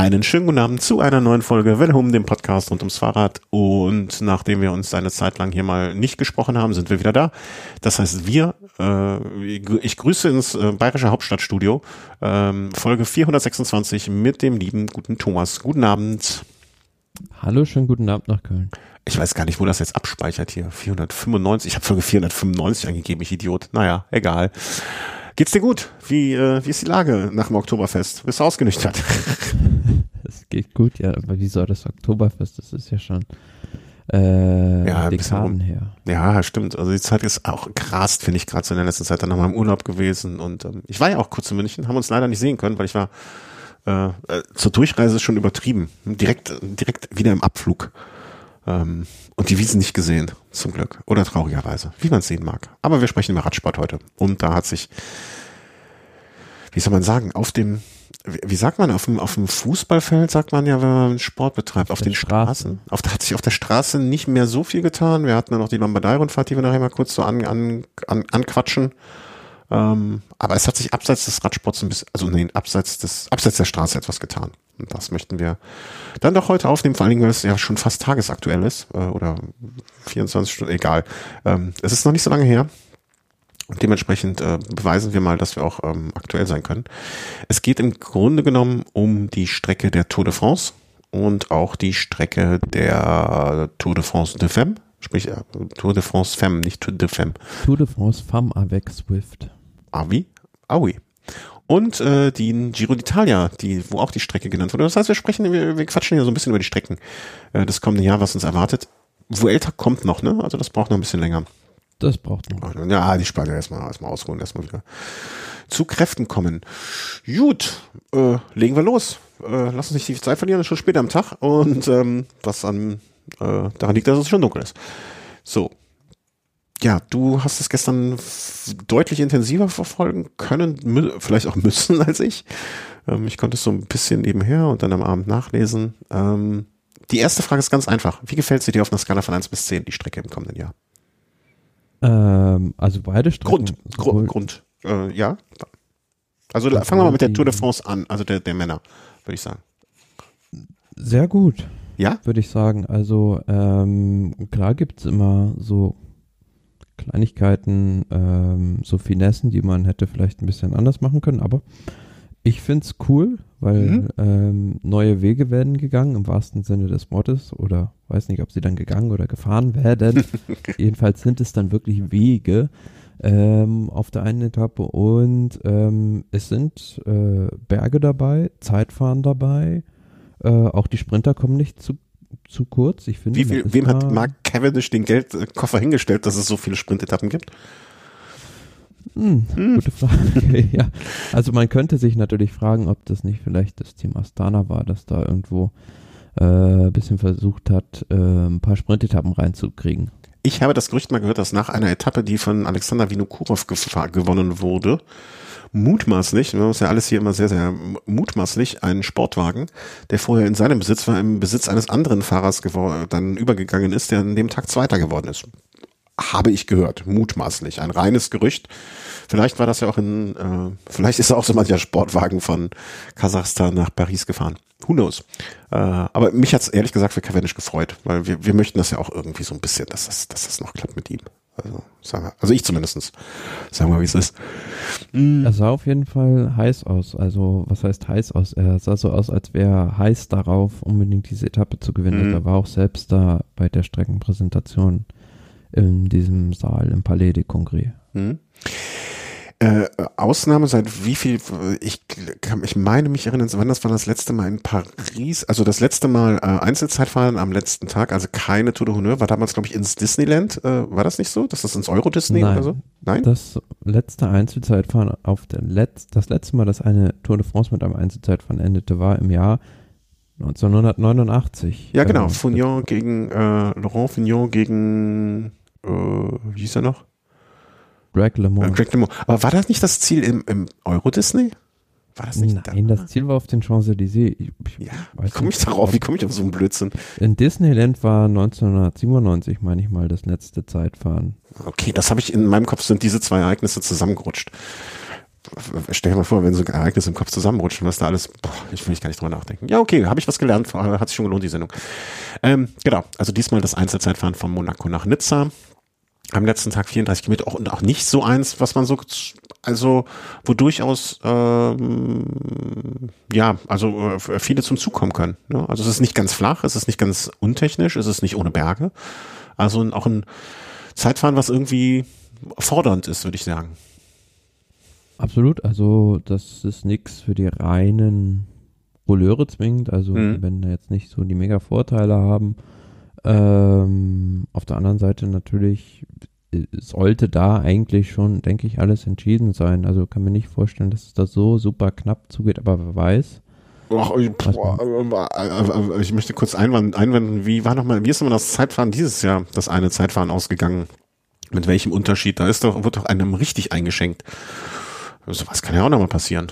Einen schönen guten Abend zu einer neuen Folge Welle um dem Podcast rund ums Fahrrad. Und nachdem wir uns eine Zeit lang hier mal nicht gesprochen haben, sind wir wieder da. Das heißt, wir, äh, ich grüße ins äh, Bayerische Hauptstadtstudio, ähm, Folge 426 mit dem lieben guten Thomas. Guten Abend. Hallo, schönen guten Abend nach Köln. Ich weiß gar nicht, wo das jetzt abspeichert hier. 495. Ich habe Folge 495 angegeben, ich Idiot. Naja, egal. Geht's dir gut? Wie, äh, wie ist die Lage nach dem Oktoberfest? Bist du ausgenüchtert? Es geht gut, ja, aber wieso das Oktoberfest? Das ist ja schon äh, Ja, Dekaden bisschen her. Ja, stimmt. Also die Zeit ist auch krass, finde ich, gerade so in der letzten Zeit dann nochmal im Urlaub gewesen. Und ähm, ich war ja auch kurz in München, haben uns leider nicht sehen können, weil ich war äh, äh, zur Durchreise schon übertrieben. Direkt, direkt wieder im Abflug. Ähm, und die Wiesen nicht gesehen, zum Glück. Oder traurigerweise, wie man es sehen mag. Aber wir sprechen über Radsport heute. Und da hat sich, wie soll man sagen, auf dem, wie sagt man, auf dem, auf dem Fußballfeld sagt man ja, wenn man Sport betreibt, auf der den Straße. Straßen. Auf, da hat sich auf der Straße nicht mehr so viel getan. Wir hatten dann noch die Lombardei-Rundfahrt, die wir nachher mal kurz so an, an, an, anquatschen. Ähm, aber es hat sich abseits des Radsports ein bisschen, also nee, abseits des, abseits der Straße etwas getan. Und das möchten wir dann doch heute aufnehmen, vor allen Dingen, weil es ja schon fast tagesaktuell ist, äh, oder 24 Stunden, egal. Ähm, es ist noch nicht so lange her. Und dementsprechend äh, beweisen wir mal, dass wir auch ähm, aktuell sein können. Es geht im Grunde genommen um die Strecke der Tour de France und auch die Strecke der Tour de France de Femme. Sprich, äh, Tour de France Femme, nicht Tour de Femme. Tour de France Femme avec Swift. Avi? Aui. Und äh, die Giro d'Italia, die, wo auch die Strecke genannt wurde. Das heißt, wir sprechen, wir, wir quatschen hier so ein bisschen über die Strecken äh, des kommenden Jahr, was uns erwartet. Vuelta kommt noch, ne? Also das braucht noch ein bisschen länger. Das braucht noch. Ja, die Spanier erstmal erstmal ausruhen, erstmal wieder zu Kräften kommen. Gut, äh, legen wir los. Äh, lass uns nicht die Zeit verlieren, ist schon später am Tag und ähm, was an äh, daran liegt, dass es schon dunkel ist. So. Ja, du hast es gestern deutlich intensiver verfolgen können, vielleicht auch müssen als ich. Ähm, ich konnte es so ein bisschen nebenher und dann am Abend nachlesen. Ähm, die erste Frage ist ganz einfach. Wie gefällt sie dir auf einer Skala von 1 bis 10, die Strecke im kommenden Jahr? Ähm, also beide Strecken. Grund, Grund, Grund. Äh, ja. Also Sowohl fangen wir mal mit der Tour de France an, also der, der Männer, würde ich sagen. Sehr gut, Ja? würde ich sagen. Also ähm, klar gibt's immer so Kleinigkeiten, ähm, so Finessen, die man hätte vielleicht ein bisschen anders machen können, aber ich find's cool, weil Mhm. ähm, neue Wege werden gegangen, im wahrsten Sinne des Wortes, oder weiß nicht, ob sie dann gegangen oder gefahren werden. Jedenfalls sind es dann wirklich Wege ähm, auf der einen Etappe und ähm, es sind äh, Berge dabei, Zeitfahren dabei, äh, auch die Sprinter kommen nicht zu, zu kurz. Ich finde, Wie viel, wem hat Mark Cavendish den Geldkoffer hingestellt, dass es so viele Sprintetappen gibt? Hm, Gute Frage. ja. Also man könnte sich natürlich fragen, ob das nicht vielleicht das Team Astana war, das da irgendwo äh, ein bisschen versucht hat, äh, ein paar Sprintetappen reinzukriegen. Ich habe das Gerücht mal gehört, dass nach einer Etappe, die von Alexander Vinokurov gewonnen wurde, mutmaßlich, haben uns ja alles hier immer sehr, sehr mutmaßlich, ein Sportwagen, der vorher in seinem Besitz war, im Besitz eines anderen Fahrers dann übergegangen ist, der an dem Tag Zweiter geworden ist. Habe ich gehört, mutmaßlich. Ein reines Gerücht. Vielleicht war das ja auch in, äh, vielleicht ist auch so mancher Sportwagen von Kasachstan nach Paris gefahren. Who knows? Äh, aber mich hat's ehrlich gesagt für Cavendish gefreut, weil wir, wir möchten das ja auch irgendwie so ein bisschen, dass das, dass das noch klappt mit ihm. Also, sagen wir, also ich zumindestens. Sagen wir, wie es ist. Mm. Er sah auf jeden Fall heiß aus. Also, was heißt heiß aus? Er sah so aus, als wäre er heiß darauf, unbedingt diese Etappe zu gewinnen. Mhm. Er war auch selbst da bei der Streckenpräsentation in diesem Saal im Palais de Congrès. Hm. Äh, Ausnahme seit wie viel, ich, ich meine mich erinnern, wann das war das letzte Mal in Paris, also das letzte Mal äh, Einzelzeitfahren am letzten Tag, also keine Tour de Honneur, war damals glaube ich ins Disneyland, äh, war das nicht so, dass das ins Euro Disney Nein. oder so? Nein? Das letzte Einzelzeitfahren auf der Letz das letzte Mal, dass eine Tour de France mit einem Einzelzeitfahren endete, war im Jahr 1989. Ja genau, Äh, Fugnon gegen, äh, Laurent Fugnon gegen, äh, wie hieß er noch? Greg Äh, LeMond. Greg LeMond. Aber war das nicht das Ziel im, im Euro Disney? War das nicht Nein, das Ziel war auf den Champs-Élysées. Ja, wie komme ich nicht. darauf? Wie komme ich auf so einen Blödsinn? In Disneyland war 1997, meine ich mal, das letzte Zeitfahren. Okay, das habe ich in meinem Kopf, sind diese zwei Ereignisse zusammengerutscht. stell dir mal vor, wenn so ein Ereignis im Kopf zusammenrutscht und was da alles, boah, ich will ich gar nicht drüber nachdenken. Ja, okay, habe ich was gelernt, hat sich schon gelohnt, die Sendung. Ähm, genau, also diesmal das Einzelzeitfahren von Monaco nach Nizza. Am letzten Tag 34 Kilometer auch, und auch nicht so eins, was man so, also wo durchaus ähm, ja, also äh, viele zum Zug kommen können. Ne? Also es ist nicht ganz flach, es ist nicht ganz untechnisch, es ist nicht ohne Berge. Also auch ein Zeitfahren, was irgendwie fordernd ist, würde ich sagen. Absolut, also das ist nichts für die reinen Rouleure zwingend, also mhm. wenn da jetzt nicht so die mega Vorteile haben. Ähm, auf der anderen Seite natürlich äh, sollte da eigentlich schon, denke ich, alles entschieden sein. Also kann mir nicht vorstellen, dass es da so super knapp zugeht, aber wer weiß. Ach, ich, boah, äh, äh, ich möchte kurz einwenden, einwenden, wie war nochmal, wie ist nochmal das Zeitfahren dieses Jahr, das eine Zeitfahren ausgegangen? Mit welchem Unterschied? Da ist doch, wird doch einem richtig eingeschenkt. So was kann ja auch nochmal passieren.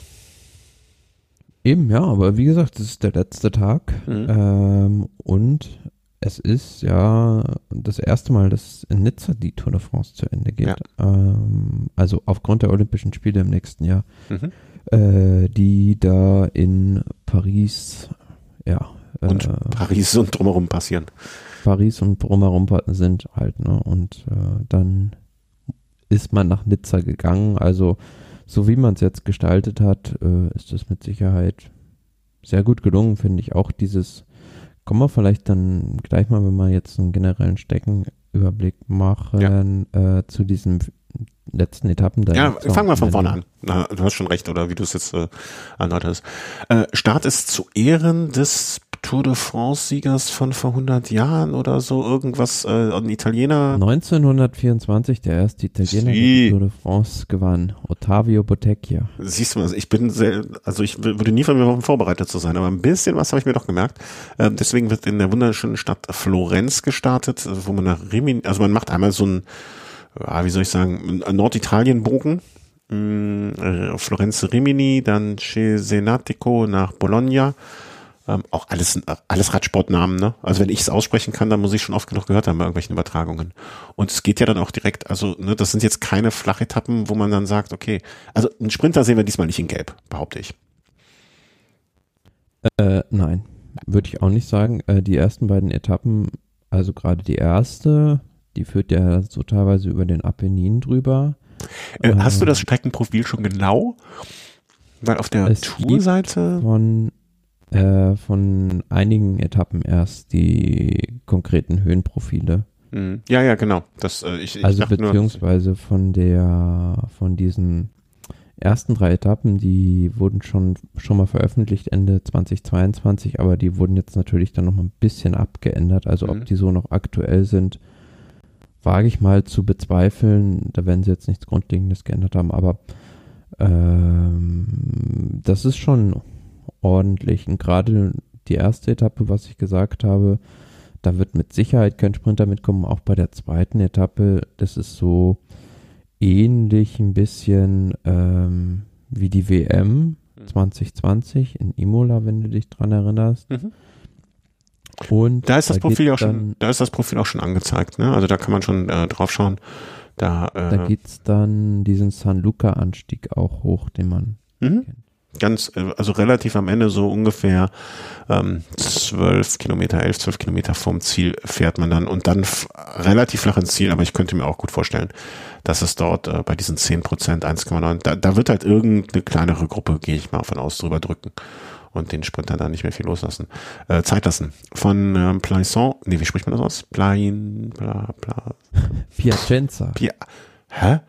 Eben, ja, aber wie gesagt, das ist der letzte Tag. Mhm. Ähm, und es ist ja das erste Mal, dass in Nizza die Tour de France zu Ende geht. Ja. Ähm, also aufgrund der Olympischen Spiele im nächsten Jahr, mhm. äh, die da in Paris, ja. Und äh, Paris und drumherum passieren. Paris und drumherum sind halt, ne? Und äh, dann ist man nach Nizza gegangen. Also so wie man es jetzt gestaltet hat, äh, ist es mit Sicherheit sehr gut gelungen, finde ich. Auch dieses, kommen wir vielleicht dann gleich mal, wenn wir jetzt einen generellen Steckenüberblick machen, ja. äh, zu diesen letzten Etappen. Ja, fangen wir von vorne an. Na, du hast schon recht, oder wie du es jetzt äh, erläutert Äh, Start ist zu Ehren des Tour de France-Siegers von vor 100 Jahren oder so, irgendwas, äh, ein Italiener. 1924 der erste Italiener, Sie. der Tour de France gewann, Ottavio Bottecchia. Siehst du mal, ich bin sehr, also ich würde nie von mir vorbereitet zu sein, aber ein bisschen was habe ich mir doch gemerkt. Ähm, deswegen wird in der wunderschönen Stadt Florenz gestartet, wo man nach Rimini, also man macht einmal so ein, ja, wie soll ich sagen, Norditalien-Bogen, mm, äh, Florenz Rimini, dann Cesenatico nach Bologna, ähm, auch alles, alles Radsportnamen, ne? Also wenn ich es aussprechen kann, dann muss ich schon oft genug gehört haben bei irgendwelchen Übertragungen. Und es geht ja dann auch direkt, also, ne, das sind jetzt keine Flachetappen, wo man dann sagt, okay, also einen Sprinter sehen wir diesmal nicht in Gelb, behaupte ich. Äh, nein, würde ich auch nicht sagen. Äh, die ersten beiden Etappen, also gerade die erste, die führt ja so teilweise über den Apennin drüber. Äh, hast du das ähm, Streckenprofil schon genau? Weil auf der Tourseite von äh, von einigen Etappen erst die konkreten Höhenprofile. Mhm. Ja, ja, genau. Das, äh, ich, ich also beziehungsweise nur, von der, von diesen ersten drei Etappen, die wurden schon, schon mal veröffentlicht Ende 2022, aber die wurden jetzt natürlich dann noch mal ein bisschen abgeändert. Also mhm. ob die so noch aktuell sind, wage ich mal zu bezweifeln. Da werden sie jetzt nichts Grundlegendes geändert haben, aber ähm, das ist schon ordentlich. Und gerade die erste Etappe, was ich gesagt habe, da wird mit Sicherheit kein Sprinter mitkommen. Auch bei der zweiten Etappe, das ist so ähnlich ein bisschen ähm, wie die WM 2020 in Imola, wenn du dich dran erinnerst. Mhm. Und da ist das da Profil auch schon, da ist das Profil auch schon angezeigt, ne? Also da kann man schon äh, drauf schauen. Da, äh, da geht's dann diesen San Luca Anstieg auch hoch, den man mhm. kennt ganz, äh, also relativ am Ende so ungefähr ähm, Kilometer, elf, zwölf Kilometer vom Ziel fährt man dann und dann relativ flach ins Ziel, aber ich könnte mir auch gut vorstellen, dass es dort äh, bei diesen zehn Prozent, 1,9, da, da wird halt irgendeine kleinere Gruppe, gehe ich mal von aus, drüber drücken und den Sprinter da nicht mehr viel loslassen, äh, Zeit lassen. Von ähm, Plaisson, nee, wie spricht man das aus? Plain, bla, bla. Piacenza. Pia, hä?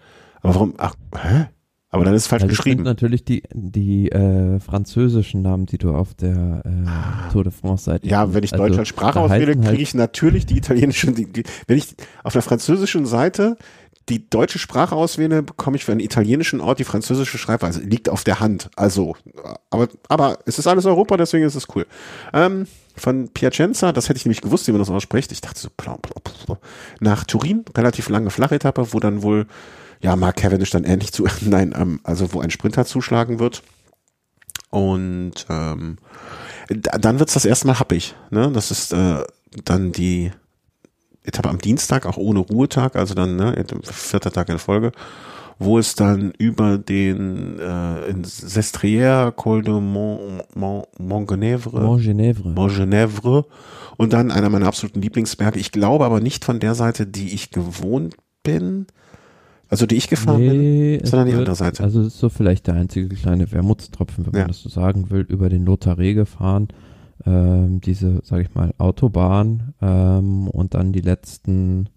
Aber warum, ach, hä? Aber dann ist es falsch also geschrieben. Das sind natürlich die, die äh, französischen Namen, die du auf der äh, ah. Tour de France-Seite Ja, wenn ich also, Deutsch als Sprache auswähle, kriege halt ich natürlich die italienischen. Die, die, wenn ich auf der französischen Seite die deutsche Sprache auswähle, bekomme ich für einen italienischen Ort die französische Schreibweise. Liegt auf der Hand. Also, aber, aber es ist alles Europa, deswegen ist es cool. Ähm, von Piacenza, das hätte ich nämlich gewusst, wie man das ausspricht. Ich dachte so, plau, plau, plau, nach Turin, relativ lange Flachetappe, wo dann wohl ja, Mark Cavendish dann ähnlich zu, nein, ähm, also wo ein Sprinter zuschlagen wird. Und ähm, dann wird's das erste Mal happig. Ne? Das ist äh, dann die Etappe am Dienstag, auch ohne Ruhetag, also dann ne, vierter Tag in Folge. wo es dann über den äh, in Sestriere, Col de Mont, Mont, Montgenèvre, Montgenèvre. Montgenèvre und dann einer meiner absoluten Lieblingsberge. Ich glaube aber nicht von der Seite, die ich gewohnt bin, also die ich gefahren Nee, bin, sondern die wird- andere Seite. Also ist so vielleicht der einzige kleine Wermutstropfen, wenn Ja. man das so sagen will, über den Lotharé gefahren. Ähm, diese, sage ich mal, Autobahn ähm, und dann die letzten,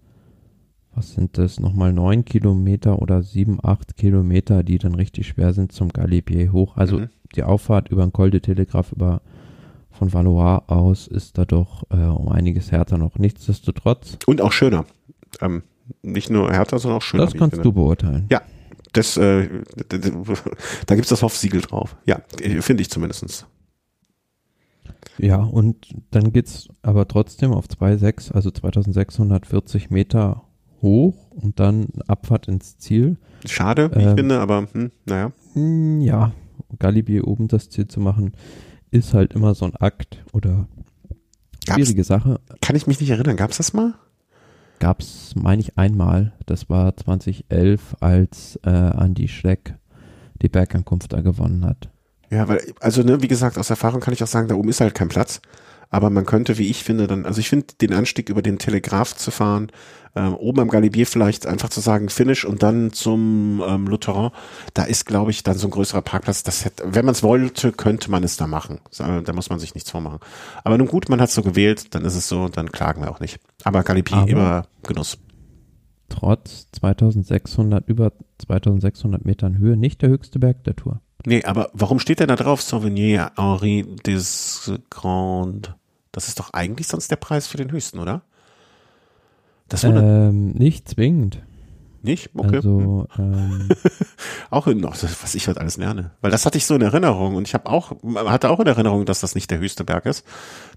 was sind das, nochmal neun Kilometer oder sieben, acht Kilometer, die dann richtig schwer sind zum Galibier hoch. Also Mhm. die Auffahrt über den Col de Telegraph über von Valois aus ist da doch äh, um einiges härter noch. Nichtsdestotrotz, Und auch schöner. Ähm, nicht nur härter, sondern auch schöner. das ich kannst du beurteilen. Ja, das, äh, da gibt's das Hoff-Siegel drauf. Ja, äh, finde ich zumindestens. Ja, und dann geht's aber trotzdem auf 2,6, also 2640 Meter hoch und dann Abfahrt ins Ziel. Schade, wie ich Ähm. finde, aber hm, naja. Hm, Ja, Galibier oben das Ziel zu machen, ist halt immer so ein Akt oder Gab's, schwierige Sache. kann ich mich nicht erinnern, gab's das mal? Gab's, meine ich, einmal. Das war 2011, als äh, Andy Schleck die Bergankunft da gewonnen hat. Ja, weil, also ne, wie gesagt, aus Erfahrung kann ich auch sagen, da oben ist halt kein Platz. Aber man könnte, wie ich finde, dann, also ich finde, den Anstieg über den Telegraph zu fahren, ähm, oben am Galibier vielleicht einfach zu sagen Finish und dann zum ähm, Lutheran, da ist, glaube ich, dann so ein größerer Parkplatz. Das hätte, wenn man es wollte, könnte man es da machen. So, Da muss man sich nichts vormachen. Aber nun gut, man hat so gewählt, dann ist es so, dann klagen wir auch nicht. Aber Galibier Aber- immer Genuss. Trotz 2600, über 2600 Metern Höhe nicht der höchste Berg der Tour. Nee, aber warum steht denn da drauf Souvenir Henri des Grands? Das ist doch eigentlich sonst der Preis für den höchsten, oder? Das Ähm, nicht zwingend. nicht? Okay. Also, ähm, auch in, was ich heute alles lerne. Weil das hatte ich so in Erinnerung und ich habe auch, hatte auch in Erinnerung, dass das nicht der höchste Berg ist,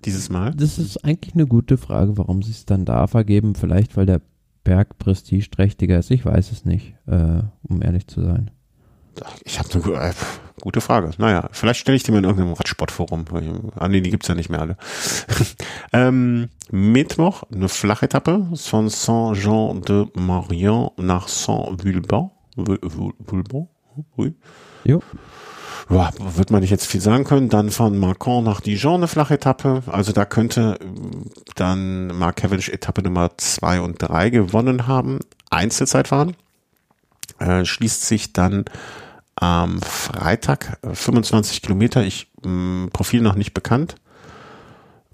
dieses Mal. das ist eigentlich eine gute Frage, warum sie es dann da vergeben. Vielleicht, weil der Berg prestigeträchtiger ist. Ich weiß es nicht, äh, um ehrlich zu sein. Ich habe gu- äh, gute Frage. Naja, vielleicht stelle ich die mal in irgendeinem Radsportforum. Ah nee, die gibt's ja nicht mehr alle. ähm, Mittwoch, eine Flachetappe von Saint-Jean-de-Maurienne nach Saint-Vulbans. Vul- Vul- Vulbans? Oui. Jo. Ja, wird man nicht jetzt viel sagen können. Dann von Macon nach Dijon eine Flachetappe. Also da könnte äh, dann Mark Cavendish Etappe Nummer zwei und drei gewonnen haben. Einzelzeit fahren. Äh, schließt sich dann am Freitag äh, 25 Kilometer. Ich mh, Profil noch nicht bekannt.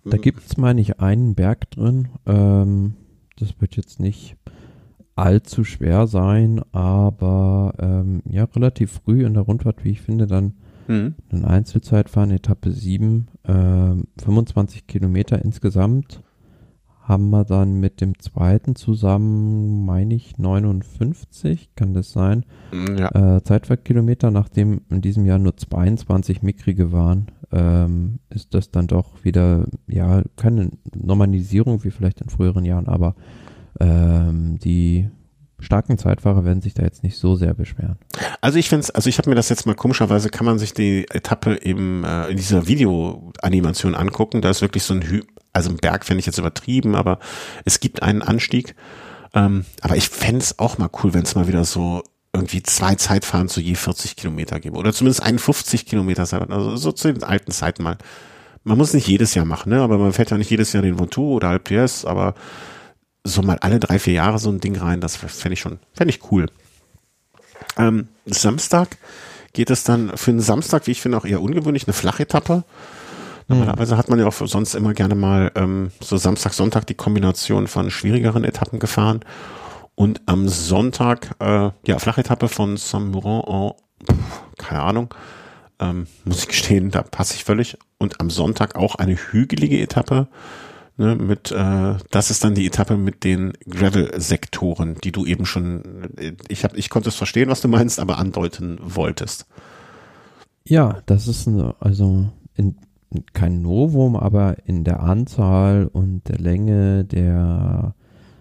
Da gibt's meine ich, einen Berg drin. Ähm, das wird jetzt nicht allzu schwer sein, aber ähm, ja, relativ früh in der Rundfahrt, wie ich finde, dann Mhm. ein Einzelzeitfahren, Etappe 7, ähm, 25 Kilometer insgesamt. Haben wir dann mit dem zweiten zusammen, meine ich, 59, kann das sein? Mm, Ja. Äh, Zeitfahrkilometer, nachdem in diesem Jahr nur 22 mickrige waren, ähm, ist das dann doch wieder, ja, keine Normalisierung wie vielleicht in früheren Jahren, aber ähm, die starken Zeitfahrer werden sich da jetzt nicht so sehr beschweren. Also ich finde also ich habe mir das jetzt mal komischerweise, kann man sich die Etappe eben äh, in dieser Videoanimation angucken. Da ist wirklich so ein Hü also ein Berg finde ich jetzt übertrieben, aber es gibt einen Anstieg. Ähm, aber ich fände es auch mal cool, wenn es mal wieder so irgendwie zwei Zeitfahren zu je 40 Kilometer gäbe. Oder zumindest 51 Kilometer Zeitfahren. Also so zu den alten Zeiten mal. Man muss nicht jedes Jahr machen, ne? Aber man fährt ja nicht jedes Jahr den Ventoux oder Alpe d'Huez, aber so mal alle drei, vier Jahre so ein Ding rein, das fände ich schon, fände ich cool. Ähm, Samstag geht es dann für einen Samstag, wie ich finde, auch eher ungewöhnlich, eine Flachetappe. Normalerweise hat man ja auch sonst immer gerne mal ähm, so Samstag, Sonntag die Kombination von schwierigeren Etappen gefahren. Und am Sonntag, äh, ja, Flachetappe von Saint-Mauron en, pff, keine Ahnung, ähm, muss ich gestehen, da passe ich völlig. Und am Sonntag auch eine hügelige Etappe, ne, mit, äh, das ist dann die Etappe mit den Gravel-Sektoren, die du eben schon, äh, ich hab, ich konnte es verstehen, was du meinst, aber andeuten wolltest. Ja, das ist ein, also in, kein Novum, aber in der Anzahl und der Länge der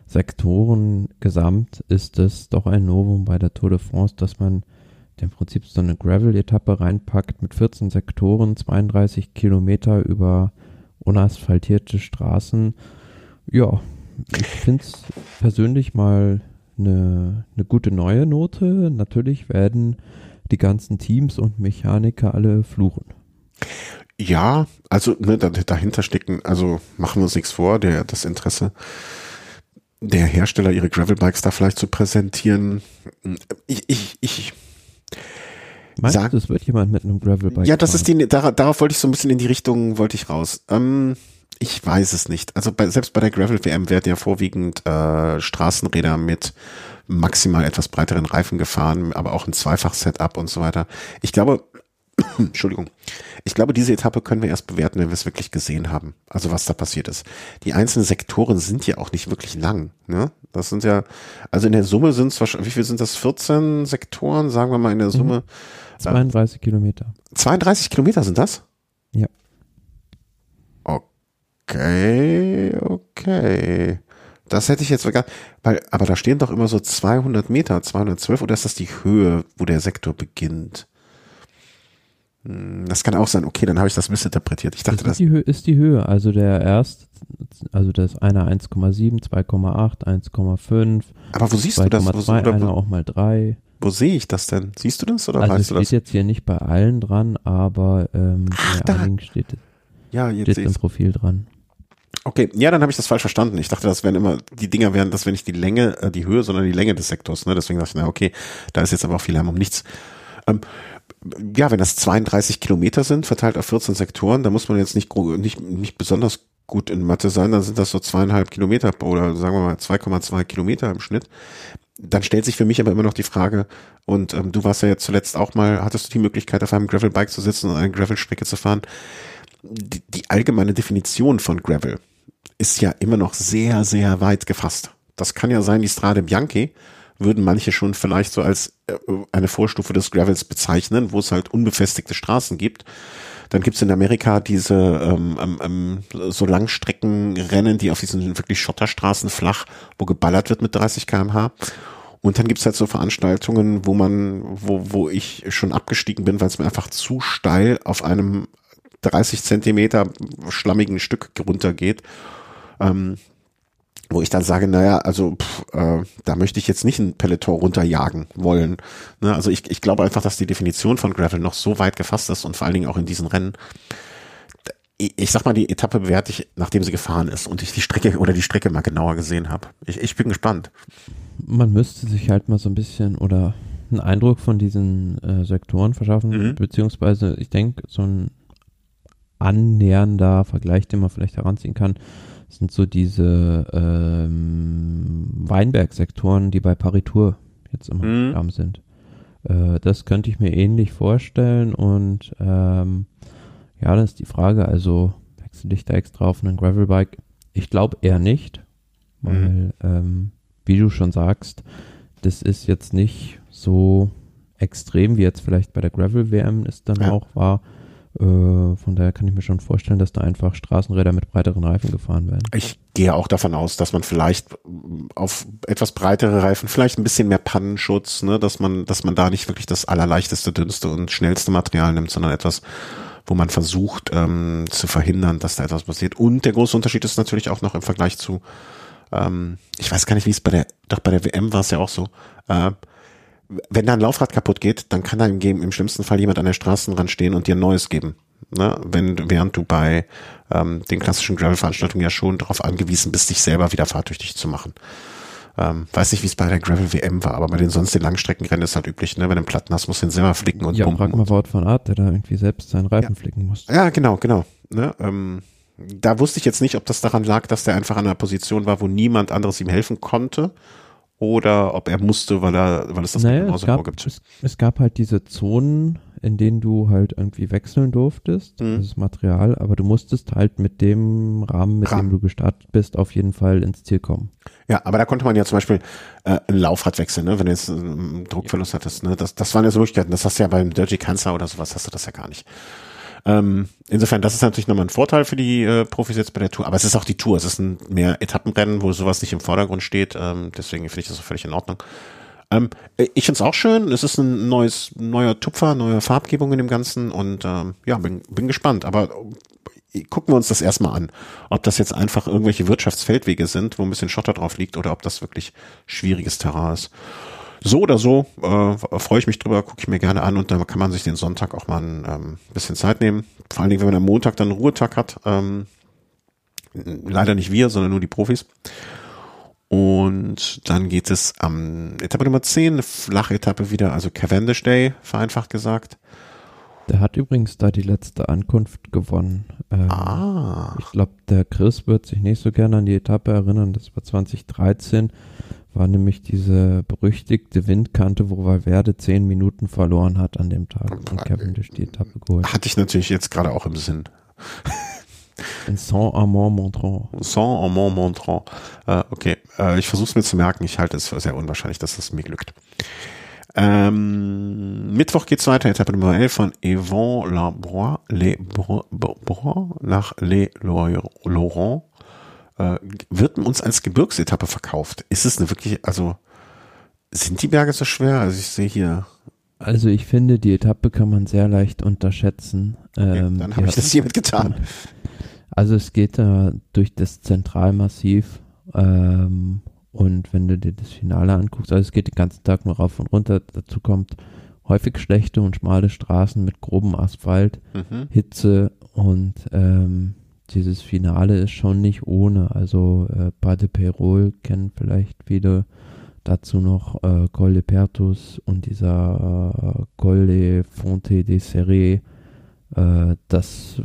Sektoren gesamt ist es doch ein Novum bei der Tour de France, dass man im Prinzip so eine Gravel-Etappe reinpackt mit 14 Sektoren, 32 Kilometer über unasphaltierte Straßen. Ja, ich finde es persönlich mal eine, eine gute neue Note. Natürlich werden die ganzen Teams und Mechaniker alle fluchen. Ja, also ne, dahinter stecken, also machen wir uns nichts vor, der das Interesse der Hersteller ihre Gravelbikes da vielleicht zu präsentieren. Ich, ich, ich Meinst sag, du, es wird jemand mit einem Gravelbike? Ja, das fahren? ist die, darauf, darauf wollte ich so ein bisschen in die Richtung, wollte ich raus. Ähm, ich weiß es nicht. Also bei, selbst bei der Gravel WM werden ja vorwiegend äh, Straßenräder mit maximal etwas breiteren Reifen gefahren, aber auch ein Zweifach-Setup und so weiter. Ich glaube, Entschuldigung. Ich glaube, diese Etappe können wir erst bewerten, wenn wir es wirklich gesehen haben. Also was da passiert ist. Die einzelnen Sektoren sind ja auch nicht wirklich lang. Ne? Das sind ja, also in der Summe sind es wahrscheinlich, wie viel sind das? 14 Sektoren, sagen wir mal in der Summe. Mhm. 32 äh, Kilometer. 32 Kilometer sind das? Ja. Okay, okay. Das hätte ich jetzt sogar, weil, aber da stehen doch immer so 200 Meter, 212, oder ist das die Höhe, wo der Sektor beginnt? Hm, das kann auch sein. Okay, dann habe ich das missinterpretiert. Ich dachte, das, ist, die Höhe, ist die Höhe. Also der erst, also das einer 1,7, 2,8, 1,5. Aber wo siehst du das? 2, einer auch mal 3. Wo sehe ich das denn? Siehst du das oder also weißt du das? steht jetzt hier nicht bei allen dran, aber ähm, Ach, bei einigen steht, ja, jetzt steht im Profil dran. Okay, ja, dann habe ich das falsch verstanden. Ich dachte, das wären immer, die Dinger wären, das wäre nicht die Länge, äh, die Höhe, sondern die Länge des Sektors. Ne? Deswegen dachte ich, na okay, da ist jetzt aber auch viel Lärm um nichts. Ähm, ja, wenn das 32 Kilometer sind, verteilt auf 14 Sektoren, da muss man jetzt nicht, nicht, nicht besonders gut in Mathe sein, dann sind das so zweieinhalb Kilometer oder sagen wir mal 2,2 Kilometer im Schnitt. Dann stellt sich für mich aber immer noch die Frage, und ähm, du warst ja jetzt zuletzt auch mal, hattest du die Möglichkeit, auf einem Gravelbike zu sitzen und eine Gravelstrecke zu fahren? Die, die allgemeine Definition von Gravel ist ja immer noch sehr, sehr weit gefasst. Das kann ja sein, die Strade Bianchi würden manche schon vielleicht so als äh, eine Vorstufe des Gravels bezeichnen, wo es halt unbefestigte Straßen gibt. Dann gibt's in Amerika diese ähm, ähm, ähm, so Langstreckenrennen, die auf diesen wirklich Schotterstraßen flach, wo geballert wird mit 30 kmh. Und dann gibt's halt so Veranstaltungen, wo man, wo, wo ich schon abgestiegen bin, weil es mir einfach zu steil auf einem 30 Zentimeter schlammigen Stück runtergeht. Ähm, wo ich dann sage, naja, also pff, äh, da möchte ich jetzt nicht ein Peloton runterjagen wollen. Ne? Also ich, ich glaube einfach, dass die Definition von Gravel noch so weit gefasst ist und vor allen Dingen auch in diesen Rennen. Ich, ich sag mal, die Etappe bewerte ich, nachdem sie gefahren ist und ich die Strecke oder die Strecke mal genauer gesehen habe. Ich, ich bin gespannt. Man müsste sich halt mal so ein bisschen oder einen Eindruck von diesen äh, Sektoren verschaffen, mhm. beziehungsweise ich denke, so ein annähernder Vergleich, den man vielleicht heranziehen kann, sind so diese ähm, Weinbergsektoren, die bei Paritur jetzt immer mhm. am sind. Äh, das könnte ich mir ähnlich vorstellen und ähm, ja, dann ist die Frage, also wechsel ich da extra auf einen Gravelbike? Ich glaube eher nicht, weil, mhm. ähm, wie du schon sagst, das ist jetzt nicht so extrem, wie jetzt vielleicht bei der Gravel-WM es dann ja. auch war. Äh, von daher kann ich mir schon vorstellen, dass da einfach Straßenräder mit breiteren Reifen gefahren werden. Ich gehe auch davon aus, dass man vielleicht auf etwas breitere Reifen, vielleicht ein bisschen mehr Pannenschutz, ne, dass man, dass man da nicht wirklich das allerleichteste, dünnste und schnellste Material nimmt, sondern etwas, wo man versucht ähm, zu verhindern, dass da etwas passiert. Und der große Unterschied ist natürlich auch noch im Vergleich zu, ähm, ich weiß gar nicht, wie es bei der, doch bei der WM war es ja auch so. Äh, wenn da ein Laufrad kaputt geht, dann kann da im, im schlimmsten Fall jemand an der Straßenrand stehen und dir ein neues geben. Ne? Wenn, während du bei ähm, den klassischen Gravel-Veranstaltungen ja schon darauf angewiesen bist, dich selber wieder fahrtüchtig zu machen. Ähm, weiß nicht, wie es bei der Gravel WM war, aber bei den sonst den Langstreckenrennen ist halt üblich, ne? Wenn du einen Platten hast, musst du den selber flicken und ja, pumpen. Ja, frag mal Wort von Art, der da irgendwie selbst seinen Reifen ja. flicken muss. Ja, genau, genau. Ne? Ähm, da wusste ich jetzt nicht, ob das daran lag, dass der einfach an einer Position war, wo niemand anderes ihm helfen konnte oder ob er musste, weil er, weil es das naja, es gab, gibt. Es, es, gab halt diese Zonen, in denen du halt irgendwie wechseln durftest, mhm. das Material, aber du musstest halt mit dem Rahmen, mit Rahmen. dem du gestartet bist, auf jeden Fall ins Ziel kommen. Ja, aber da konnte man ja zum Beispiel äh, ein Laufrad wechseln, ne? wenn du jetzt einen Druckverlust hattest. Ne? Das, das waren ja so Möglichkeiten. Das hast du ja beim Dirty Cancer oder sowas, hast du das ja gar nicht. Ähm, insofern, das ist natürlich nochmal ein Vorteil für die äh, Profis jetzt bei der Tour. Aber es ist auch die Tour. Es ist ein mehr Etappenrennen, wo sowas nicht im Vordergrund steht. Ähm, deswegen finde ich das auch völlig in Ordnung. Ähm, ich finde es auch schön. Es ist ein neues, neuer Tupfer, neue Farbgebung in dem Ganzen und ähm, ja, bin, bin gespannt. Aber gucken wir uns das erstmal an. Ob das jetzt einfach irgendwelche Wirtschaftsfeldwege sind, wo ein bisschen Schotter drauf liegt oder ob das wirklich schwieriges Terrain ist. So oder so äh, freue ich mich drüber, gucke ich mir gerne an und dann kann man sich den Sonntag auch mal ein ähm, bisschen Zeit nehmen. Vor allen Dingen, wenn man am Montag dann einen Ruhetag hat. Ähm, leider nicht wir, sondern nur die Profis. Und dann geht es am Etappe Nummer 10, eine flache Etappe wieder, also Cavendish Day, vereinfacht gesagt. Der hat übrigens da die letzte Ankunft gewonnen. Ähm, Ah. Ich glaube, der Chris wird sich nicht so gerne an die Etappe erinnern. Das war 2013. War nämlich diese berüchtigte Windkante, wo Valverde zehn Minuten verloren hat an dem Tag und Cavendish die Etappe geholt. Hatte ich natürlich jetzt gerade auch im Sinn. In Saint-Amand-Montrand. Saint-Amand-Montrand. Äh, okay, äh, ich versuche es mir zu merken. Ich halte es für sehr unwahrscheinlich, dass es mir glückt. Ähm, Mittwoch geht's weiter, Etappe Nummer 11 von Yvon Labroix, Les Bro- nach Les Laurent. Äh, wird uns als Gebirgsetappe verkauft. Ist es eine wirklich, also sind die Berge so schwer? Also ich sehe hier, Also ich finde, die Etappe kann man sehr leicht unterschätzen. okay, Ähm, dann die habe ich das hiermit getan. Also es geht da durch das Zentralmassiv ähm, und wenn du dir das Finale anguckst, also es geht den ganzen Tag nur rauf und runter, dazu kommt häufig schlechte und schmale Straßen mit grobem Asphalt, Mhm. Hitze und ähm, dieses Finale ist schon nicht ohne. Also äh, Pas de Perol kennen vielleicht viele. Dazu noch äh, Col de Pertus und dieser äh, Col de Fonte de Serre. Äh, das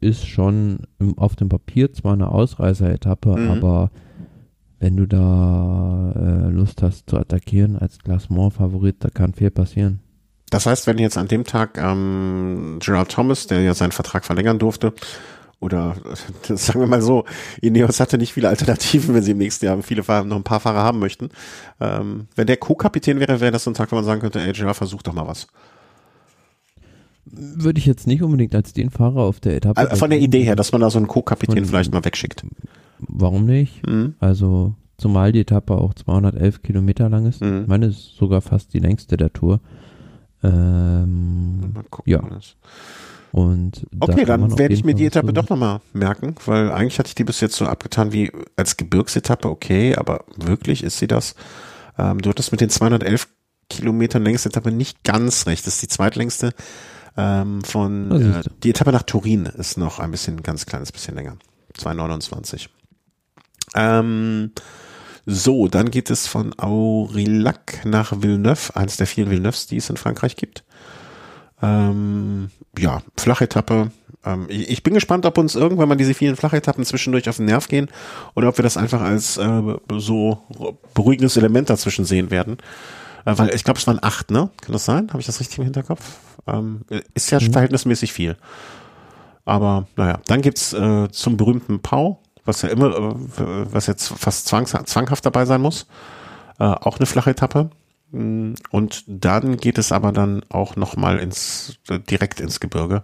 ist schon im, auf dem Papier zwar eine Ausreißer-Etappe, Mhm. aber wenn du da äh, Lust hast zu attackieren als Klassement-Favorit, da kann viel passieren. Das heißt, wenn jetzt an dem Tag ähm, Gerald Thomas, der ja seinen Vertrag verlängern durfte, oder sagen wir mal so, Ineos hatte nicht viele Alternativen, wenn sie im nächsten Jahr viele Fahrer, noch ein paar Fahrer haben möchten. Ähm, wenn der Co-Kapitän wäre, wäre das so ein Tag, wo man sagen könnte, ey Gerald, versuch doch mal was. Würde ich jetzt nicht unbedingt als den Fahrer auf der Etappe. Also von der. Idee her, dass man da so einen Co-Kapitän vielleicht mal wegschickt. Warum nicht? Mhm. Also, zumal die Etappe auch 211 Kilometer lang ist. Mhm. Ich meine, es ist sogar fast die längste der Tour. Ähm, Mal gucken. Ja. Und Okay, dann werde ich mir die Etappe so- doch nochmal merken, weil eigentlich hatte ich die bis jetzt so abgetan wie als Gebirgsetappe, okay, aber wirklich ist sie das? Ähm, du hattest mit den 211 Kilometern längste Etappe nicht ganz recht. Das ist die zweitlängste ähm, von äh, die Etappe nach Turin ist noch ein bisschen, ganz kleines bisschen länger. 229. Ähm, so, dann geht es von Aurillac nach Villeneuve, eines der vielen Villeneuves, die es in Frankreich gibt. Ähm, ja, Flachetappe. Ähm, ich, ich bin gespannt, ob uns irgendwann mal diese vielen Flachetappen zwischendurch auf den Nerv gehen oder ob wir das einfach als äh, so beruhigendes Element dazwischen sehen werden. Äh, weil ich glaube, es waren acht, ne? Kann das sein? Habe ich das richtig im Hinterkopf? Ähm, ist ja Mhm. verhältnismäßig viel. Aber naja, dann gibt's äh, zum berühmten Pau, was ja immer, äh, was jetzt fast zwangs zwanghaft dabei sein muss. Äh, auch eine flache Etappe. Mm, Und dann geht es aber dann auch nochmal ins, äh, direkt ins Gebirge.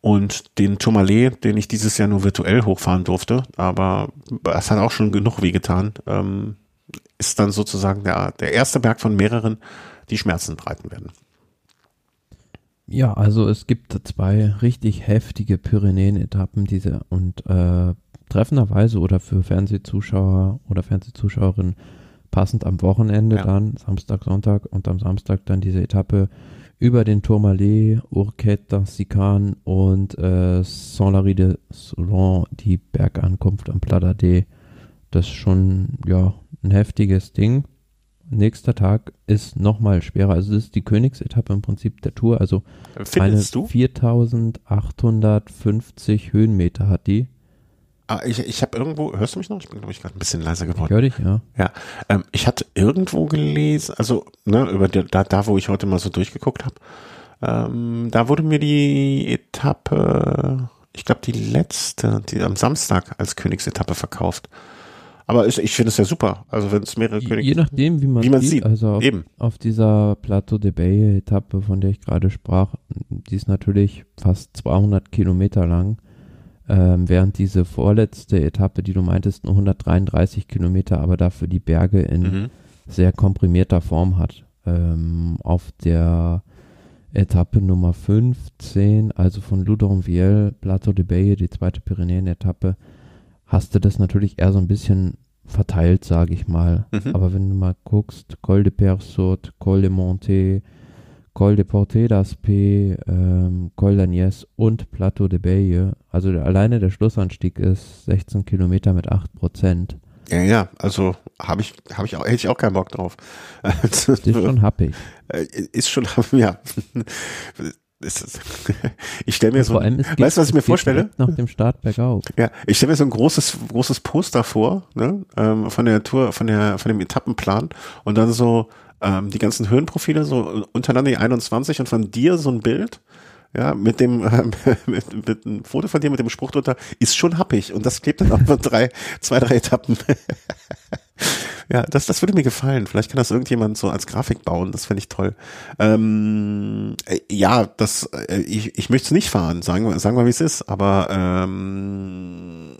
Und den Tourmalet, den ich dieses Jahr nur virtuell hochfahren durfte, aber es hat auch schon genug wehgetan, ähm, ist dann sozusagen der, der erste Berg von mehreren, die Schmerzen breiten werden. Ja, also es gibt zwei richtig heftige Pyrenäen-Etappen, diese und äh, treffenderweise oder für Fernsehzuschauer oder Fernsehzuschauerinnen passend am Wochenende Ja. dann, Samstag, Sonntag und am Samstag dann diese Etappe über den Tourmalet, Urquette, Sican und äh, Saint-Lary de Soulon, die Bergankunft am Plat d'Ade. Das ist schon, ja, ein heftiges Ding. Nächster Tag ist nochmal schwerer. Also das ist die Königsetappe im Prinzip der Tour. Also Findest eine du? 4850 Höhenmeter hat die. Ah, ich ich habe irgendwo, hörst du mich noch? Ich bin, glaube ich, gerade ein bisschen leiser Ich geworden. höre dich, ja. Ja, ähm, ich hatte irgendwo gelesen, also ne, über die, da, da, wo ich heute mal so durchgeguckt habe, ähm, da wurde mir die Etappe, ich glaube die letzte, die am Samstag als Königsetappe verkauft. Aber ich, ich finde es ja super. Also wenn es mehrere Je, Königs je nachdem, wie man wie man sieht. sieht. Also auf, eben. auf dieser Plateau de Bay Etappe, von der ich gerade sprach, die ist natürlich fast 200 Kilometer lang. Ähm, während diese vorletzte Etappe, die du meintest, nur 133 Kilometer, aber dafür die Berge in Mhm. sehr komprimierter Form hat. Ähm, auf der Etappe Nummer 15, also von Loudonville, Plateau de Baye, die zweite Pyrenäen-Etappe, hast du das natürlich eher so ein bisschen verteilt, sage ich mal. Mhm. Aber wenn du mal guckst, Col de Persot, Col de Monte, Col de Porte d'Aspet, ähm, Col d'Agnès und Plateau de Baye, also alleine der Schlussanstieg ist 16 Kilometer mit 8 Prozent. Ja, ja, also habe ich, habe ich auch, hätte ich auch keinen Bock drauf. Also, ist schon happig. äh, ist schon, ja. Ich stelle mir so, Vor allem, es geht, weißt du, was ich mir vorstelle? Nach dem Start bergauf. Ja, ich stelle mir so ein großes, großes Poster vor, ne, ähm, von der Tour, von der, von dem Etappenplan und dann so ähm, die ganzen Höhenprofile so untereinander die 21 und von dir so ein Bild, ja, mit dem, ähm, mit, mit einem Foto von dir mit dem Spruch drunter, ist schon happig und das klebt dann auf drei, zwei, drei Etappen. ja, das, das würde mir gefallen. Vielleicht kann das irgendjemand so als Grafik bauen. Das fände ich toll. Ähm, äh, ja, das, äh, ich, ich möchte es nicht fahren, sagen wir, sagen wir, wie es ist. Aber ähm,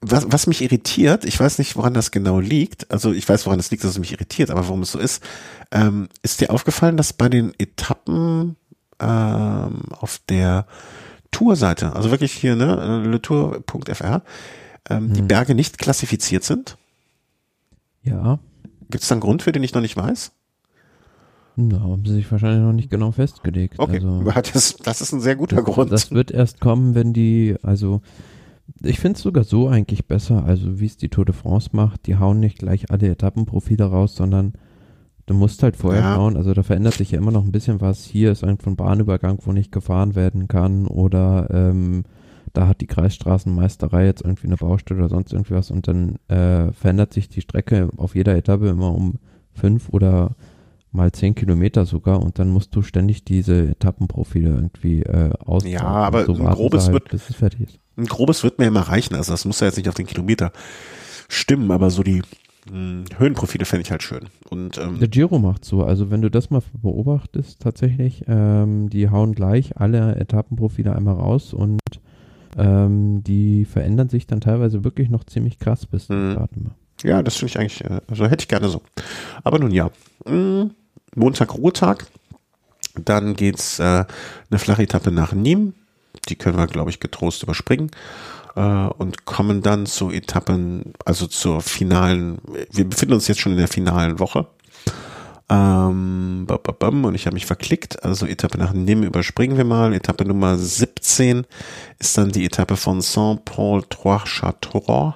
was, was mich irritiert, ich weiß nicht, woran das genau liegt. Also ich weiß, woran es liegt, dass es mich irritiert, aber warum es so ist, ähm, ist dir aufgefallen, dass bei den Etappen ähm, auf der Tourseite, also wirklich hier, ne, letour.fr, ähm, die Hm. Berge nicht klassifiziert sind? Ja, Gibt es da einen Grund für, den ich noch nicht weiß? da haben sie sich wahrscheinlich noch nicht genau festgelegt. Okay, Also, das, das ist ein sehr guter Grund. Das wird erst kommen, wenn die, also ich finde es sogar so eigentlich besser, also wie es die Tour de France macht, die hauen nicht gleich alle Etappenprofile raus, sondern du musst halt vorher Ja. schauen, also da verändert sich ja immer noch ein bisschen was. Hier ist ein Bahnübergang, wo nicht gefahren werden kann oder ähm, da hat die Kreisstraßenmeisterei jetzt irgendwie eine Baustelle oder sonst irgendwie was und dann äh, verändert sich die Strecke auf jeder Etappe immer um fünf oder mal zehn Kilometer sogar und dann musst du ständig diese Etappenprofile irgendwie äh, ausbauen. Ja, aber so ein grobes halt, wird- bis es fertig ist. Ein grobes wird mir immer reichen, also das muss ja jetzt nicht auf den Kilometer stimmen, aber so die mh, Höhenprofile fände ich halt schön. Und ähm, Der Giro macht so, also wenn du das mal beobachtest, tatsächlich, ähm, die hauen gleich alle Etappenprofile einmal raus und ähm, die verändern sich dann teilweise wirklich noch ziemlich krass bis zum Mhm. Immer. ja, das finde ich eigentlich, äh, also hätte ich gerne so. Aber nun ja. Mh, Montag Ruhetag. Dann geht's äh, eine flache Etappe nach Nîmes. Die können wir, glaube ich, getrost überspringen. Äh, und kommen dann zu Etappen, also zur finalen, wir befinden uns jetzt schon in der finalen Woche. Ähm, und ich habe mich verklickt. Also Etappe nach Nîmes überspringen wir mal. Etappe Nummer 17 ist dann die Etappe von Saint-Paul-Trois-Château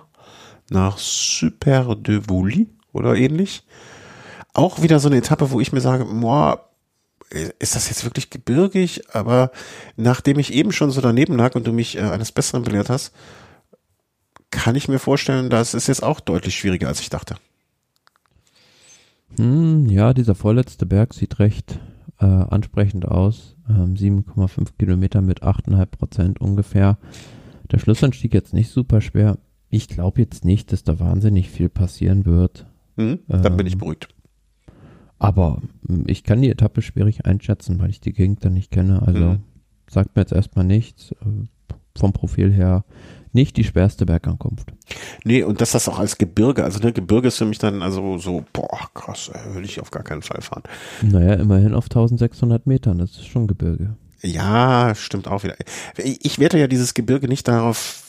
nach Super de Vouly oder ähnlich. Auch wieder so eine Etappe, wo ich mir sage, boah, ist das jetzt wirklich gebirgig? Aber nachdem ich eben schon so daneben lag und du mich äh, eines Besseren belehrt hast, kann ich mir vorstellen, das ist jetzt auch deutlich schwieriger, als ich dachte. Hm, ja, dieser vorletzte Berg sieht recht äh, ansprechend aus. Ähm, 7,5 Kilometer mit 8,5 Prozent ungefähr. Der Schlussanstieg jetzt nicht super schwer. Ich glaube jetzt nicht, dass da wahnsinnig viel passieren wird. Hm? Dann bin ich Ähm, beruhigt. Aber hm, ich kann die Etappe schwierig einschätzen, weil ich die Gegend dann nicht kenne. Also Mhm. sagt mir jetzt erstmal nichts. Äh, Vom Profil her nicht die schwerste Bergankunft. Nee, und dass das auch als Gebirge, also ne, Gebirge ist für mich dann also so, boah, krass, würde ich auf gar keinen Fall fahren. Naja, immerhin auf 1600 Metern, das ist schon Gebirge. Ja, stimmt auch wieder. Ich werte ja dieses Gebirge nicht darauf,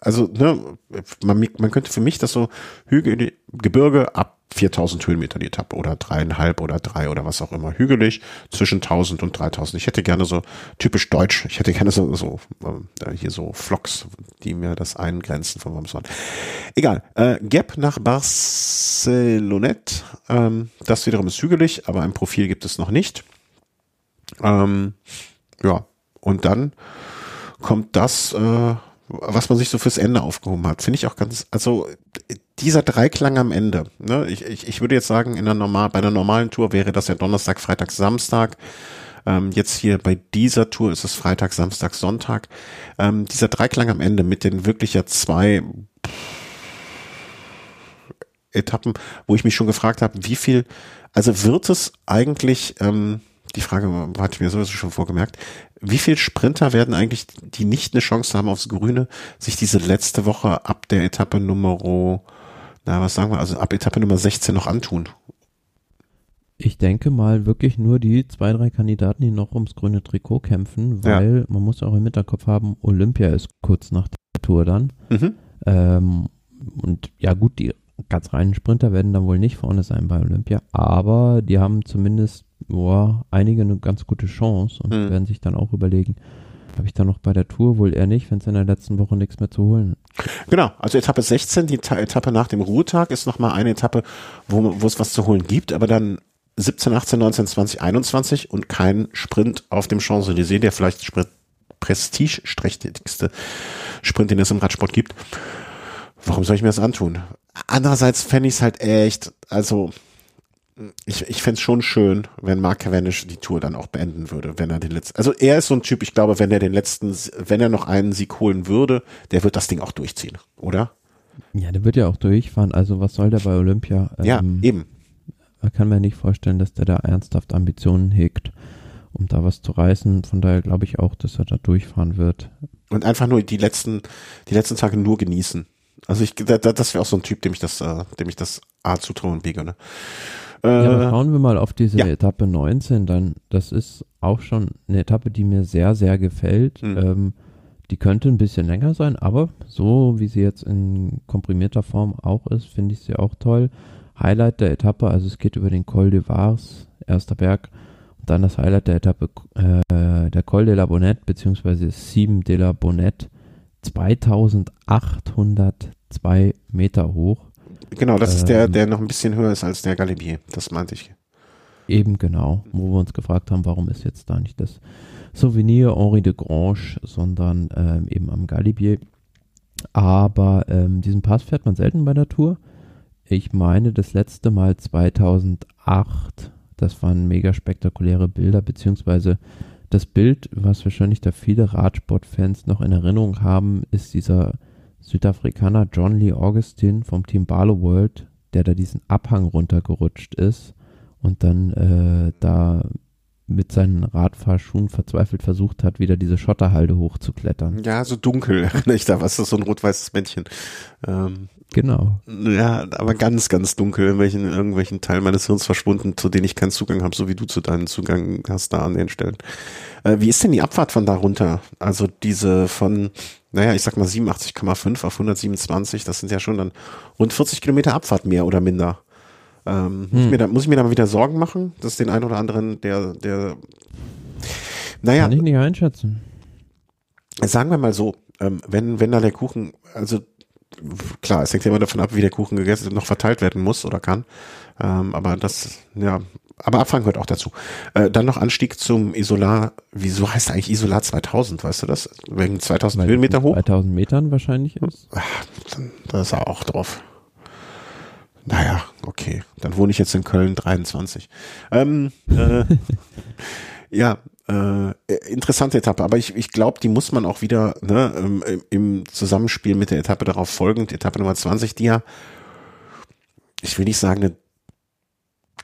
also ne, man, man könnte für mich das so Hügel, Gebirge ab 4000 Höhenmeter die Etappe oder dreieinhalb oder drei oder was auch immer. Hügelig zwischen 1000 und 3000. Ich hätte gerne so typisch deutsch. Ich hätte gerne so, so ähm, hier so Flocks, die mir das eingrenzen von Wormsmann. Egal. Äh, Gap nach Barcelonette. Ähm, das wiederum ist hügelig, aber ein Profil gibt es noch nicht. Ähm, ja, und dann kommt das, äh, was man sich so fürs Ende aufgehoben hat. Finde ich auch ganz, also dieser Dreiklang am Ende. Ne? Ich, ich, ich würde jetzt sagen, in der normal, bei einer normalen Tour wäre das ja Donnerstag, Freitag, Samstag. Ähm, jetzt hier bei dieser Tour ist es Freitag, Samstag, Sonntag. Ähm, dieser Dreiklang am Ende mit den wirklich ja zwei Etappen, wo ich mich schon gefragt habe, wie viel, also wird es eigentlich, ähm, die Frage hatte ich mir sowieso schon vorgemerkt, wie viel Sprinter werden eigentlich, die nicht eine Chance haben aufs Grüne, sich diese letzte Woche ab der Etappe Nummer, na was sagen wir, also ab Etappe Nummer 16 noch antun? Ich denke mal wirklich nur die zwei, drei Kandidaten, die noch ums grüne Trikot kämpfen, weil ja. man muss auch im Hinterkopf haben, Olympia ist kurz nach der Tour dann. Mhm. Ähm, und ja gut, die ganz reinen Sprinter werden dann wohl nicht vorne sein bei Olympia, aber die haben zumindest boah, einige eine ganz gute Chance und mhm. werden sich dann auch überlegen, habe ich da noch bei der Tour wohl eher nicht, wenn es in der letzten Woche nichts mehr zu holen. Genau, also Etappe 16, die Etappe nach dem Ruhetag ist nochmal eine Etappe, wo, wo es was zu holen gibt, aber dann 17, 18, 19, 20, 21 und kein Sprint auf dem Champs-Élysées, der vielleicht Sprint prestigeträchtigste Sprint, den es im Radsport gibt. Warum soll ich mir das antun? Andererseits fände ich es halt echt, also ich, ich fände es schon schön, wenn Mark Cavendish die Tour dann auch beenden würde, wenn er den letzten, also er ist so ein Typ, ich glaube, wenn er den letzten, wenn er noch einen Sieg holen würde, der wird das Ding auch durchziehen, oder? Ja, der wird ja auch durchfahren, also was soll der bei Olympia? Ja, ähm, eben. Man kann mir nicht vorstellen, dass der da ernsthaft Ambitionen hegt, um da was zu reißen. Von daher glaube ich auch, dass er da durchfahren wird. Und einfach nur die letzten, die letzten Tage nur genießen. Also ich, das wäre auch so ein Typ, dem ich das, äh, dem ich das A zutrauen biege, ne? Äh, ja, schauen wir mal auf diese ja. Etappe 19 dann. Das ist auch schon eine Etappe, die mir sehr, sehr gefällt. Mhm. Ähm, die könnte ein bisschen länger sein, aber so wie sie jetzt in komprimierter Form auch ist, finde ich sie auch toll. Highlight der Etappe, also es geht über den Col de Vars, erster Berg, und dann das Highlight der Etappe, äh, der Col de la Bonnette, beziehungsweise Sieben de la Bonnette, 2802 Meter hoch. Genau, das ähm, ist der, ähm, der noch ein bisschen höher ist als der Galibier, das meinte ich. Eben genau, wo wir uns gefragt haben, warum ist jetzt da nicht das Souvenir Henri de Grange, sondern ähm, eben am Galibier. Aber ähm, diesen Pass fährt man selten bei der Tour. Ich meine, das letzte Mal 2008, das waren mega spektakuläre Bilder, beziehungsweise das Bild, was wahrscheinlich da viele Radsportfans noch in Erinnerung haben, ist dieser Südafrikaner John Lee Augustin vom Team Barlow World, der da diesen Abhang runtergerutscht ist und dann äh, da mit seinen Radfahrschuhen verzweifelt versucht hat, wieder diese Schotterhalde hochzuklettern. Ja, so dunkel erinnere ich da, was ist so ein rot-weißes Männchen. Ähm, genau. Ja, aber ganz, ganz dunkel, in welchen, irgendwelchen Teil meines Hirns verschwunden, zu denen ich keinen Zugang habe, so wie du zu deinem Zugang hast da an den Stellen. Äh, wie ist denn die Abfahrt von da runter? Also diese von, naja, ich sag mal 87,5 auf 127, das sind ja schon dann rund 40 Kilometer Abfahrt mehr oder minder. Ähm, hm. muss, ich mir da, muss ich mir da mal wieder Sorgen machen, dass den einen oder anderen, der, der, naja. Kann ich nicht einschätzen. Sagen wir mal so, ähm, wenn, wenn da der Kuchen, also klar, es hängt ja immer davon ab, wie der Kuchen gegessen noch verteilt werden muss oder kann. Ähm, aber das, ja, aber Abfang gehört auch dazu. Äh, dann noch Anstieg zum Isolar, wieso heißt eigentlich Isolar 2000, weißt du das? Wegen 2000 Weil Höhenmeter hoch? 2000 Metern wahrscheinlich ist. Ach, da ist er auch drauf. Naja, okay. Dann wohne ich jetzt in Köln 23. Ähm, äh, ja, äh, interessante Etappe, aber ich, ich glaube, die muss man auch wieder ne, im, im Zusammenspiel mit der Etappe darauf folgend, Etappe Nummer 20, die ja, ich will nicht sagen, eine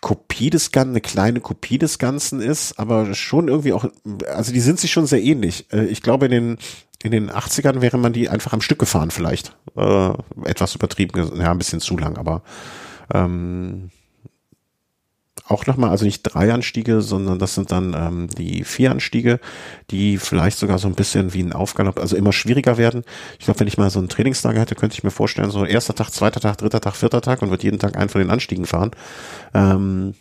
Kopie des Ganzen, eine kleine Kopie des Ganzen ist, aber schon irgendwie auch, also die sind sich schon sehr ähnlich. Äh, ich glaube, in den, in den 80ern wäre man die einfach am Stück gefahren vielleicht. Äh, etwas übertrieben, ja, ein bisschen zu lang, aber ähm, auch nochmal, also nicht drei Anstiege, sondern das sind dann ähm, die vier Anstiege, die vielleicht sogar so ein bisschen wie ein Aufgalopp, also immer schwieriger werden. Ich glaube, wenn ich mal so einen Trainingstag hätte, könnte ich mir vorstellen, so erster Tag, zweiter Tag, dritter Tag, vierter Tag und wird jeden Tag einen von den Anstiegen fahren. Ähm,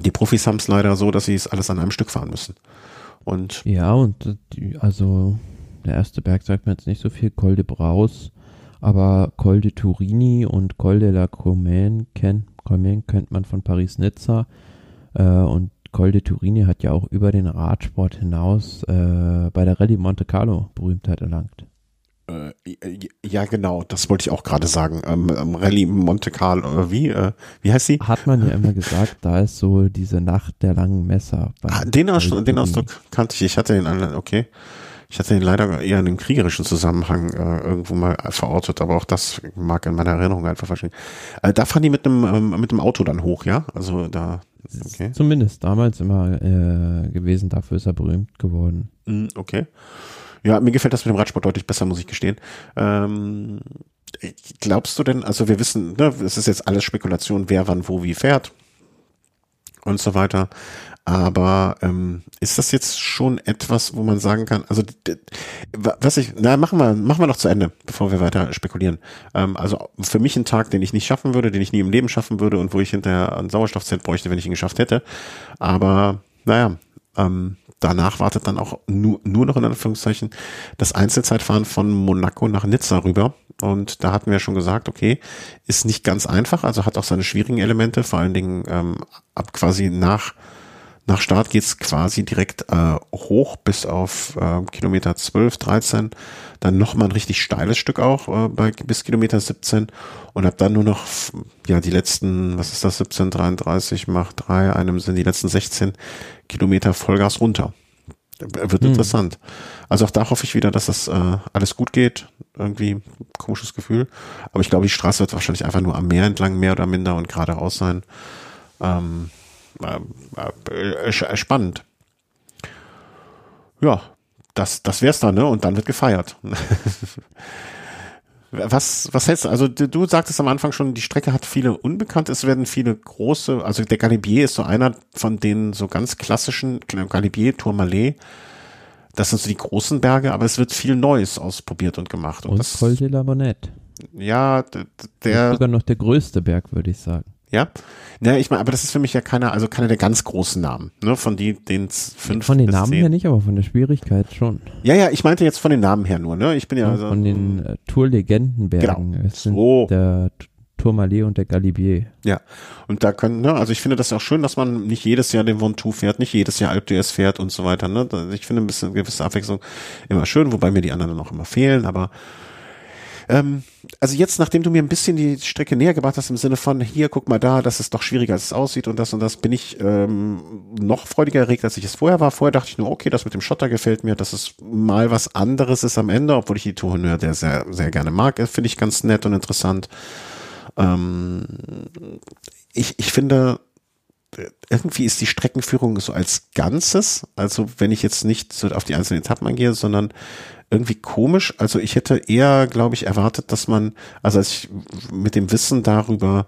die Profis haben es leider so, dass sie es alles an einem Stück fahren müssen. Und ja, und die, also der erste Berg sagt mir jetzt nicht so viel, Col de Braus, aber Col de Turini und Col de la Comaine kennt kennt man von Paris-Nizza äh, und Col de Turini hat ja auch über den Radsport hinaus äh, bei der Rallye Monte Carlo Berühmtheit erlangt. Äh, ja, genau, das wollte ich auch gerade sagen. Ähm, ähm, Rallye Monte Carlo, wie, äh, wie heißt sie? Hat man ja immer gesagt, da ist so diese Nacht der langen Messer. Ah, den, Ausdruck, den Ausdruck kannte ich, ich hatte den anderen, okay. Ich hatte ihn leider eher in einem kriegerischen Zusammenhang äh, irgendwo mal verortet, aber auch das mag in meiner Erinnerung einfach verschwinden. Äh, da fahren die mit einem ähm, mit dem Auto dann hoch, ja? Also da. Okay. Zumindest damals immer äh, gewesen, dafür ist er berühmt geworden. Mm, okay. Ja, mir gefällt das mit dem Radsport deutlich besser, muss ich gestehen. Ähm, glaubst du denn, also wir wissen, ne, es ist jetzt alles Spekulation, wer wann wo wie fährt. und so weiter. Aber ähm, ist das jetzt schon etwas, wo man sagen kann, also was ich, na machen wir, machen wir noch zu Ende, bevor wir weiter spekulieren. Ähm, also für mich ein Tag, den ich nicht schaffen würde, den ich nie im Leben schaffen würde und wo ich hinterher ein Sauerstoffzelt bräuchte, wenn ich ihn geschafft hätte. Aber naja, ähm, danach wartet dann auch nur, nur noch in Anführungszeichen das Einzelzeitfahren von Monaco nach Nizza rüber. Und da hatten wir schon gesagt, okay, ist nicht ganz einfach, also hat auch seine schwierigen Elemente, vor allen Dingen ähm, ab quasi nach nach Start geht's quasi direkt äh, hoch bis auf äh, Kilometer 12, 13. Dann nochmal ein richtig steiles Stück auch äh, bei, bis Kilometer 17 und hab dann nur noch ja die letzten, was ist das, 17, 33 macht 3, einem sind die letzten 16 Kilometer Vollgas runter. Wird hm. interessant. Also auch da hoffe ich wieder, dass das äh, alles gut geht. Irgendwie komisches Gefühl. Aber ich glaube, die Straße wird wahrscheinlich einfach nur am Meer entlang, mehr oder minder und geradeaus sein. Ähm, äh, äh, spannend. Ja, das, das wär's dann, ne? Und dann wird gefeiert. was, was hältst du? Also du, sagtest am Anfang schon, die Strecke hat viele Unbekannte, es werden viele große, also der Galibier ist so einer von den so ganz klassischen, Galibier, Tourmalet, das sind so die großen Berge, aber es wird viel Neues ausprobiert und gemacht. Und, und das, Col de la Bonette. Ja, der. sogar noch der größte Berg, würde ich sagen. Ja, ja, ich meine, aber das ist für mich ja keiner, also keiner der ganz großen Namen, ne? Von die, den fünf. Von den Namen zehn. her nicht, aber von der Schwierigkeit schon. Ja, ja, ich meinte jetzt von den Namen her nur, ne? Ich bin ja, ja also, von den äh, Tour-Legendenbergen. Genau. Es sind So. der Tourmalet und der Galibier. Ja, und da können, ne, also ich finde das auch schön, dass man nicht jedes Jahr den Ventoux fährt, nicht jedes Jahr Alp d'Huez fährt und so weiter, ne? Da- Ich finde ein bisschen gewisse Abwechslung immer schön, wobei mir die anderen auch immer fehlen, aber ähm, also jetzt, nachdem du mir ein bisschen die Strecke näher gebracht hast, im Sinne von, hier, guck mal da, das ist doch schwieriger, als es aussieht und das und das, bin ich ähm, noch freudiger erregt, als ich es vorher war. Vorher dachte ich nur, okay, das mit dem Schotter gefällt mir, dass es mal was anderes ist am Ende, obwohl ich die Tourneur, der sehr, sehr gerne mag, äh, finde ich ganz nett und interessant. Ähm, ich, ich finde, irgendwie ist die Streckenführung so als Ganzes, also wenn ich jetzt nicht so auf die einzelnen Etappen eingehe, sondern irgendwie komisch. Also ich hätte eher, glaube ich, erwartet, dass man, also als ich mit dem Wissen darüber,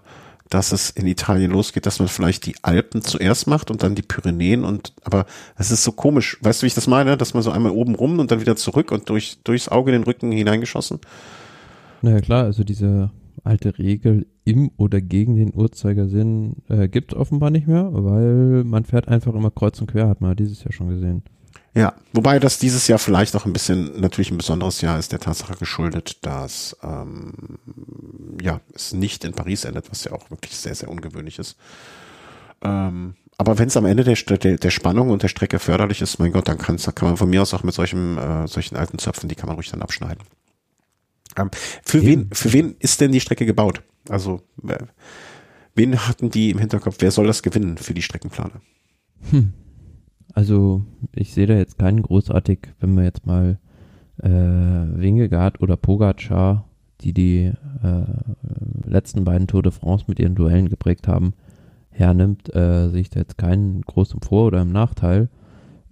dass es in Italien losgeht, dass man vielleicht die Alpen zuerst macht und dann die Pyrenäen und aber es ist so komisch. Weißt du, wie ich das meine? Dass man so einmal oben rum und dann wieder zurück und durch durchs Auge in den Rücken hineingeschossen. Naja klar, also diese alte Regel im oder gegen den Uhrzeigersinn äh, gibt es offenbar nicht mehr, weil man fährt einfach immer kreuz und quer, hat man dieses Jahr schon gesehen. Ja, wobei das dieses Jahr vielleicht auch ein bisschen natürlich ein besonderes Jahr ist, der Tatsache geschuldet, dass ähm, ja es nicht in Paris endet, was ja auch wirklich sehr sehr ungewöhnlich ist. Ähm, aber wenn es am Ende der, der, der Spannung und der Strecke förderlich ist, mein Gott, dann kann's, kann man von mir aus auch mit solchen äh, solchen alten Zöpfen, die kann man ruhig dann abschneiden. Ähm, für Eben. wen für wen ist denn die Strecke gebaut? Also äh, wen hatten die im Hinterkopf? Wer soll das gewinnen für die Streckenplaner? Hm. Also ich sehe da jetzt keinen großartig, wenn wir jetzt mal äh, Wingegaard oder Pogacar, die die äh, letzten beiden Tour de France mit ihren Duellen geprägt haben, hernimmt, äh, sehe ich da jetzt keinen großen Vor- oder im Nachteil.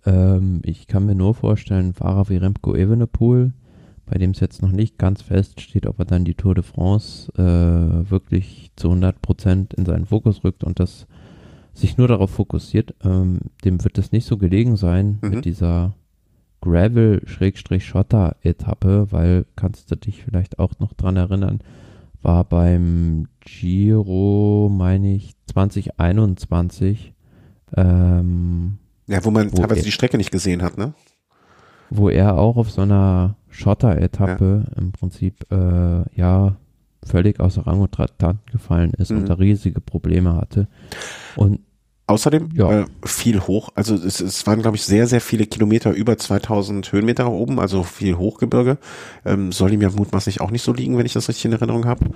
Ähm, ich kann mir nur vorstellen, Fahrer wie Remco Evenepoel, bei dem es jetzt noch nicht ganz fest steht, ob er dann die Tour de France äh, wirklich zu 100 Prozent in seinen Fokus rückt und das sich nur darauf fokussiert, ähm, dem wird es nicht so gelegen sein Mhm. mit dieser Gravel-Schotter-Etappe, weil kannst du dich vielleicht auch noch dran erinnern, war beim Giro, meine ich, 2021, ähm, Ja, wo man Wo teilweise er- die Strecke nicht gesehen hat, ne? wo er auch auf so einer Schotter-Etappe im Prinzip, äh, ja, völlig außer Rang und Trakt gefallen ist Mhm. und da riesige Probleme hatte. Und Außerdem Ja. äh, viel hoch, also es, es waren glaube ich sehr, sehr viele Kilometer über 2000 Höhenmeter oben, also viel Hochgebirge. Ähm, soll ihm ja mutmaßlich auch nicht so liegen, wenn ich das richtig in Erinnerung habe.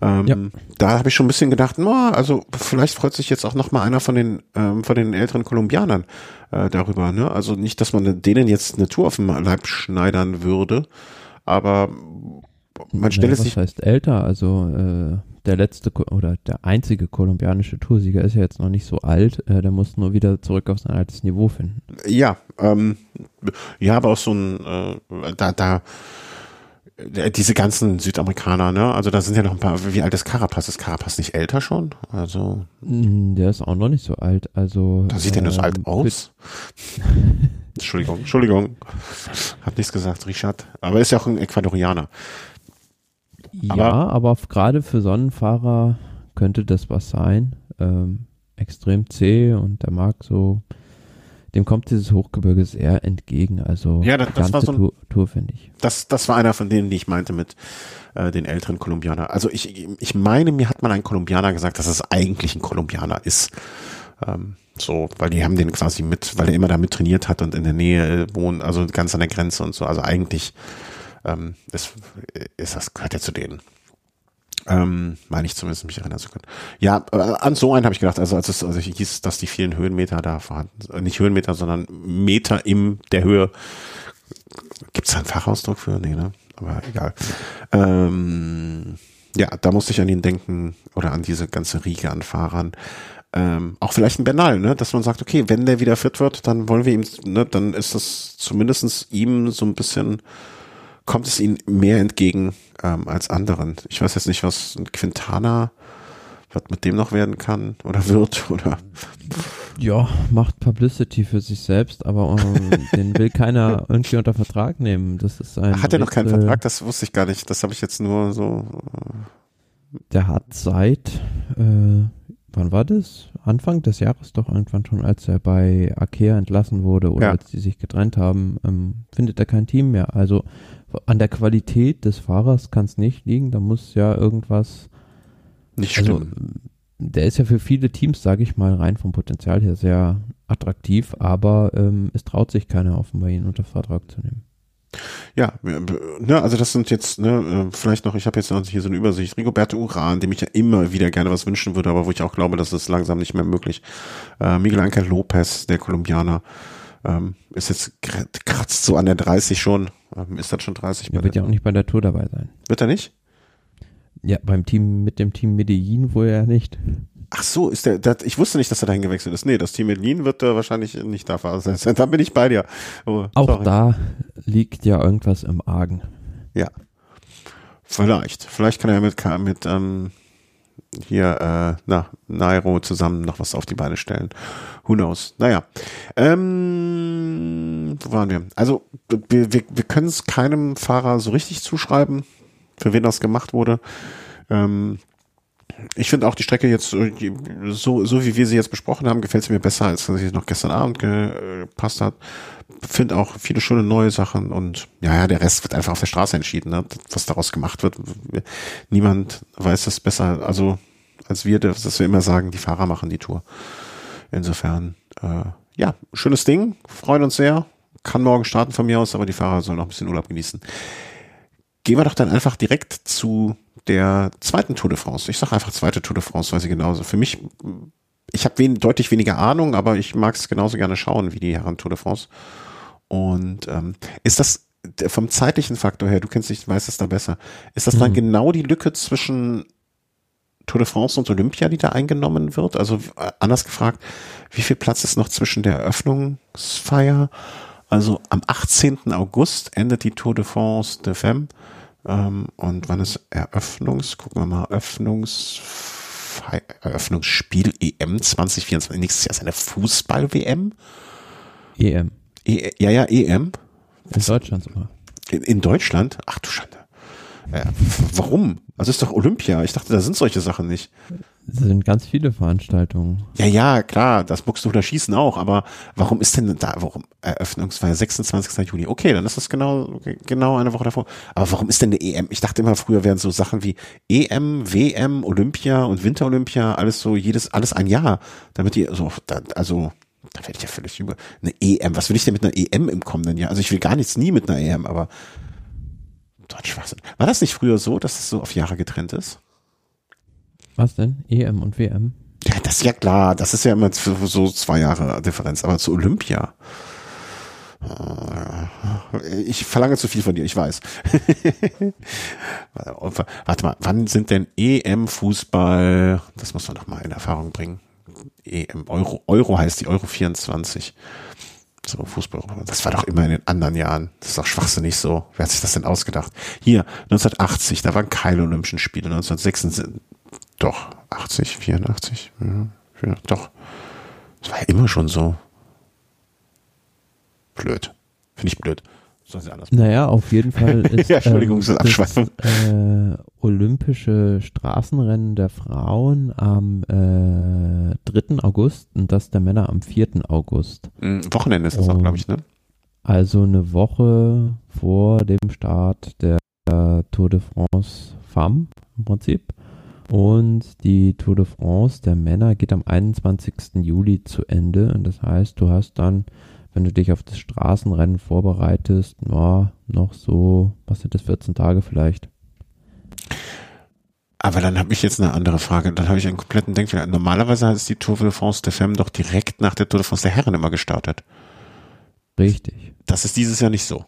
Ähm, Ja. Da habe ich schon ein bisschen gedacht, na, also vielleicht freut sich jetzt auch noch mal einer von den ähm, von den älteren Kolumbianern äh, darüber. Ne? Also nicht, dass man denen jetzt eine Tour auf dem Leib schneidern würde, aber man stelle naja, es was sich heißt älter? Also äh, der letzte oder der einzige kolumbianische Toursieger ist ja jetzt noch nicht so alt. Äh, der muss nur wieder zurück auf sein altes Niveau finden. Ja, ähm, ja, aber auch so ein, äh, da, da, diese ganzen Südamerikaner, ne? Also da sind ja noch ein paar. Wie alt ist Carapaz? Ist Carapaz nicht älter schon? Also. Mm, der ist auch noch nicht so alt. Also. Da sieht er nur so alt ähm, aus. Entschuldigung, Entschuldigung. Hab nichts gesagt, Richard. Aber ist ja auch ein Ecuadorianer. Ja, aber, aber gerade für Sonnenfahrer könnte das was sein. Ähm, extrem zäh und der mag so dem kommt dieses Hochgebirge sehr entgegen. Also ja, das, das war so ein, Tour, Tour finde ich. Das, das war einer von denen, die ich meinte mit äh, den älteren Kolumbianer. Also ich, ich meine, mir hat mal ein Kolumbianer gesagt, dass es eigentlich ein Kolumbianer ist. Ähm, so, weil die haben den quasi mit, weil er immer da mit trainiert hat und in der Nähe wohnt, also ganz an der Grenze und so. Also eigentlich ähm, ist, ist das gehört ja zu denen. Ähm, meine ich zumindest, mich erinnern zu können. Ja, äh, an so einen habe ich gedacht, also als es also hieß, dass die vielen Höhenmeter da vorhanden äh, nicht Höhenmeter, sondern Meter in der Höhe. Gibt es da einen Fachausdruck für? Nee, ne? Aber egal. Ähm, ja, da musste ich an ihn denken oder an diese ganze Riege an Fahrern. Ähm, auch vielleicht ein Bernal, ne, dass man sagt, okay, wenn der wieder fit wird, dann wollen wir ihm, ne, dann ist das zumindestens ihm so ein bisschen kommt es ihnen mehr entgegen ähm, als anderen. Ich weiß jetzt nicht, was ein Quintana, was mit dem noch werden kann oder wird oder. Ja, macht Publicity für sich selbst, aber um, den will keiner irgendwie unter Vertrag nehmen. Das ist ein. Hat er noch keinen Vertrag? Das wusste ich gar nicht. Das habe ich jetzt nur so. Äh Der hat seit, äh, wann war das? Anfang des Jahres doch irgendwann schon, als er bei Akea entlassen wurde oder ja. als die sich getrennt haben, ähm, findet er kein Team mehr. Also an der Qualität des Fahrers kann es nicht liegen, da muss ja irgendwas nicht also, stimmen. Der ist ja für viele Teams, sage ich mal, rein vom Potenzial her sehr attraktiv, aber ähm, es traut sich keiner offenbar ihn unter Vertrag zu nehmen. Ja, ne, also das sind jetzt, ne, äh, vielleicht noch, ich habe jetzt noch hier so eine Übersicht. Rigoberto Uran, dem ich ja immer wieder gerne was wünschen würde, aber wo ich auch glaube, das ist langsam nicht mehr möglich. Äh, Miguel Angel Lopez, der Kolumbianer, ähm, ist jetzt kratzt so an der 30 schon. Ähm, ist das schon 30? Er wird ja auch nicht bei der Tour dabei sein. Wird er nicht? Ja, beim Team, mit dem Team Medellin wohl ja nicht. Ach so, ist der, der ich wusste nicht, dass er dahin gewechselt ist. Nee, das Team Medellin wird er wahrscheinlich nicht da sein. Da bin ich bei dir. Oh, auch sorry. da liegt ja irgendwas im Argen. Ja. Vielleicht. Vielleicht kann er mit, mit ähm, hier, äh, na, Nairo zusammen noch was auf die Beine stellen. Who knows? Naja. Ähm, wo waren wir? Also, wir, wir, wir können es keinem Fahrer so richtig zuschreiben, für wen das gemacht wurde. Ähm, ich finde auch die Strecke jetzt so, so wie wir sie jetzt besprochen haben, gefällt sie mir besser, als sie noch gestern Abend gepasst hat. Finde auch viele schöne neue Sachen und ja, ja, der Rest wird einfach auf der Straße entschieden, ne? was daraus gemacht wird. Niemand weiß das besser, also als wir, dass wir immer sagen, die Fahrer machen die Tour. Insofern, äh, ja, schönes Ding, freuen uns sehr. Kann morgen starten von mir aus, aber die Fahrer sollen noch ein bisschen Urlaub genießen. Gehen wir doch dann einfach direkt zu der zweiten Tour de France. Ich sage einfach zweite Tour de France, weil sie genauso. Für mich, ich habe wen, deutlich weniger Ahnung, aber ich mag es genauso gerne schauen wie die Herren Tour de France. Und ähm, ist das vom zeitlichen Faktor her, du kennst dich, weißt es da besser, ist das dann mhm. genau die Lücke zwischen Tour de France und Olympia, die da eingenommen wird? Also anders gefragt, wie viel Platz ist noch zwischen der Eröffnungsfeier? Also am 18. August endet die Tour de France de Femme. Ähm, und wann ist Eröffnungs? Gucken wir mal, Eröffnungs Eröffnungsspiel EM 2024. Nächstes Jahr ist eine Fußball-WM. EM. E ja, ja, EM. In Deutschland sogar. In, in Deutschland? Ach du Schande. Äh, warum? Also ist doch Olympia. Ich dachte, da sind solche Sachen nicht. Es sind ganz viele Veranstaltungen. Ja, ja, klar, das Buxtehuder Schießen auch, aber warum ist denn da, warum Eröffnungsfeier 26. Juni? Okay, dann ist das genau, genau eine Woche davor. Aber warum ist denn eine EM? Ich dachte immer, früher wären so Sachen wie EM, WM, Olympia und Winterolympia, alles so jedes, alles ein Jahr, damit die so, also, da werde ich ja völlig über. Eine EM, was will ich denn mit einer EM im kommenden Jahr? Also ich will gar nichts nie mit einer EM, aber Dort Schwachsinn. War das nicht früher so, dass es so auf Jahre getrennt ist? Was denn? EM und WM? Ja, das ist ja klar. Das ist ja immer so zwei Jahre Differenz. Aber zu Olympia. Äh, ich verlange zu viel von dir, ich weiß. Warte mal, wann sind denn EM-Fußball? Das muss man doch mal in Erfahrung bringen. EM, Euro, Euro heißt die Euro 24. So, Fußball. Das war doch immer in den anderen Jahren. Das ist doch schwachsinnig so. Wer hat sich das denn ausgedacht? Hier, 1980, da waren keine Olympischen Spiele. 1976, doch, 80, 84, ja, doch. Das war ja immer schon so. Blöd. Finde ich blöd. Soll sie anders naja, auf jeden Fall ist ja, Entschuldigung, ähm, das, äh, Olympische Straßenrennen der Frauen am äh, 3. August und das der Männer am 4. August. Mhm, Wochenende ist das und auch, glaube ich, ne? Also eine Woche vor dem Start der Tour de France Femme im Prinzip. Und die Tour de France der Männer geht am 21. Juli zu Ende. Und das heißt, du hast dann wenn du dich auf das Straßenrennen vorbereitest, ja, noch so, was sind das, 14 Tage vielleicht. Aber dann habe ich jetzt eine andere Frage. Dann habe ich einen kompletten Denkfehler. Normalerweise ist die Tour de France der Femme doch direkt nach der Tour de France der Herren immer gestartet. Richtig. Das ist dieses Jahr nicht so.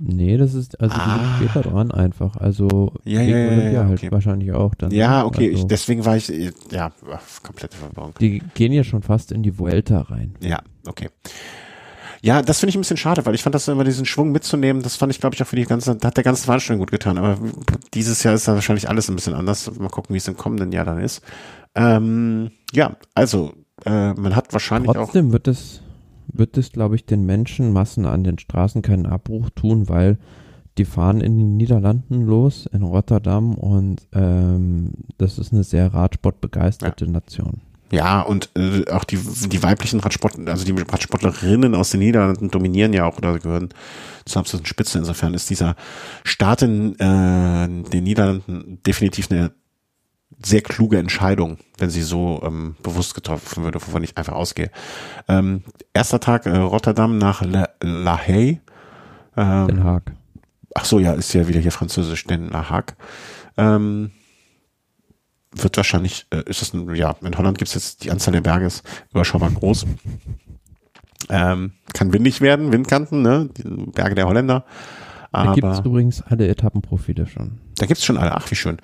Nee, das ist, also ah. die sind später dran einfach. Also ja, ja, ja, ja, halt okay. wahrscheinlich auch dann. Ja, okay, also, ich, deswegen war ich, ja, komplette Verwirrung. Die gehen ja schon fast in die Vuelta rein. Ja, okay. Ja, das finde ich ein bisschen schade, weil ich fand das immer diesen Schwung mitzunehmen, das fand ich, glaube ich, auch für die ganze, hat der ganzen Veranstaltung gut getan. Aber dieses Jahr ist da wahrscheinlich alles ein bisschen anders. Mal gucken, wie es im kommenden Jahr dann ist. Ähm, ja, also, äh, man hat wahrscheinlich Trotzdem auch. Trotzdem wird es wird es, glaube ich, den Menschenmassen an den Straßen keinen Abbruch tun, weil die fahren in den Niederlanden los, in Rotterdam und ähm, das ist eine sehr Radsportbegeisterte ja. Nation. Ja, und äh, auch die, die weiblichen Radsportler, also die Radsportlerinnen aus den Niederlanden dominieren ja auch oder gehören zur absoluten Spitze. Insofern ist dieser Start in äh, den Niederlanden definitiv eine sehr kluge Entscheidung, wenn sie so ähm, bewusst getroffen würde, wovon ich einfach ausgehe. Ähm, erster Tag äh, Rotterdam nach La, La Haye. Ähm, Den Haag. Ach so, ja, ist ja wieder hier französisch, Den La Haag. Ähm, wird wahrscheinlich, äh, ist es ein, ja, in Holland gibt es jetzt die Anzahl der Berge ist überschaubar groß. Ähm, kann windig werden, Windkanten, ne? Die Berge der Holländer. Da gibt es übrigens alle Etappenprofile schon. Da gibt es schon alle, ach wie schön.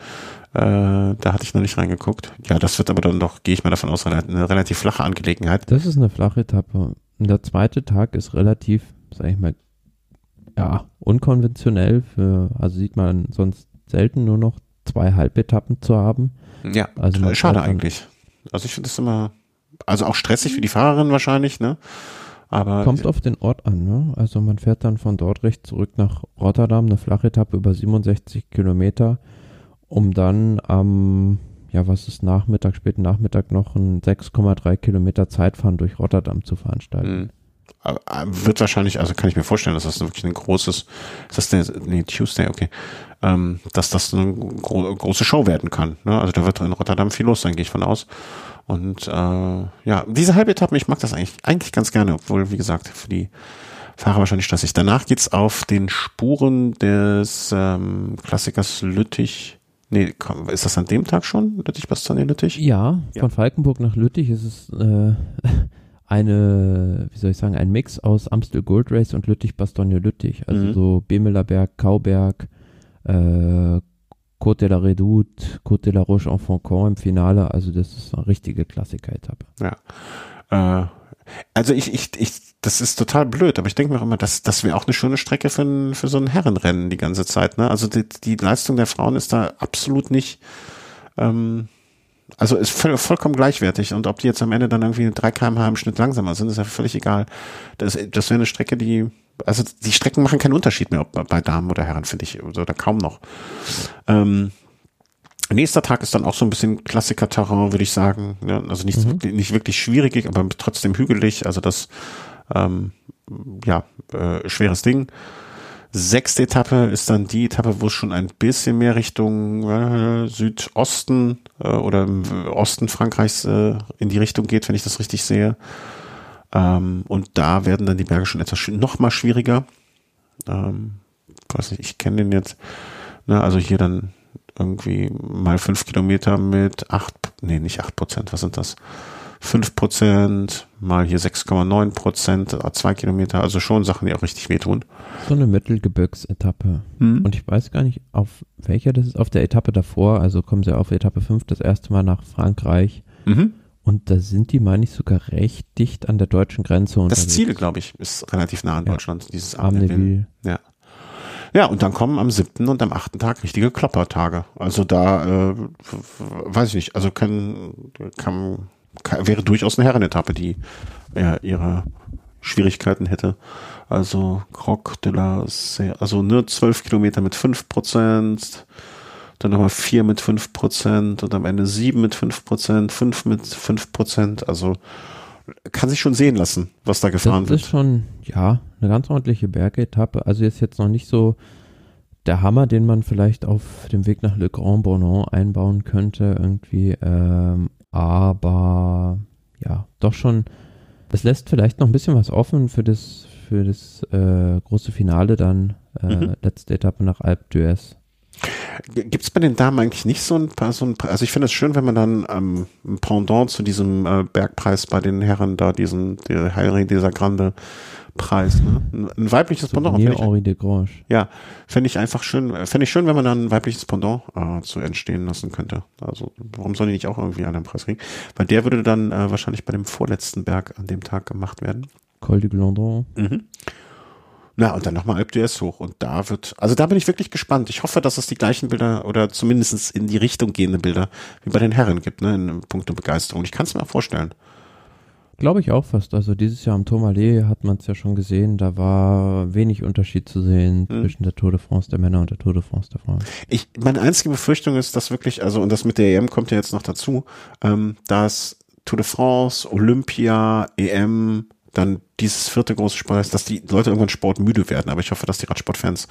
Äh, da hatte ich noch nicht reingeguckt. Ja, das wird aber dann doch, gehe ich mal davon aus, eine relativ flache Angelegenheit. Das ist eine flache Etappe. Der zweite Tag ist relativ, sag ich mal, ja, unkonventionell für, also sieht man sonst selten nur noch zwei Halbetappen zu haben. Ja, also schade eigentlich. Also ich finde das immer, also auch stressig für die Fahrerin wahrscheinlich, ne? Aber Kommt auf den Ort an, ne? Also man fährt dann von dort recht zurück nach Rotterdam, eine flache Etappe über 67 Kilometer um dann am, ja, was ist Nachmittag, späten Nachmittag noch ein 6,3 Kilometer Zeitfahren durch Rotterdam zu veranstalten. Mhm. Wird wahrscheinlich, also kann ich mir vorstellen, dass das wirklich ein großes, ist das der, nee, Tuesday, okay, ähm, dass das eine gro große Show werden kann. Ne? Also da wird in Rotterdam viel los sein, gehe ich von aus. Und äh, ja, diese halbe ich mag das eigentlich, eigentlich ganz gerne, obwohl, wie gesagt, für die Fahrer wahrscheinlich stressig. Danach geht's auf den Spuren des ähm, Klassikers Lüttich Nee, ist das an dem Tag schon, Lüttich-Bastogne-Lüttich? Ja, ja, von Falkenburg nach Lüttich ist es äh, eine, wie soll ich sagen, ein Mix aus Amstel Gold Race und Lüttich-Bastogne-Lüttich. Also mhm. so Bemelerberg, Kauberg, äh, Côte de la Redoute, Côte de la Roche en Foncan im Finale. Also das ist eine richtige Klassiker-Etappe. Ja. Äh, also ich, ich, ich, das ist total blöd, aber ich denke mir auch immer, das, das wäre auch eine schöne Strecke für, für so ein Herrenrennen die ganze Zeit. Ne? Also die, die Leistung der Frauen ist da absolut nicht, ähm, also ist voll, vollkommen gleichwertig. Und ob die jetzt am Ende dann irgendwie 3 kmh im Schnitt langsamer sind, ist ja völlig egal. Das, das wäre eine Strecke, die, also die Strecken machen keinen Unterschied mehr, ob bei Damen oder Herren, finde ich, oder kaum noch. Ähm, Nächster Tag ist dann auch so ein bisschen Klassiker-Terrain, würde ich sagen. Ja, also nicht, mhm. nicht wirklich schwierig, aber trotzdem hügelig. Also das, ähm, ja, äh, schweres Ding. Sechste Etappe ist dann die Etappe, wo es schon ein bisschen mehr Richtung äh, Südosten äh, oder im Osten Frankreichs äh, in die Richtung geht, wenn ich das richtig sehe. Ähm, und da werden dann die Berge schon etwas noch mal schwieriger. Ähm, weiß nicht, ich kenne den jetzt. Ne, also hier dann irgendwie mal fünf Kilometer mit acht, nee, nicht acht Prozent, was sind das? Fünf Prozent, mal hier 6,9 Prozent, zwei Kilometer, also schon Sachen, die auch richtig wehtun. So eine Mittelgebirgsetappe. Mhm. Und ich weiß gar nicht, auf welcher das ist, auf der Etappe davor, also kommen sie auf Etappe 5 das erste Mal nach Frankreich. Mhm. Und da sind die, meine ich, sogar recht dicht an der deutschen Grenze. Das unterwegs. Ziel, glaube ich, ist relativ nah an Ja. Deutschland, dieses. Armenville. Ja. Ja, und dann kommen am siebten und am achten Tag richtige Kloppertage. Also da, äh, weiß ich nicht, also kann, kann, kann wäre durchaus eine Herrenetappe, die ja, ihre Schwierigkeiten hätte. Also Croc de la Se also nur zwölf Kilometer mit fünf Prozent, dann nochmal vier mit fünf Prozent und am Ende sieben mit fünf Prozent, fünf mit fünf Prozent. Also kann sich schon sehen lassen, was da gefahren Das wird. ist schon, ja, eine ganz ordentliche Bergetappe. Also ist jetzt noch nicht so der Hammer, den man vielleicht auf dem Weg nach Le Grand Bonan einbauen könnte, irgendwie. Ähm, aber ja, doch schon. Es lässt vielleicht noch ein bisschen was offen für das, für das äh, große Finale dann, äh, Mhm. letzte Etappe nach Alpe d'Huez. Gibt es bei den Damen eigentlich nicht so ein paar, so ein, also ich finde es schön, wenn man dann ähm, ein Pendant zu diesem äh, Bergpreis bei den Herren da, diesen, der Henri dieser Grande Preis, ne? Ein, ein weibliches Pendant. Souvenir Finde ich, Henri de Grange. ja, fände ich einfach schön, fände ich schön, wenn man dann ein weibliches Pendant äh, zu entstehen lassen könnte. Also, warum soll die nicht auch irgendwie einen Preis kriegen? Weil der würde dann äh, wahrscheinlich bei dem vorletzten Berg an dem Tag gemacht werden. Col du Glandon. Mhm. Na, und dann nochmal Alp d'Huez hoch. Und da wird, also da bin ich wirklich gespannt. Ich hoffe, dass es die gleichen Bilder oder zumindest in die Richtung gehende Bilder wie bei den Herren gibt, ne, in puncto Begeisterung. Ich kann es mir vorstellen. Glaube ich auch fast. Also dieses Jahr am Tourmalet hat man es ja schon gesehen, da war wenig Unterschied zu sehen Hm. zwischen der Tour de France der Männer und der Tour de France der Frauen. Ich, meine einzige Befürchtung ist, dass wirklich, also, und das mit der EM kommt ja jetzt noch dazu, ähm, dass Tour de France, Olympia, EM, dann dieses vierte große Sport ist, dass die Leute irgendwann sportmüde werden. Aber ich hoffe, dass die Radsportfans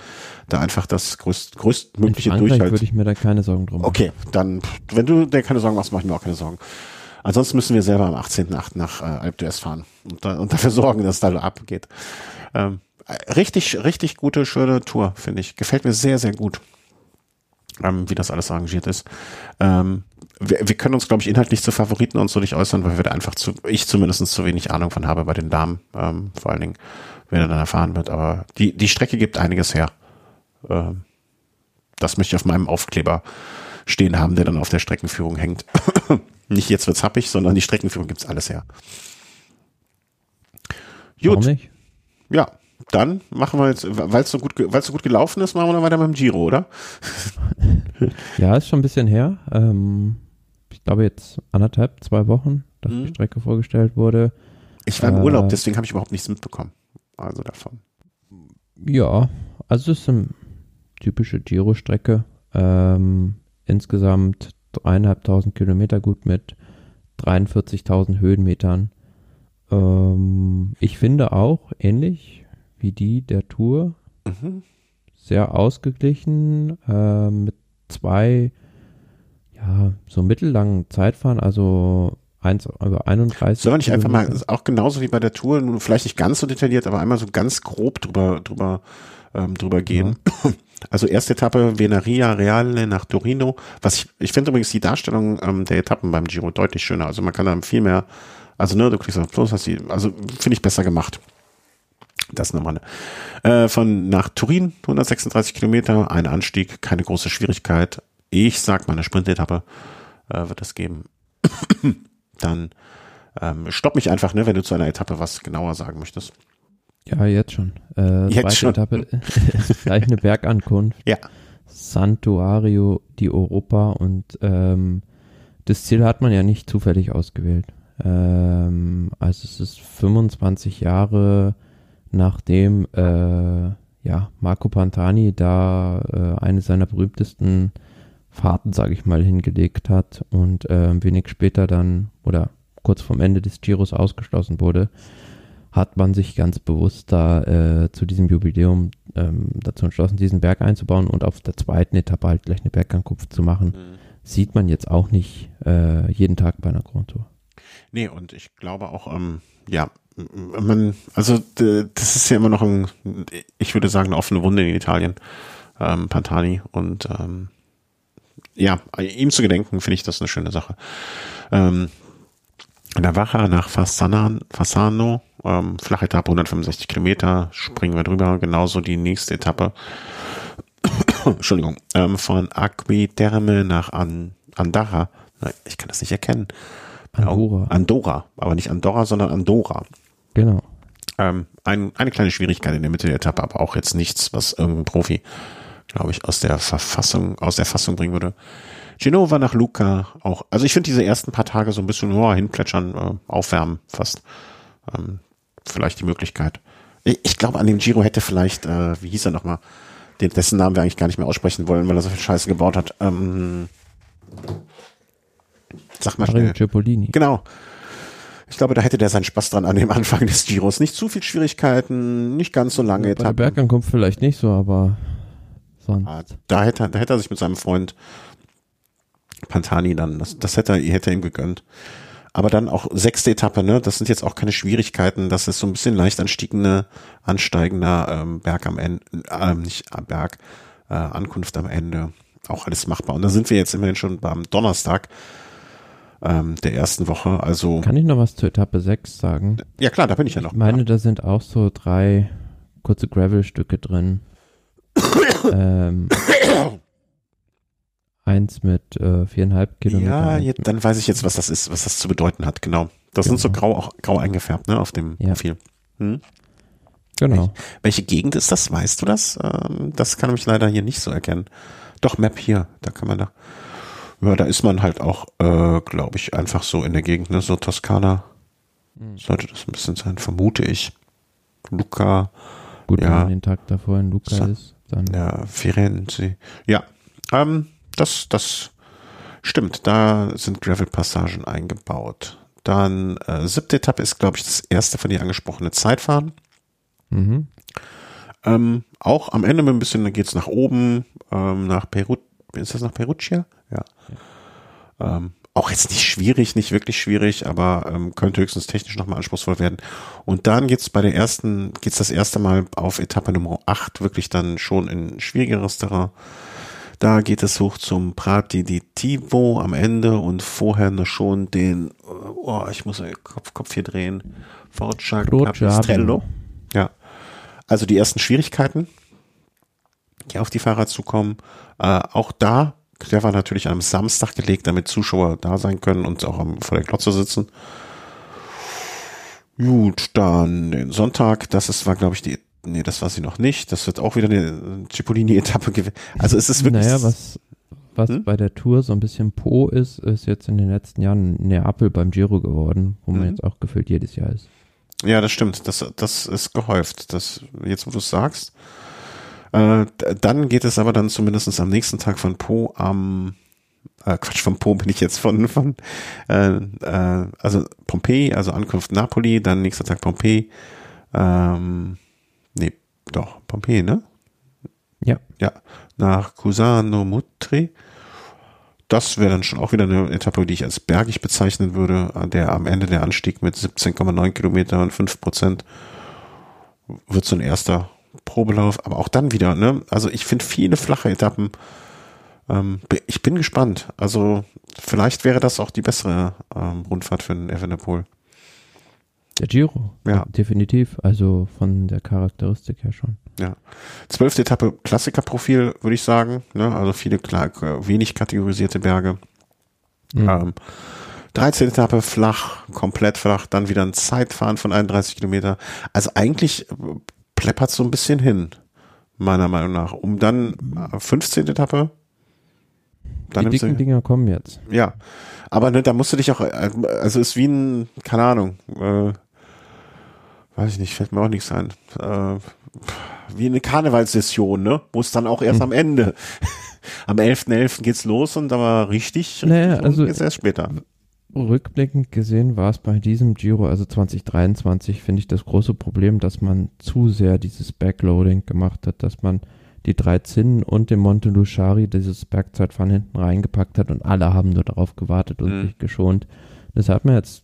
da einfach das größt, größtmögliche Frankreich Durchhalt würde ich mir da keine Sorgen drum machen. Okay, dann, wenn du dir keine Sorgen machst, mach ich mir auch keine Sorgen. Ansonsten müssen wir selber am 18.8. nach äh, Alpe d'Huez fahren und, da, und dafür sorgen, dass es da abgeht. Ähm, äh, richtig, richtig gute, schöne Tour, finde ich. Gefällt mir sehr, sehr gut, ähm, wie das alles arrangiert ist. Ähm, wir, wir können uns, glaube ich, inhaltlich zu Favoriten und so nicht äußern, weil wir da einfach zu, ich zumindest zu wenig Ahnung von habe bei den Damen, ähm, vor allen Dingen, wer da dann erfahren wird. Aber die, die Strecke gibt einiges her. Ähm, das möchte ich auf meinem Aufkleber stehen haben, der dann auf der Streckenführung hängt. Nicht jetzt wird's happig, sondern die Streckenführung gibt's alles her. Gut, ja, dann machen wir jetzt, weil es so gut, weil so gut gelaufen ist, machen wir dann weiter mit dem Giro, oder? Ja, ist schon ein bisschen her. Ähm, ich glaube jetzt anderthalb, zwei Wochen, dass Mhm. die Strecke vorgestellt wurde. Ich war im Äh, Urlaub, deswegen habe ich überhaupt nichts mitbekommen. Also davon. Ja, also es ist eine typische Giro-Strecke. Ähm, insgesamt dreieinhalbtausend Kilometer gut mit 43.000 Höhenmetern. Ähm, ich finde auch ähnlich wie die der Tour Mhm. sehr ausgeglichen äh, mit zwei ja so mittellangen Zeitfahren, also eins über 31. Sollen wir nicht einfach mal, auch genauso wie bei der Tour, nun vielleicht nicht ganz so detailliert, aber einmal so ganz grob drüber, drüber, ähm, drüber gehen. Also erste Etappe Venaria Reale nach Torino. Was ich, ich finde übrigens die Darstellung ähm, der Etappen beim Giro deutlich schöner. Also man kann da viel mehr, also ne, du kriegst auf Plus, hast die, also finde ich besser gemacht. Das nochmal. Äh, von nach Turin, 136 Kilometer, ein Anstieg, keine große Schwierigkeit. Ich sag mal, eine Sprintetappe äh, wird es geben. Dann ähm, stopp mich einfach, ne, wenn du zu einer Etappe was genauer sagen möchtest. Ja, jetzt schon. Äh, Jetzt zweite schon. Etappe ist gleich eine Bergankunft. Ja. Santuario di Europa und ähm, das Ziel hat man ja nicht zufällig ausgewählt. Ähm, also es ist 25 Jahre nachdem äh, ja, Marco Pantani da äh, eine seiner berühmtesten Fahrten, sage ich mal, hingelegt hat und äh, wenig später dann oder kurz vorm Ende des Giros ausgeschlossen wurde, hat man sich ganz bewusst da äh, zu diesem Jubiläum ähm, dazu entschlossen, diesen Berg einzubauen und auf der zweiten Etappe halt gleich eine Bergankunft zu machen. Sieht man jetzt auch nicht äh, jeden Tag bei einer Grand Tour. Nee, und ich glaube auch, ähm, ja, man, also das ist ja immer noch ein, ich würde sagen, eine offene Wunde in Italien, ähm, Pantani. Und ähm, ja, ihm zu gedenken, finde ich das eine schöne Sache. Ähm, Navaja nach Fasana, Fasano, ähm, flache Etappe, 165 Kilometer, springen wir drüber. Genauso die nächste Etappe, Entschuldigung, ähm, von Aquiterme nach An Andara. Ich kann das nicht erkennen. Andorra. Andorra, aber nicht Andorra, sondern Andorra. Genau. Ähm, ein, eine kleine Schwierigkeit in der Mitte der Etappe, aber auch jetzt nichts, was irgendein Profi, glaube ich, aus der Verfassung, aus der Fassung bringen würde. Genova nach Luca auch. Also ich finde diese ersten paar Tage so ein bisschen nur hinplätschern, äh, aufwärmen fast. Ähm, vielleicht die Möglichkeit. Ich, ich glaube, an dem Giro hätte vielleicht, äh, wie hieß er nochmal, den, dessen Namen wir eigentlich gar nicht mehr aussprechen wollen, weil er so viel Scheiße gebaut hat. Ähm, sag mal Mario schnell. Cipollini. Genau. Ich glaube, da hätte der seinen Spaß dran an dem Anfang des Giros. Nicht zu viel Schwierigkeiten, nicht ganz so lange Bei der Etappen. Bergankunft vielleicht nicht so, aber sonst. Ah, Da hätte, er- da hätte er sich mit seinem Freund Pantani dann, das, das hätte er, hätte er ihm gegönnt. Aber dann auch sechste Etappe, ne? Das sind jetzt auch keine Schwierigkeiten. Das ist so ein bisschen leicht anstiegender, ansteigender ähm, Berg am Ende, ähm, nicht äh, Berg, äh, Ankunft am Ende. Auch alles machbar. Und da sind wir jetzt immerhin schon beim Donnerstag ähm, der ersten Woche. Also Kann ich noch was zur Etappe 6 sagen? ja klar, da bin ich ja noch. Ich meine, da sind auch so drei kurze Gravel-Stücke drin. ähm, eins mit äh, viereinhalb Kilometer. Ja, jetzt, dann weiß ich jetzt, was das ist, was das zu bedeuten hat, genau. Das sind so Genau. grau, auch grau eingefärbt, ne, auf dem Ja. Profil. Hm? Genau. Welche Gegend ist das? Weißt du das? Ähm, das kann ich leider hier nicht so erkennen. Doch, Map hier, da kann man da. Ja, da ist man halt auch, äh, glaube ich, einfach so in der Gegend, ne, so Toskana. Hm. Sollte das ein bisschen sein, vermute ich. Luca, Gut, wenn Ja. man den Tag davor in Luca So. ist, dann ja, Firenze. Ja, ähm, das, das stimmt. Da sind Gravel-Passagen eingebaut. Dann äh, siebte Etappe ist, glaube ich, das erste von dir angesprochene Zeitfahren. mhm. Ähm, auch am Ende mit ein bisschen, dann geht's nach oben, ähm, nach Peru, ist das nach Perugia? Ja. Ähm, auch jetzt nicht schwierig, nicht wirklich schwierig, aber ähm, könnte höchstens technisch nochmal anspruchsvoll werden. Und dann geht's bei der ersten, geht's das erste Mal auf Etappe Nummer 8 wirklich dann schon in schwierigeres Terrain. Da geht es hoch zum Prati di Tivo am Ende und vorher noch schon den, oh, ich muss den Kopf, Kopf hier drehen, Forza. Capistrello. Ja. Also die ersten Schwierigkeiten, die auf die Fahrer zukommen. Äh, auch da, der war natürlich am Samstag gelegt, damit Zuschauer da sein können und auch am, vor der Glotze sitzen. Gut, dann den Sonntag, das ist, war glaube ich die, nee, das war sie noch nicht. Das wird auch wieder eine Cipollini-Etappe gewesen. Also es ist wirklich, Naja, was, was Hm? bei der Tour so ein bisschen Po ist, ist jetzt in den letzten Jahren Neapel beim Giro geworden, wo man Mhm. jetzt auch gefühlt jedes Jahr ist. Ja, das stimmt. Das, das ist gehäuft. Das, jetzt, wo du es sagst. Äh, dann geht es aber dann zumindest am nächsten Tag von Po am, äh, Quatsch, von Po bin ich jetzt von, von, äh, äh, also Pompeji, also Ankunft Napoli, dann nächster Tag Pompeji, ähm, nee, doch, Pompeji, ne? Ja. Ja, nach Cusano Mutri. Das wäre dann schon auch wieder eine Etappe, die ich als bergig bezeichnen würde, an der am Ende der Anstieg mit 17,9 Kilometer und 5 Prozent wird so ein erster Probelauf, aber auch dann wieder, ne? Also ich finde viele flache Etappen. Ähm, ich bin gespannt. Also vielleicht wäre das auch die bessere ähm, Rundfahrt für den Evenepoel. Der Giro. Ja. Definitiv. Also von der Charakteristik her schon. Zwölfte Etappe Klassikerprofil, würde ich sagen. Ne? Also viele klar, wenig kategorisierte Berge. Mhm. Ähm, 13. Etappe flach, komplett flach, dann wieder ein Zeitfahren von 31 Kilometer. Also eigentlich äh, pleppert so ein bisschen hin, meiner Meinung nach. Um dann äh, 15. Etappe. Dann Die dicken Dinger kommen jetzt. ja, aber ne, da musst du dich auch, äh, also ist wie ein, keine Ahnung, äh, weiß ich nicht, fällt mir auch nichts ein. Äh, wie eine Karnevalssession, ne? Wo es dann auch erst Hm. am Ende. am 11.11. geht's los und aber richtig, Naja, richtig also- geht's erst später. Rückblickend gesehen war es bei diesem Giro, also 2023, finde ich das große Problem, dass man zu sehr dieses Backloading gemacht hat, dass man die drei Zinnen und den Monte Luchari dieses Bergzeitfahren hinten reingepackt hat und alle haben nur darauf gewartet und Mhm. sich geschont. Das hat man jetzt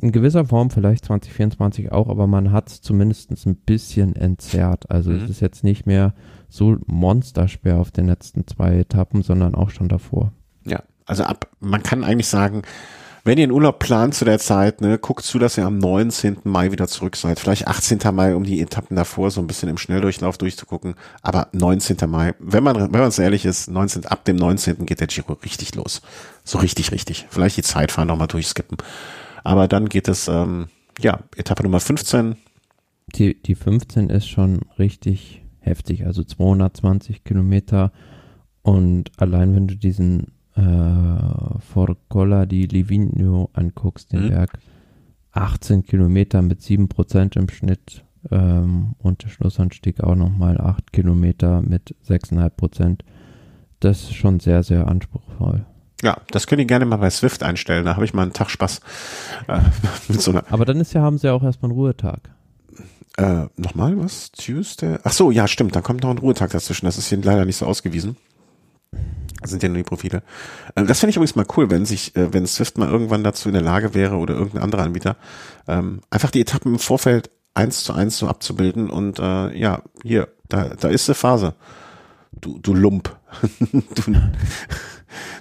in gewisser Form vielleicht 2024 auch, aber man hat es zumindest ein bisschen entzerrt. Also Mhm. es ist jetzt nicht mehr so monsterschwer auf den letzten zwei Etappen, sondern auch schon davor. Ja, also ab, man kann eigentlich sagen, Wenn ihr einen Urlaub plant zu der Zeit, ne, guckt zu, dass ihr am 19. Mai wieder zurück seid. Vielleicht 18. Mai, um die Etappen davor so ein bisschen im Schnelldurchlauf durchzugucken. Aber 19. Mai, wenn man, wenn man es ehrlich ist, 19, ab dem 19. geht der Giro richtig los. So richtig, richtig. Vielleicht die Zeitfahren nochmal durchskippen. Aber dann geht es, ähm, ja, Etappe Nummer 15. Die, die 15 ist schon richtig heftig, also 220 Kilometer. Und allein wenn du diesen äh, Forcola di Livigno anguckst, den mhm. Berg, 18 Kilometer mit 7% im Schnitt ähm, und der Schlussanstieg auch nochmal 8 Kilometer mit 6,5%. Das ist schon sehr, sehr anspruchsvoll. Ja, das könnt ihr gerne mal bei Swift einstellen. Da habe ich mal einen Tag Spaß. Äh, mit so einer Aber dann ist ja, haben sie ja auch erstmal einen Ruhetag. Äh, nochmal was? Tuesday? Ach so, ja, stimmt. Da kommt noch ein Ruhetag dazwischen. Das ist hier leider nicht so ausgewiesen. Das sind ja nur die Profile. Äh, das fände ich übrigens mal cool, wenn sich, äh, wenn Swift mal irgendwann dazu in der Lage wäre oder irgendein anderer Anbieter, ähm, einfach die Etappen im Vorfeld eins zu eins so abzubilden und äh, ja, hier, da, da ist eine Phase. Du, du Lump. du,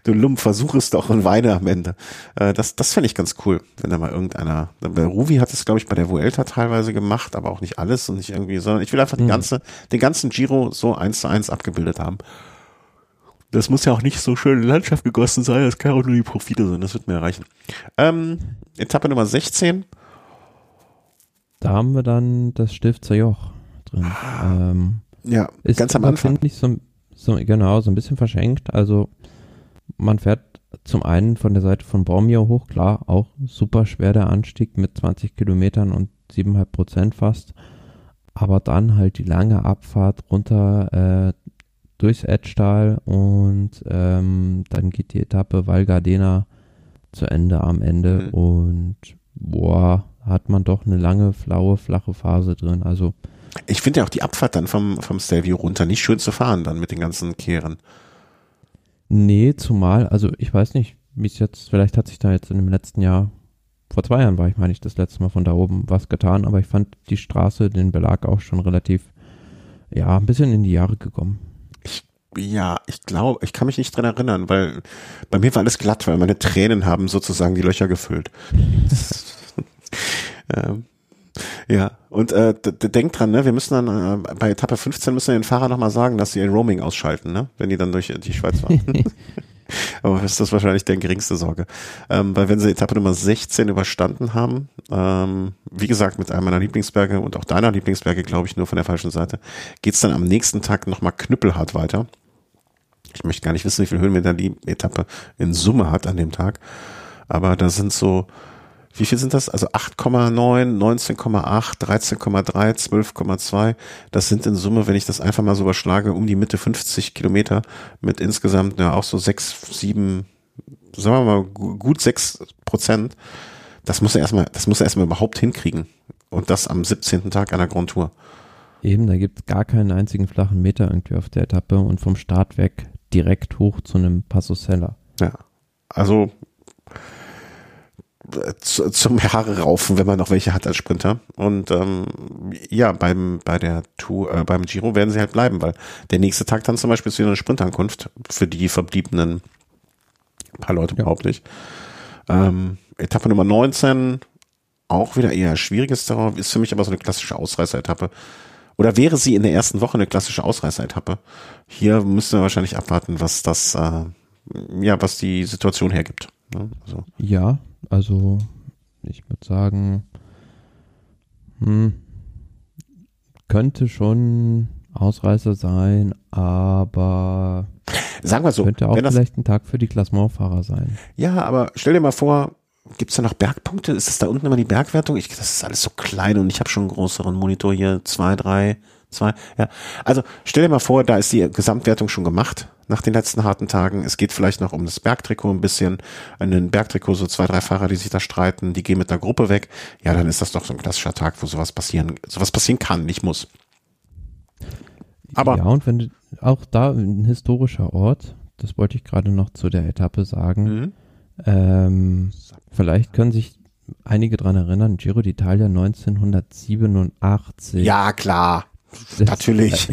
du Lump, versuch es doch und weine am Ende. Äh, das das fände ich ganz cool, wenn da mal irgendeiner, bei Ruvi hat es, glaube ich, bei der Vuelta teilweise gemacht, aber auch nicht alles und nicht irgendwie, sondern ich will einfach mhm. die ganze, den ganzen Giro so eins zu eins abgebildet haben. Das muss ja auch nicht so schön in Landschaft gegossen sein, das kann auch nur die Profile sein, das wird mir erreichen. Ähm, Etappe Nummer 16. Da haben wir dann das Stifter Joch drin. Ah. Ähm, ja, ist ganz am Anfang. So, so, genau, so ein bisschen verschenkt. Also man fährt zum einen von der Seite von Bormio hoch, klar, auch super schwer der Anstieg mit 20 Kilometern und 7,5 Prozent fast. Aber dann halt die lange Abfahrt runter äh, durchs Edgestal und ähm, dann geht die Etappe Val Gardena zu Ende am Ende mhm. und boah, hat man doch eine lange, flaue, flache Phase drin. Also ich finde ja auch die Abfahrt dann vom, vom Stelvio runter nicht schön zu fahren, dann mit den ganzen Kehren. Nee, zumal, also ich weiß nicht, wie es jetzt, vielleicht hat sich da jetzt in dem letzten Jahr, vor zwei Jahren war ich, meine ich, das letzte Mal von da oben was getan, aber ich fand die Straße, den Belag auch schon relativ, ja, ein bisschen in die Jahre gekommen. Ja, ich glaube, ich kann mich nicht dran erinnern, weil bei mir war alles glatt, weil meine Tränen haben sozusagen die Löcher gefüllt. ähm, ja, und äh, denkt dran, ne, wir müssen dann äh, bei Etappe 15 müssen wir den Fahrer nochmal sagen, dass sie ihr Roaming ausschalten, ne, wenn die dann durch die Schweiz fahren. Aber ist das wahrscheinlich der geringste Sorge. Ähm, weil wenn sie Etappe Nummer 16 überstanden haben, ähm, wie gesagt, mit einem meiner Lieblingsberge und auch deiner Lieblingsberge, glaube ich, nur von der falschen Seite, geht's dann am nächsten Tag nochmal knüppelhart weiter. Ich möchte gar nicht wissen, wie viel Höhenmeter die Etappe in Summe hat an dem Tag. Aber da sind so wie viel sind das? Also 8,9, 19,8, 13,3, 12,2. Das sind in Summe, wenn ich das einfach mal so überschlage, um die Mitte 50 Kilometer mit insgesamt ja auch so 6, 7, sagen wir mal gut 6 Prozent. Das muss er erstmal, das muss er erstmal überhaupt hinkriegen. Und das am 17. Tag einer Grand Tour. Eben, da gibt es gar keinen einzigen flachen Meter irgendwie auf der Etappe und vom Start weg direkt hoch zu einem Passo Sella. Ja. Also zu, zum Haare raufen, wenn man noch welche hat als Sprinter. Und ähm, ja, beim bei der Tour, äh, beim Giro werden sie halt bleiben, weil der nächste Tag dann zum Beispiel ist wieder eine Sprintankunft für die verbliebenen paar Leute ja. überhaupt nicht. Ähm, Etappe Nummer 19, auch wieder eher schwieriges Terrain, ist für mich aber so eine klassische Ausreißer-Etappe. Oder wäre sie in der ersten Woche eine klassische Ausreißer-Etappe? Hier müssten wir wahrscheinlich abwarten, was das, äh, ja, was die Situation hergibt. Ne? Also. Ja, also ich würde sagen, hm, könnte schon Ausreißer sein, aber sagen wir so, könnte auch vielleicht ein Tag für die Klassementfahrer sein. Ja, aber stell dir mal vor, gibt es da noch Bergpunkte? Ist es da unten immer die Bergwertung? Ich, das ist alles so klein und ich habe schon einen größeren Monitor hier, zwei, drei, zwei. Ja, also stell dir mal vor, da ist die Gesamtwertung schon gemacht nach den letzten harten Tagen. Es geht vielleicht noch um das Bergtrikot ein bisschen. In den Bergtrikot so zwei, drei Fahrer, die sich da streiten, die gehen mit einer Gruppe weg. Ja, dann ist das doch so ein klassischer Tag, wo sowas passieren, sowas passieren kann, nicht muss. Aber ja, und wenn du, auch da ein historischer Ort, das wollte ich gerade noch zu der Etappe sagen. Mhm. Ähm, vielleicht können sich einige dran erinnern, Giro d'Italia 1987. Ja, klar. Das Natürlich.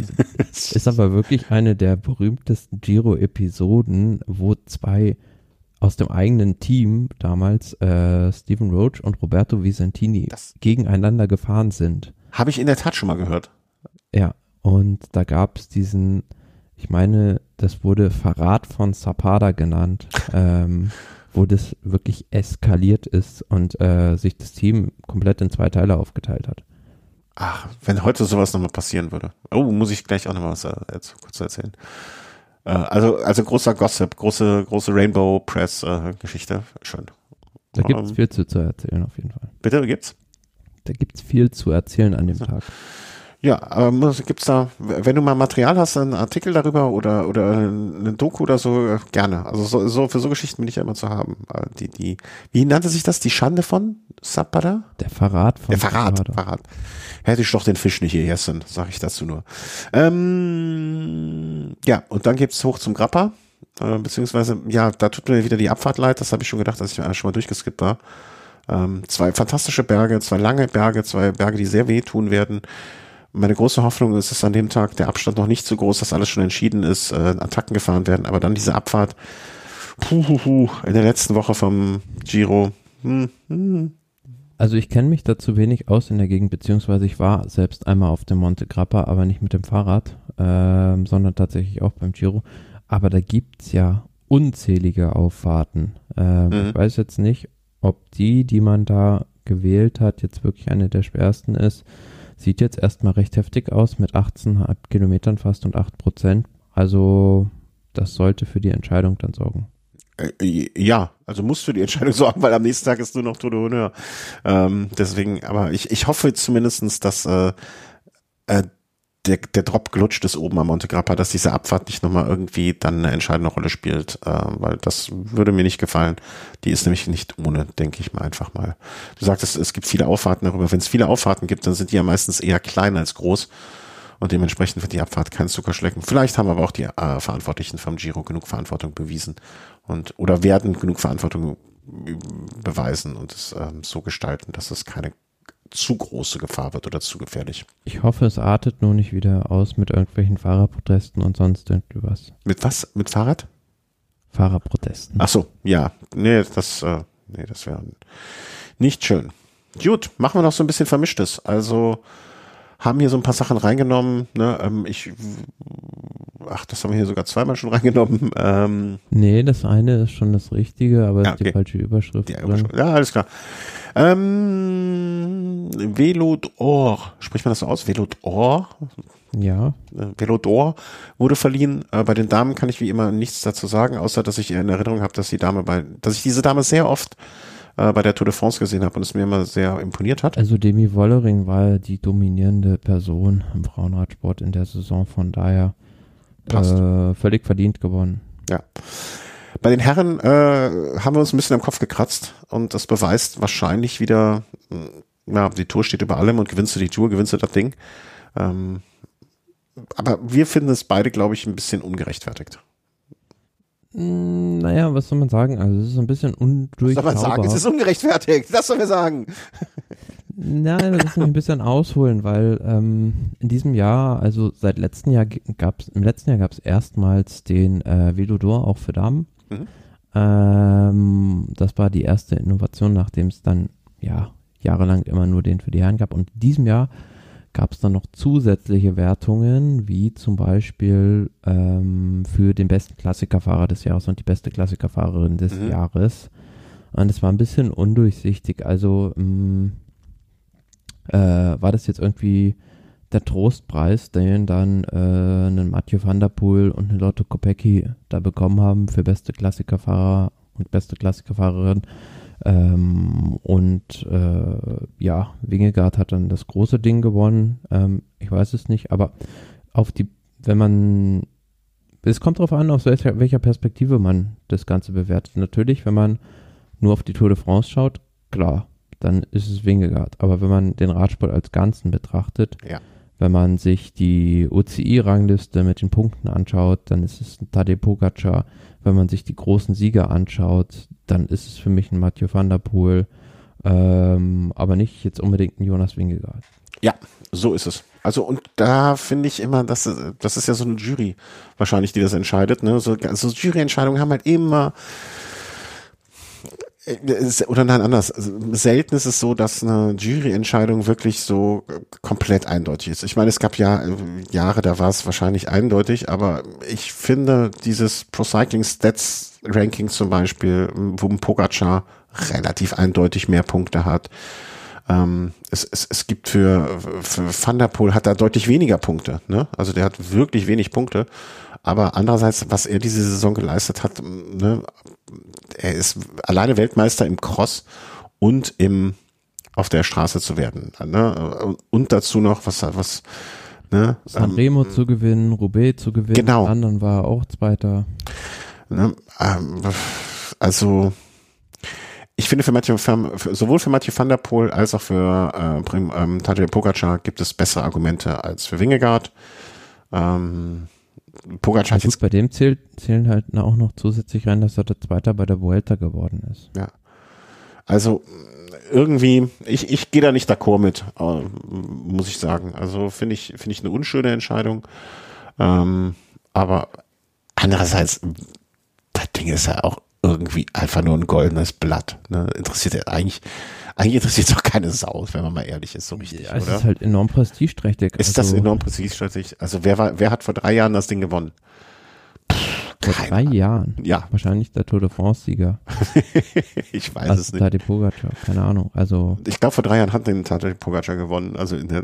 Ist aber wirklich eine der berühmtesten Giro-Episoden, wo zwei aus dem eigenen Team damals äh, Stephen Roach und Roberto Vicentini Das- gegeneinander gefahren sind. Habe ich in der Tat schon mal gehört. Ja, und da gab es diesen, ich meine, das wurde Verrat von Zapata genannt, ähm, wo das wirklich eskaliert ist und äh, sich das Team komplett in zwei Teile aufgeteilt hat. Ach, wenn heute sowas nochmal passieren würde. Oh, muss ich gleich auch nochmal was äh, kurz erzählen. Äh, also, also großer Gossip, große, große Rainbow Press äh, Geschichte. Schön. Da gibt es Ähm, viel zu, zu erzählen auf jeden Fall. Bitte, gibt's? Da gibt es viel zu erzählen an dem Tag. Ja, aber muss- gibt's da, wenn du mal Material hast, einen Artikel darüber oder oder eine Doku oder so, äh, gerne. Also so, so für so Geschichten bin ich ja immer zu haben. Äh, Die, die, wie nannte sich das? Die Schande von Zapata? Der Verrat von Der Verrat, Zapata. Verrat. Hätte ich doch den Fisch nicht gegessen, sage ich dazu nur. Ähm, ja, und dann geht's hoch zum Grappa. Äh, beziehungsweise, ja, da tut mir wieder die Abfahrt leid. Das habe ich schon gedacht, als ich äh, schon mal durchgeskippt war. Ähm, zwei fantastische Berge, zwei lange Berge, zwei Berge, die sehr wehtun werden. Meine große Hoffnung ist, dass an dem Tag der Abstand noch nicht so groß, dass alles schon entschieden ist, äh, Attacken gefahren werden, aber dann diese Abfahrt, puh, puh, puh, in der letzten Woche vom Giro, hm, hm, Also ich kenne mich da zu wenig aus in der Gegend, beziehungsweise ich war selbst einmal auf dem Monte Grappa, aber nicht mit dem Fahrrad, ähm, sondern tatsächlich auch beim Giro. Aber da gibt's ja unzählige Auffahrten. Ähm, Mhm. Ich weiß jetzt nicht, ob die, die man da gewählt hat, jetzt wirklich eine der schwersten ist. Sieht jetzt erstmal recht heftig aus mit 18,5 Kilometern fast und 8 Prozent. Also das sollte für die Entscheidung dann sorgen. Äh, Ja, also musst du die Entscheidung sorgen, weil am nächsten Tag ist nur noch Tour de Honneur. Ähm, deswegen, aber ich, ich hoffe zumindestens, dass äh, äh, der, der Drop gelutscht ist oben am Monte Grappa, dass diese Abfahrt nicht nochmal irgendwie dann eine entscheidende Rolle spielt, äh, weil das würde mir nicht gefallen. Die ist nämlich nicht ohne, denke ich mal einfach mal. Du sagtest, es gibt viele Auffahrten darüber. Wenn es viele Auffahrten gibt, dann sind die ja meistens eher klein als groß. Und dementsprechend wird die Abfahrt kein Zucker schlecken. Vielleicht haben aber auch die äh, Verantwortlichen vom Giro genug Verantwortung bewiesen und oder werden genug Verantwortung beweisen und es ähm, so gestalten, dass es keine zu große Gefahr wird oder zu gefährlich. Ich hoffe, es artet nur nicht wieder aus mit irgendwelchen Fahrerprotesten und sonst irgendwie was. Mit was? Mit Fahrrad? Fahrerprotesten. Ach so, ja. Nee, das, äh, nee, das wäre nicht schön. Gut, machen wir noch so ein bisschen Vermischtes. Also haben hier so ein paar Sachen reingenommen. Ne? Ähm, ich, ach, das haben wir hier sogar zweimal schon reingenommen. Ähm, Nee, das eine ist schon das Richtige, aber Ja, ist die okay. falsche Überschrift die drin. ja, alles klar. Ähm, Velodor, spricht man das so aus? Velodor? Ja, äh, Velodor wurde verliehen. Äh, bei den Damen kann ich wie immer nichts dazu sagen, außer dass ich in Erinnerung habe, dass die Dame bei, dass ich diese Dame sehr oft äh, bei der Tour de France gesehen habe und es mir immer sehr imponiert hat. also Demi Wollering war ja die dominierende Person im Frauenradsport in der Saison, von daher Passt. äh, völlig verdient gewonnen. Bei den Herren äh, haben wir uns ein bisschen am Kopf gekratzt und das beweist wahrscheinlich wieder, mh, ja, die Tour steht über allem und gewinnst du die Tour, gewinnst du das Ding. Ähm, aber wir finden es beide, glaube ich, ein bisschen ungerechtfertigt. Mm, Naja, was soll man sagen? Also es ist ein bisschen Soll man sagen, es ist ungerechtfertigt. Das sollen wir sagen. Nein, lass mich ein bisschen ausholen, weil ähm, in diesem Jahr, also seit letztem Jahr gab es, im letzten Jahr gab es erstmals den äh, Velodor auch für Damen. Mhm. Ähm, das war die erste Innovation, nachdem es dann ja jahrelang immer nur den für die Herren gab. Und in diesem Jahr gab es dann noch zusätzliche Wertungen, wie zum Beispiel ähm, für den besten Klassikerfahrer des Jahres und die beste Klassikerfahrerin des Mhm. Jahres. Und es war ein bisschen undurchsichtig. Also mh, äh, war das jetzt irgendwie der Trostpreis, den dann äh, einen Mathieu van der Poel und eine Lotto Kopecky da bekommen haben für beste Klassikerfahrer und beste Klassikerfahrerin. Ähm, und äh, ja, Wingegaard hat dann das große Ding gewonnen. Ähm, ich weiß es nicht, aber auf die, wenn man, es kommt darauf an, aus welcher, welcher Perspektive man das Ganze bewertet. Natürlich, wenn man nur auf die Tour de France schaut, klar, dann ist es Wingegaard. Aber wenn man den Radsport als Ganzen betrachtet, Ja. Wenn man sich die UCI-Rangliste mit den Punkten anschaut, dann ist es ein Tadej Pogacar. Wenn man sich die großen Sieger anschaut, dann ist es für mich ein Mathieu van der Poel, ähm, aber nicht jetzt unbedingt ein Jonas Wingegaard. Ja, so ist es. Also und da finde ich immer, dass das ist ja so eine Jury wahrscheinlich, die das entscheidet. Ne? So, so Juryentscheidungen haben halt immer oder nein, anders. Also, selten ist es so, dass eine Juryentscheidung wirklich so komplett eindeutig ist. Ich meine, es gab ja Jahre, da war es wahrscheinlich eindeutig, aber ich finde dieses Pro Cycling Stats Ranking zum Beispiel, wo ein Pogacar relativ eindeutig mehr Punkte hat. Ähm, es, es, es gibt für, für Van der Poel hat er deutlich weniger Punkte. Ne? Also der hat wirklich wenig Punkte. Aber andererseits, was er diese Saison geleistet hat, ne, er ist alleine Weltmeister im Cross und im auf der Straße zu werden. Ne? Und dazu noch, was, was, ne? Sanremo ähm, zu gewinnen, Roubaix zu gewinnen, genau. anderen war auch Zweiter. Ne? Ähm, also ich finde für Mathieu, sowohl für Mathieu van der Poel als auch für äh, ähm, Tadej Pogacar gibt es bessere Argumente als für Wingegaard. Ähm, Pogacar hat jetzt bei dem zählt, zählen halt auch noch zusätzlich rein, dass er der Zweiter bei der Vuelta geworden ist. Ja. Also irgendwie, ich, ich gehe da nicht d'accord mit, äh, muss ich sagen. Also finde ich, finde ich eine unschöne Entscheidung. Ähm, aber andererseits, das Ding ist ja auch irgendwie einfach nur ein goldenes Blatt. Ne? Interessiert ja eigentlich, eigentlich interessiert es auch keine Sau, wenn man mal ehrlich ist, so richtig, ja, es oder? ist halt enorm prestigeträchtig. Ist also, das enorm prestigeträchtig? Also wer war, wer hat vor drei Jahren das Ding gewonnen? Vor drei Ahnung. Jahren? Ja. Wahrscheinlich der Tour de France-Sieger. ich weiß also es nicht. Tadej Pogacar, keine Ahnung. Also ich glaube, vor drei Jahren hat den Tadej Pogacar gewonnen. Also der,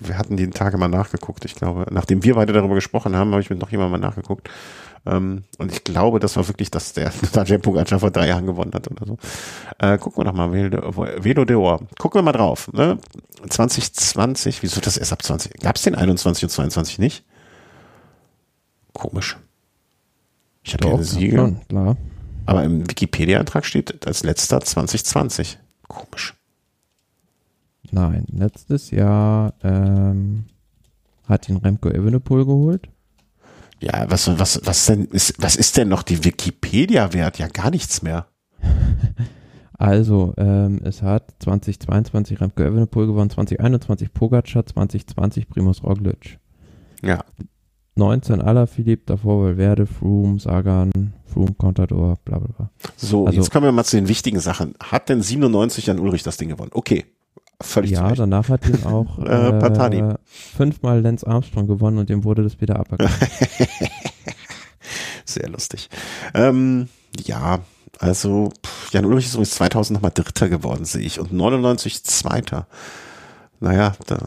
wir hatten die Tage mal nachgeguckt. Ich glaube, nachdem wir beide darüber gesprochen haben, habe ich mit noch jemand mal nachgeguckt. Ähm, und ich glaube, das war wirklich, dass der Tadej Pogacar vor drei Jahren gewonnen hat oder so. Äh, gucken wir doch mal, Velo de Or. Gucken wir mal drauf. Ne? 2020, wieso das erst ab 20? Gab es den 21 und 22 nicht? Komisch. Ich hatte eine Siege. Schon, klar. Aber im Wikipedia-Eintrag steht als letzter 2020. Komisch. Nein, letztes Jahr ähm, hat ihn Remco Evenepoel geholt. Ja, was, was, was denn ist, was ist denn noch die Wikipedia wert? Ja, gar nichts mehr. Also, ähm, es hat 2022 Remco Evenepoel gewonnen, 2021 Pogacar, 2020 Primus Roglic. Ja. 19 Alaphilippe, davor Valverde, Froome, Sagan, Froome, Contador, bla bla bla. So, also, jetzt kommen wir mal zu den wichtigen Sachen. Hat denn 97 Jan Ulrich das Ding gewonnen? Okay. Völlig Ja, danach hat ihn auch äh, Patani. fünfmal Lance Armstrong gewonnen und dem wurde das wieder aberkannt. Sehr lustig. Ähm, ja, also Jan Ulrich ist übrigens 2000 nochmal Dritter geworden, sehe ich, und 99 Zweiter. Naja, da,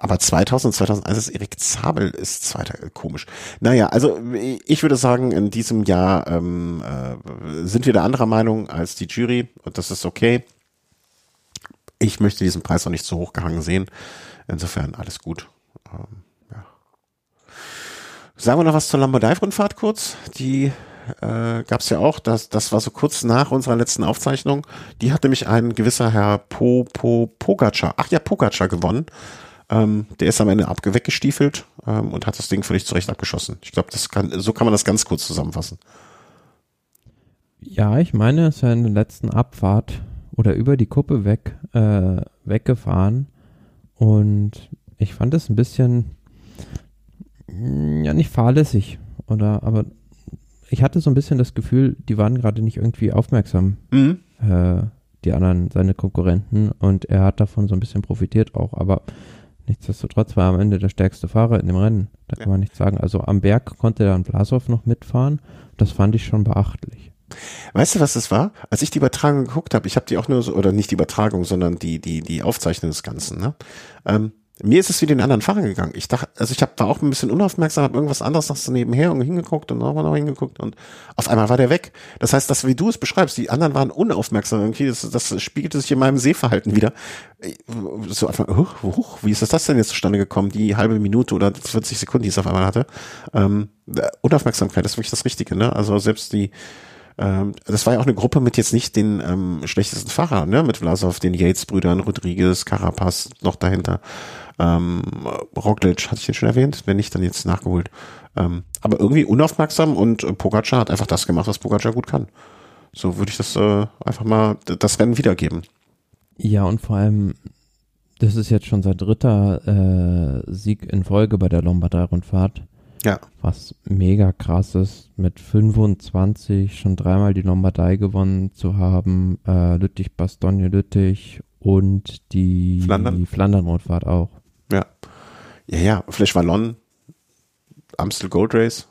aber 2000 und 2001 ist Erik Zabel ist Zweiter, äh, komisch. Naja, also ich würde sagen, in diesem Jahr ähm, äh, sind wir der anderer Meinung als die Jury und das ist okay. Ich möchte diesen Preis auch nicht zu hoch gehangen sehen. Insofern alles gut. Ähm, ja. Sagen wir noch was zur Lombardei-Rundfahrt kurz. Die äh, gab es ja auch. Das, das war so kurz nach unserer letzten Aufzeichnung. Die hat nämlich ein gewisser Herr Po, po Pogacar, ach ja, Pogacar gewonnen. Ähm, der ist am Ende abgeweggestiefelt ähm, und hat das Ding völlig zurecht abgeschossen. Ich glaube, das kann, so kann man das ganz kurz zusammenfassen. Ja, ich meine, es ja in der letzten Abfahrt oder über die Kuppe weg, äh, weggefahren. Und ich fand es ein bisschen, mm, ja, nicht fahrlässig. Oder, aber ich hatte so ein bisschen das Gefühl, die waren gerade nicht irgendwie aufmerksam, mhm. äh, die anderen, seine Konkurrenten. Und er hat davon so ein bisschen profitiert auch. Aber nichtsdestotrotz war er am Ende der stärkste Fahrer in dem Rennen. Da kann ja. man nichts sagen. Also am Berg konnte dann Blasov noch mitfahren. Das fand ich schon beachtlich. Weißt du, was das war? Als ich die Übertragung geguckt habe, ich habe die auch nur so, oder nicht die Übertragung, sondern die, die, die Aufzeichnung des Ganzen, ne? Ähm, mir ist es wie den anderen Fahrern gegangen. Ich dachte, also ich hab, war auch ein bisschen unaufmerksam, habe irgendwas anderes noch so nebenher und hingeguckt und nochmal noch hingeguckt und auf einmal war der weg. Das heißt, das, wie du es beschreibst, die anderen waren unaufmerksam irgendwie, das, das spiegelte sich in meinem Sehverhalten wieder. So einfach, huch, huch, wie ist das, das denn jetzt zustande gekommen? Die halbe Minute oder 40 Sekunden, die es auf einmal hatte. Ähm, Unaufmerksamkeit ist wirklich das Richtige, ne? Also selbst die, ähm, das war ja auch eine Gruppe mit jetzt nicht den ähm, schlechtesten Fahrern, ne? Mit Vlasov, den Yates-Brüdern, Rodriguez, Carapaz noch dahinter. Ähm, Roglic, hatte ich den schon erwähnt? Wenn nicht, dann jetzt nachgeholt. Ähm, aber irgendwie unaufmerksam und äh, Pogacar hat einfach das gemacht, was Pogacar gut kann. So würde ich das äh, einfach mal das Rennen wiedergeben. Ja, und vor allem, das ist jetzt schon sein dritter äh, Sieg in Folge bei der Lombardei-Rundfahrt. Ja. Was mega krass ist, mit 25 schon dreimal die Lombardei gewonnen zu haben, äh, Lüttich, Bastogne, Lüttich und die Flandern? Flandern-Rundfahrt auch. Ja. Ja, ja, Flash Wallon, Amstel Gold Race.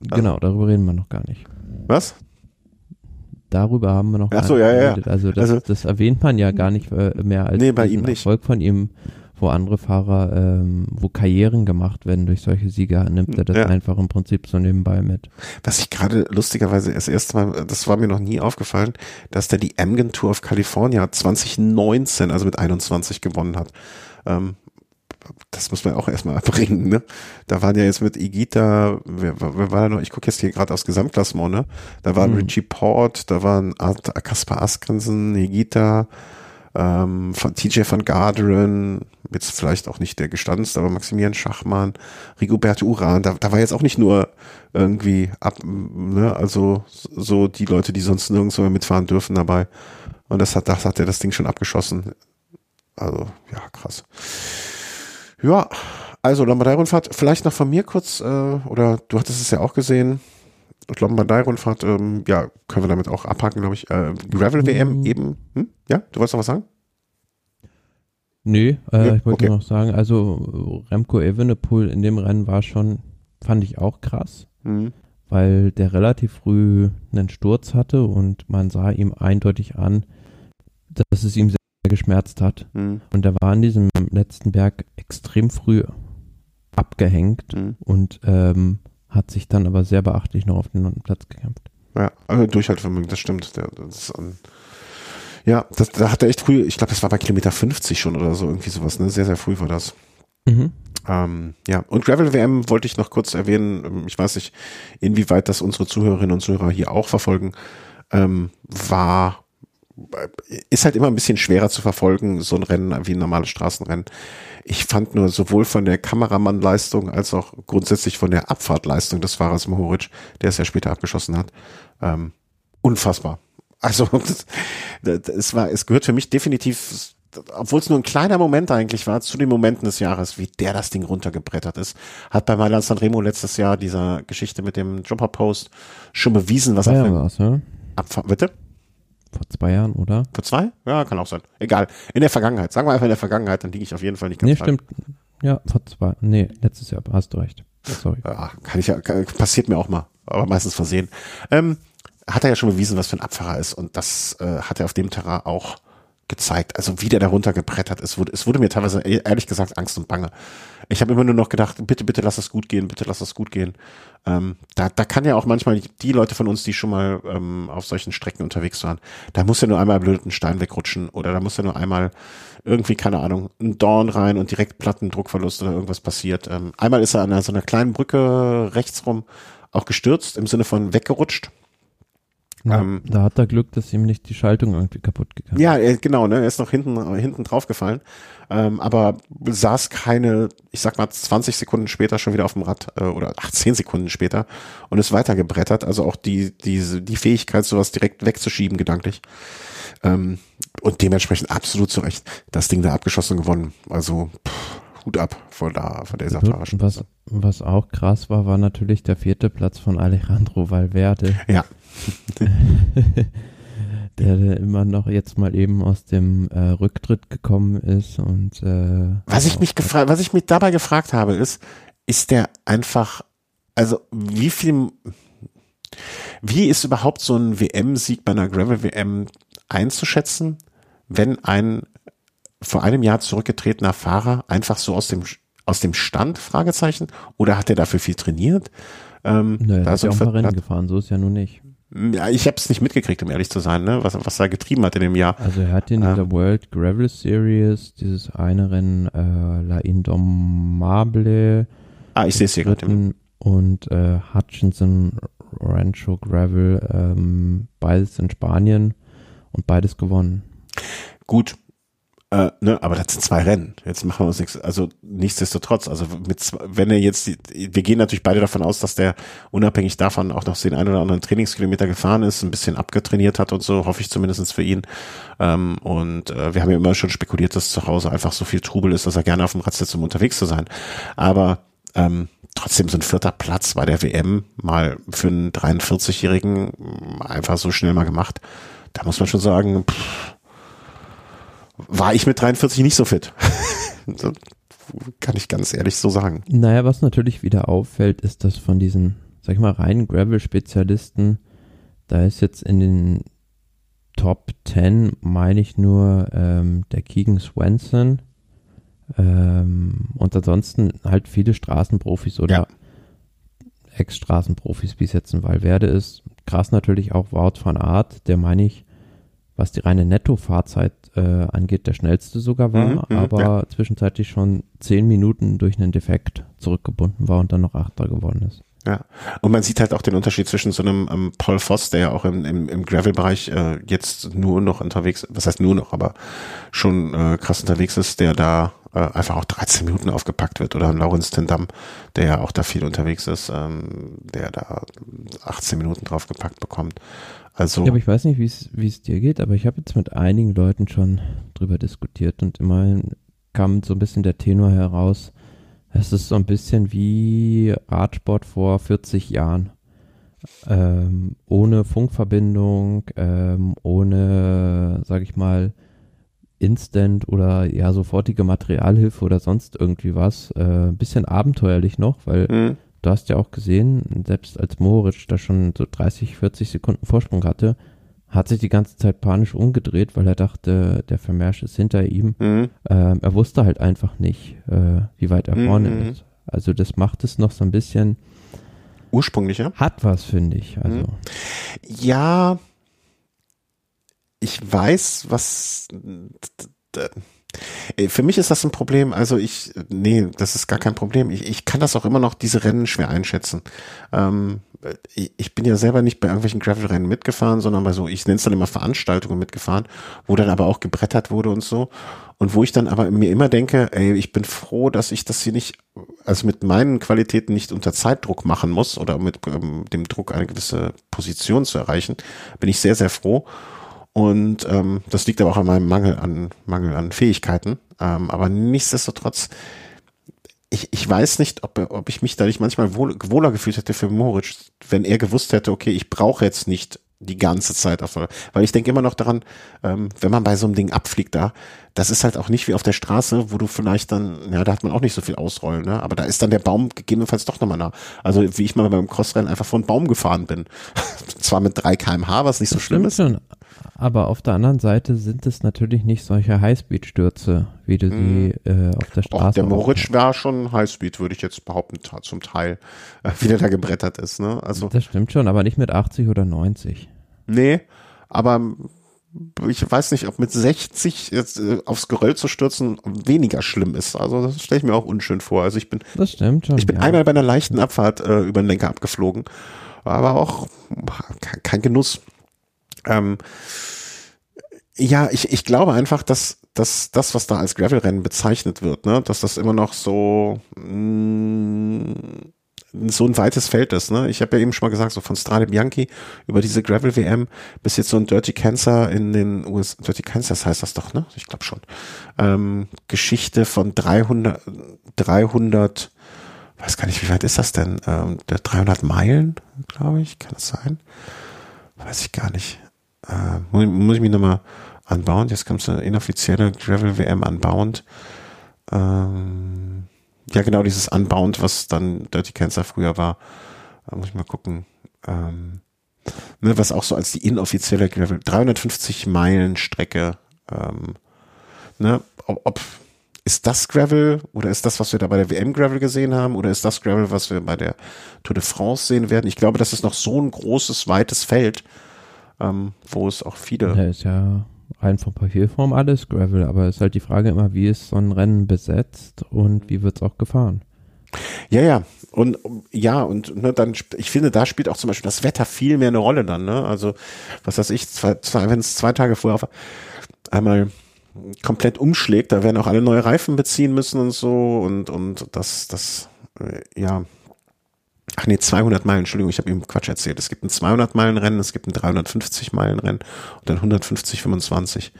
Genau, darüber reden wir noch gar nicht. Was? Darüber haben wir noch Ach gar so, ja, ja, ja. Also das, Also- das erwähnt man ja gar nicht äh, mehr als Nee, bei ihm nicht. Erfolg von ihm, wo andere Fahrer, ähm, wo Karrieren gemacht werden durch solche Sieger, nimmt er das Ja. einfach im Prinzip so nebenbei mit. Was ich gerade lustigerweise das erste Mal, das war mir noch nie aufgefallen, dass der die Amgen Tour of California 2019, also mit 21 gewonnen hat. Ähm, das muss man auch erstmal erbringen, ne? Da waren ja jetzt mit Igita, wer, wer war da noch? Ich gucke jetzt hier gerade aufs Gesamtklassement, ne? Da war Mhm. Richie Port, da waren Kaspar Askrensen, Igita, ähm, von TJ van Garderen, jetzt vielleicht auch nicht der gestandenste, aber Maximilian Schachmann, Rigobert Uran, da, da war jetzt auch nicht nur irgendwie ab, ne, also so die Leute, die sonst nirgendwo mehr mitfahren dürfen dabei. Und das hat, das hat er das Ding schon abgeschossen. Also, ja, krass. Ja, also Lombardei-Rundfahrt, vielleicht noch von mir kurz, äh, oder du hattest es ja auch gesehen. Lombardei-Rundfahrt, ähm, ja, können wir damit auch abhaken, glaube ich. Äh, Gravel-WM Mhm. eben, hm? ja, du wolltest noch was sagen? Nö, äh, Ja, ich wollte okay. noch sagen, also Remco Evenepoel in dem Rennen war schon, fand ich auch krass, Mhm. weil der relativ früh einen Sturz hatte und man sah ihm eindeutig an, dass es ihm sehr geschmerzt hat. Mhm. Und er war an diesem letzten Berg extrem früh abgehängt Mhm. und ähm, hat sich dann aber sehr beachtlich noch auf den neunten Platz gekämpft. Ja, also Durchhaltevermögen, das stimmt. Der, das ist ein, ja, das, da hat er echt früh, ich glaube, das war bei Kilometer 50 schon oder so, irgendwie sowas, ne? Sehr, sehr früh war das. Mhm. Ähm, ja, und Gravel WM wollte ich noch kurz erwähnen. Ähm, Ich weiß nicht, inwieweit das unsere Zuhörerinnen und Zuhörer hier auch verfolgen. Ähm, war, ist halt immer ein bisschen schwerer zu verfolgen, so ein Rennen wie ein normales Straßenrennen. Ich fand nur sowohl von der Kameramannleistung als auch grundsätzlich von der Abfahrtleistung des Fahrers Mohoric, der es ja später abgeschossen hat, ähm, unfassbar. Also das, es war, es gehört für mich definitiv, obwohl es nur ein kleiner Moment eigentlich war, zu den Momenten des Jahres, wie der das Ding runtergebrettert ist, hat bei Mailand Sanremo letztes Jahr dieser Geschichte mit dem Dropper Post schon bewiesen, was er für war's, ne? Abfahrt, bitte? Vor zwei Jahren, oder? Vor zwei? Ja, kann auch sein. Egal. In der Vergangenheit. Sagen wir einfach in der Vergangenheit, dann liege ich auf jeden Fall nicht ganz Nee, stimmt. Ja, vor zwei. Nee, letztes Jahr, hast du recht. Sorry. Ja, kann ich ja, kann, passiert mir auch mal, aber meistens versehen. Ähm, hat er ja schon bewiesen, was für ein Abfahrer ist und das äh, hat er auf dem Terrain auch gezeigt. Also wie der da runtergebrettert ist, wurde, es wurde mir teilweise ehrlich gesagt Angst und Bange. Ich habe immer nur noch gedacht, bitte, bitte lass es gut gehen, bitte lass es gut gehen. Ähm, da, da kann ja auch manchmal die Leute von uns, die schon mal ähm, auf solchen Strecken unterwegs waren, da muss ja nur einmal blöd ein Stein wegrutschen oder da muss ja nur einmal irgendwie, keine Ahnung, ein Dorn rein und direkt Plattendruckverlust oder irgendwas passiert. Ähm, einmal ist er an so einer kleinen Brücke rechts rum auch gestürzt, im Sinne von weggerutscht. Ja, Ähm, da hat er Glück, dass ihm nicht die Schaltung irgendwie kaputt gegangen ist. Ja, er- genau, ne, er ist noch hinten, hinten drauf gefallen, ähm, aber saß keine, ich sag mal 20 Sekunden später schon wieder auf dem Rad äh, oder 18 Sekunden später und ist weitergebrettert, also auch die, diese, die Fähigkeit, sowas direkt wegzuschieben, gedanklich. Ähm, und dementsprechend absolut zu Recht das Ding da abgeschossen und gewonnen. Also pff, Hut ab von da, von Und Fahrerspitze. was, was auch krass war, war natürlich der vierte Platz von Alejandro Valverde, Ja, der immer noch jetzt mal eben aus dem äh, Rücktritt gekommen ist und äh, Was ich mich gefragt, was ich mich dabei gefragt habe, ist, ist der einfach, also wie viel, wie ist überhaupt so ein WM-Sieg bei einer Gravel-WM einzuschätzen, wenn ein vor einem Jahr zurückgetretener Fahrer einfach so aus dem aus dem Stand Fragezeichen oder hat er dafür viel trainiert? Ähm, er da ja ein auch ein paar Rennen gefahren, so ist ja nun nicht. Ja, ich habe es nicht mitgekriegt, um ehrlich zu sein, ne? was was er getrieben hat in dem Jahr. Also er hat in dieser World Gravel Series dieses eine Rennen äh, La Indomable Ah, ich sehe es hier gerade. und äh, Hutchinson Rancho Gravel, ähm, beides in Spanien und beides gewonnen. Gut. Äh, ne, aber das sind zwei Rennen. Jetzt machen wir uns nichts. Also nichtsdestotrotz, also mit zwei, wenn er jetzt, wir gehen natürlich beide davon aus, dass der unabhängig davon auch noch den einen oder anderen Trainingskilometer gefahren ist, ein bisschen abgetrainiert hat und so, hoffe ich zumindest für ihn. Ähm, und äh, wir haben ja immer schon spekuliert, dass zu Hause einfach so viel Trubel ist, dass er gerne auf dem Rad sitzt, um unterwegs zu sein. Aber ähm, trotzdem so ein vierter Platz bei der WM mal für einen 43-Jährigen einfach so schnell mal gemacht. Da muss man schon sagen, pff, war ich mit 43 nicht so fit. Kann ich ganz ehrlich so sagen. Naja, was natürlich wieder auffällt, ist, dass von diesen, sag ich mal, reinen Gravel-Spezialisten, da ist jetzt in den Top 10, meine ich nur, ähm, der Keegan Swenson ähm, und ansonsten halt viele Straßenprofis oder ja. Ex-Straßenprofis, wie es jetzt in Valverde ist. Krass natürlich auch Wout van Art, der meine ich, was die reine Nettofahrzeit äh, angeht, der schnellste sogar war, mhm, mhm aber ja. zwischenzeitlich schon zehn Minuten durch einen Defekt zurückgebunden war und dann noch Achter geworden ist. Ja, und man sieht halt auch den Unterschied zwischen so einem ähm, Paul Voss, der ja auch im, im, im Gravel-Bereich äh, jetzt nur noch unterwegs, was heißt nur noch, aber schon äh, krass unterwegs ist, der da äh, einfach auch 13 Minuten aufgepackt wird. Oder Lawrence Tendam, der ja auch da viel unterwegs ist, ähm, der da 18 Minuten draufgepackt bekommt. Also. Ja, aber ich weiß nicht, wie es dir geht, aber ich habe jetzt mit einigen Leuten schon drüber diskutiert und immerhin kam so ein bisschen der Tenor heraus. Es ist so ein bisschen wie Radsport vor 40 Jahren. Ähm, ohne Funkverbindung, ähm, ohne, sag ich mal, Instant oder ja sofortige Materialhilfe oder sonst irgendwie was. Äh, ein bisschen abenteuerlich noch, weil mhm du hast ja auch gesehen, selbst als Moritz da schon so 30, 40 Sekunden Vorsprung hatte, hat sich die ganze Zeit panisch umgedreht, weil er dachte, der Vermersch ist hinter ihm. Mhm. Ähm, er wusste halt einfach nicht, äh, wie weit er mhm. vorne ist. Also das macht es noch so ein bisschen ursprünglicher. Hat was, finde ich. Also. Mhm. Ja, ich weiß, was für mich ist das ein Problem. Also ich, nee, das ist gar kein Problem. Ich, ich kann das auch immer noch, diese Rennen schwer einschätzen. Ähm, ich, ich bin ja selber nicht bei irgendwelchen Gravel-Rennen mitgefahren, sondern bei so, ich nenne es dann immer Veranstaltungen mitgefahren, wo dann aber auch gebrettert wurde und so. Und wo ich dann aber mir immer denke, ey, ich bin froh, dass ich das hier nicht, also mit meinen Qualitäten nicht unter Zeitdruck machen muss oder mit ähm, dem Druck eine gewisse Position zu erreichen, bin ich sehr, sehr froh. Und ähm, das liegt aber auch an meinem Mangel an Mangel an Fähigkeiten. Ähm, aber nichtsdestotrotz, ich, ich weiß nicht, ob, ob ich mich dadurch manchmal wohl, wohler gefühlt hätte für Moritz, wenn er gewusst hätte, okay, ich brauche jetzt nicht die ganze Zeit auf, weil ich denke immer noch daran, ähm, wenn man bei so einem Ding abfliegt da, das ist halt auch nicht wie auf der Straße, wo du vielleicht dann, ja, da hat man auch nicht so viel Ausrollen, ne? aber da ist dann der Baum gegebenenfalls doch nochmal nah. Also wie ich mal beim Crossrennen einfach vor einen Baum gefahren bin. Zwar mit 3 kmh, was nicht so schlimm ist. Schon. Aber auf der anderen Seite sind es natürlich nicht solche Highspeed-Stürze, wie du sie mhm. äh, auf der Straße. Och, der Moritz war schon Highspeed, würde ich jetzt behaupten, zum Teil, äh, wie der da gebrettert ist. Ne? Also, das stimmt schon, aber nicht mit 80 oder 90. Nee, aber ich weiß nicht, ob mit 60 jetzt äh, aufs Geröll zu stürzen weniger schlimm ist. Also das stelle ich mir auch unschön vor. Also ich bin, das stimmt schon. Ich bin ja. einmal bei einer leichten Abfahrt äh, über den Lenker abgeflogen, aber auch kein Genuss. Ähm, ja, ich, ich glaube einfach, dass, dass das, was da als Gravel-Rennen bezeichnet wird, ne, dass das immer noch so mh, mm, so ein weites Feld ist. Ne? Ich habe ja eben schon mal gesagt, so von Strade Bianchi über diese Gravel-WM bis jetzt so ein Dirty Cancer in den US, Dirty Kansas heißt das doch, ne? Ich glaube schon. Ähm, Geschichte von 300, 300, weiß gar nicht, wie weit ist das denn? Ähm, 300 Meilen, glaube ich, kann das sein? Weiß ich gar nicht äh, muss, muss, ich mich nochmal anbauen. Jetzt kommt so eine inoffizielle Gravel WM Unbound. Ähm, ja, genau, dieses Unbound, was dann Dirty Cancer früher war. Da muss ich mal gucken. Ähm, ne, was auch so als die inoffizielle Gravel, 350 Meilen Strecke, ähm, ne, ob, ob ist das Gravel oder ist das, was wir da bei der WM Gravel gesehen haben oder ist das Gravel, was wir bei der Tour de France sehen werden? Ich glaube, das ist noch so ein großes, weites Feld, ähm, wo es auch viele. Ja, ist ja rein von Papierform alles Gravel, aber es ist halt die Frage immer, wie ist so ein Rennen besetzt und wie wird es auch gefahren? Ja, ja. Und ja, und ne, dann, ich finde, da spielt auch zum Beispiel das Wetter viel mehr eine Rolle dann, ne? Also, was weiß ich, zwei, zwei, wenn es zwei Tage vorher auf einmal komplett umschlägt, da werden auch alle neue Reifen beziehen müssen und so und, und das, das, äh, ja, Ach nee, 200 Meilen, Entschuldigung, ich habe ihm Quatsch erzählt. Es gibt ein 200 Meilen Rennen, es gibt ein 350 Meilen Rennen und ein 150, 25.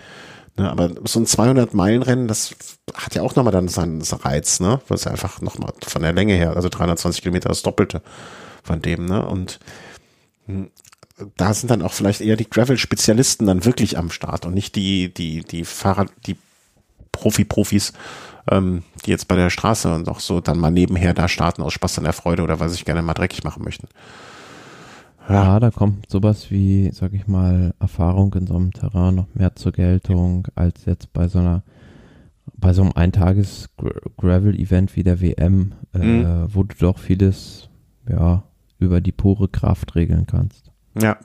Ne, aber so ein 200-Meilen-Rennen, das hat ja auch nochmal dann seinen Reiz, ne? Weil es einfach nochmal von der Länge her, also 320 Kilometer das Doppelte von dem, ne? Und hm, da sind dann auch vielleicht eher die Gravel-Spezialisten dann wirklich am Start und nicht die, die, die Fahrer, die Profi-Profis, ähm, die jetzt bei der Straße und auch so dann mal nebenher da starten aus Spaß an der Freude oder weil sie sich gerne mal dreckig machen möchten. Ja. ja, da kommt sowas wie, sag ich mal, Erfahrung in so einem Terrain noch mehr zur Geltung als jetzt bei so einer, bei so einem Eintages-Gravel-Event wie der WM, äh, mhm. wo du doch vieles, ja, über die pure Kraft regeln kannst. Ja.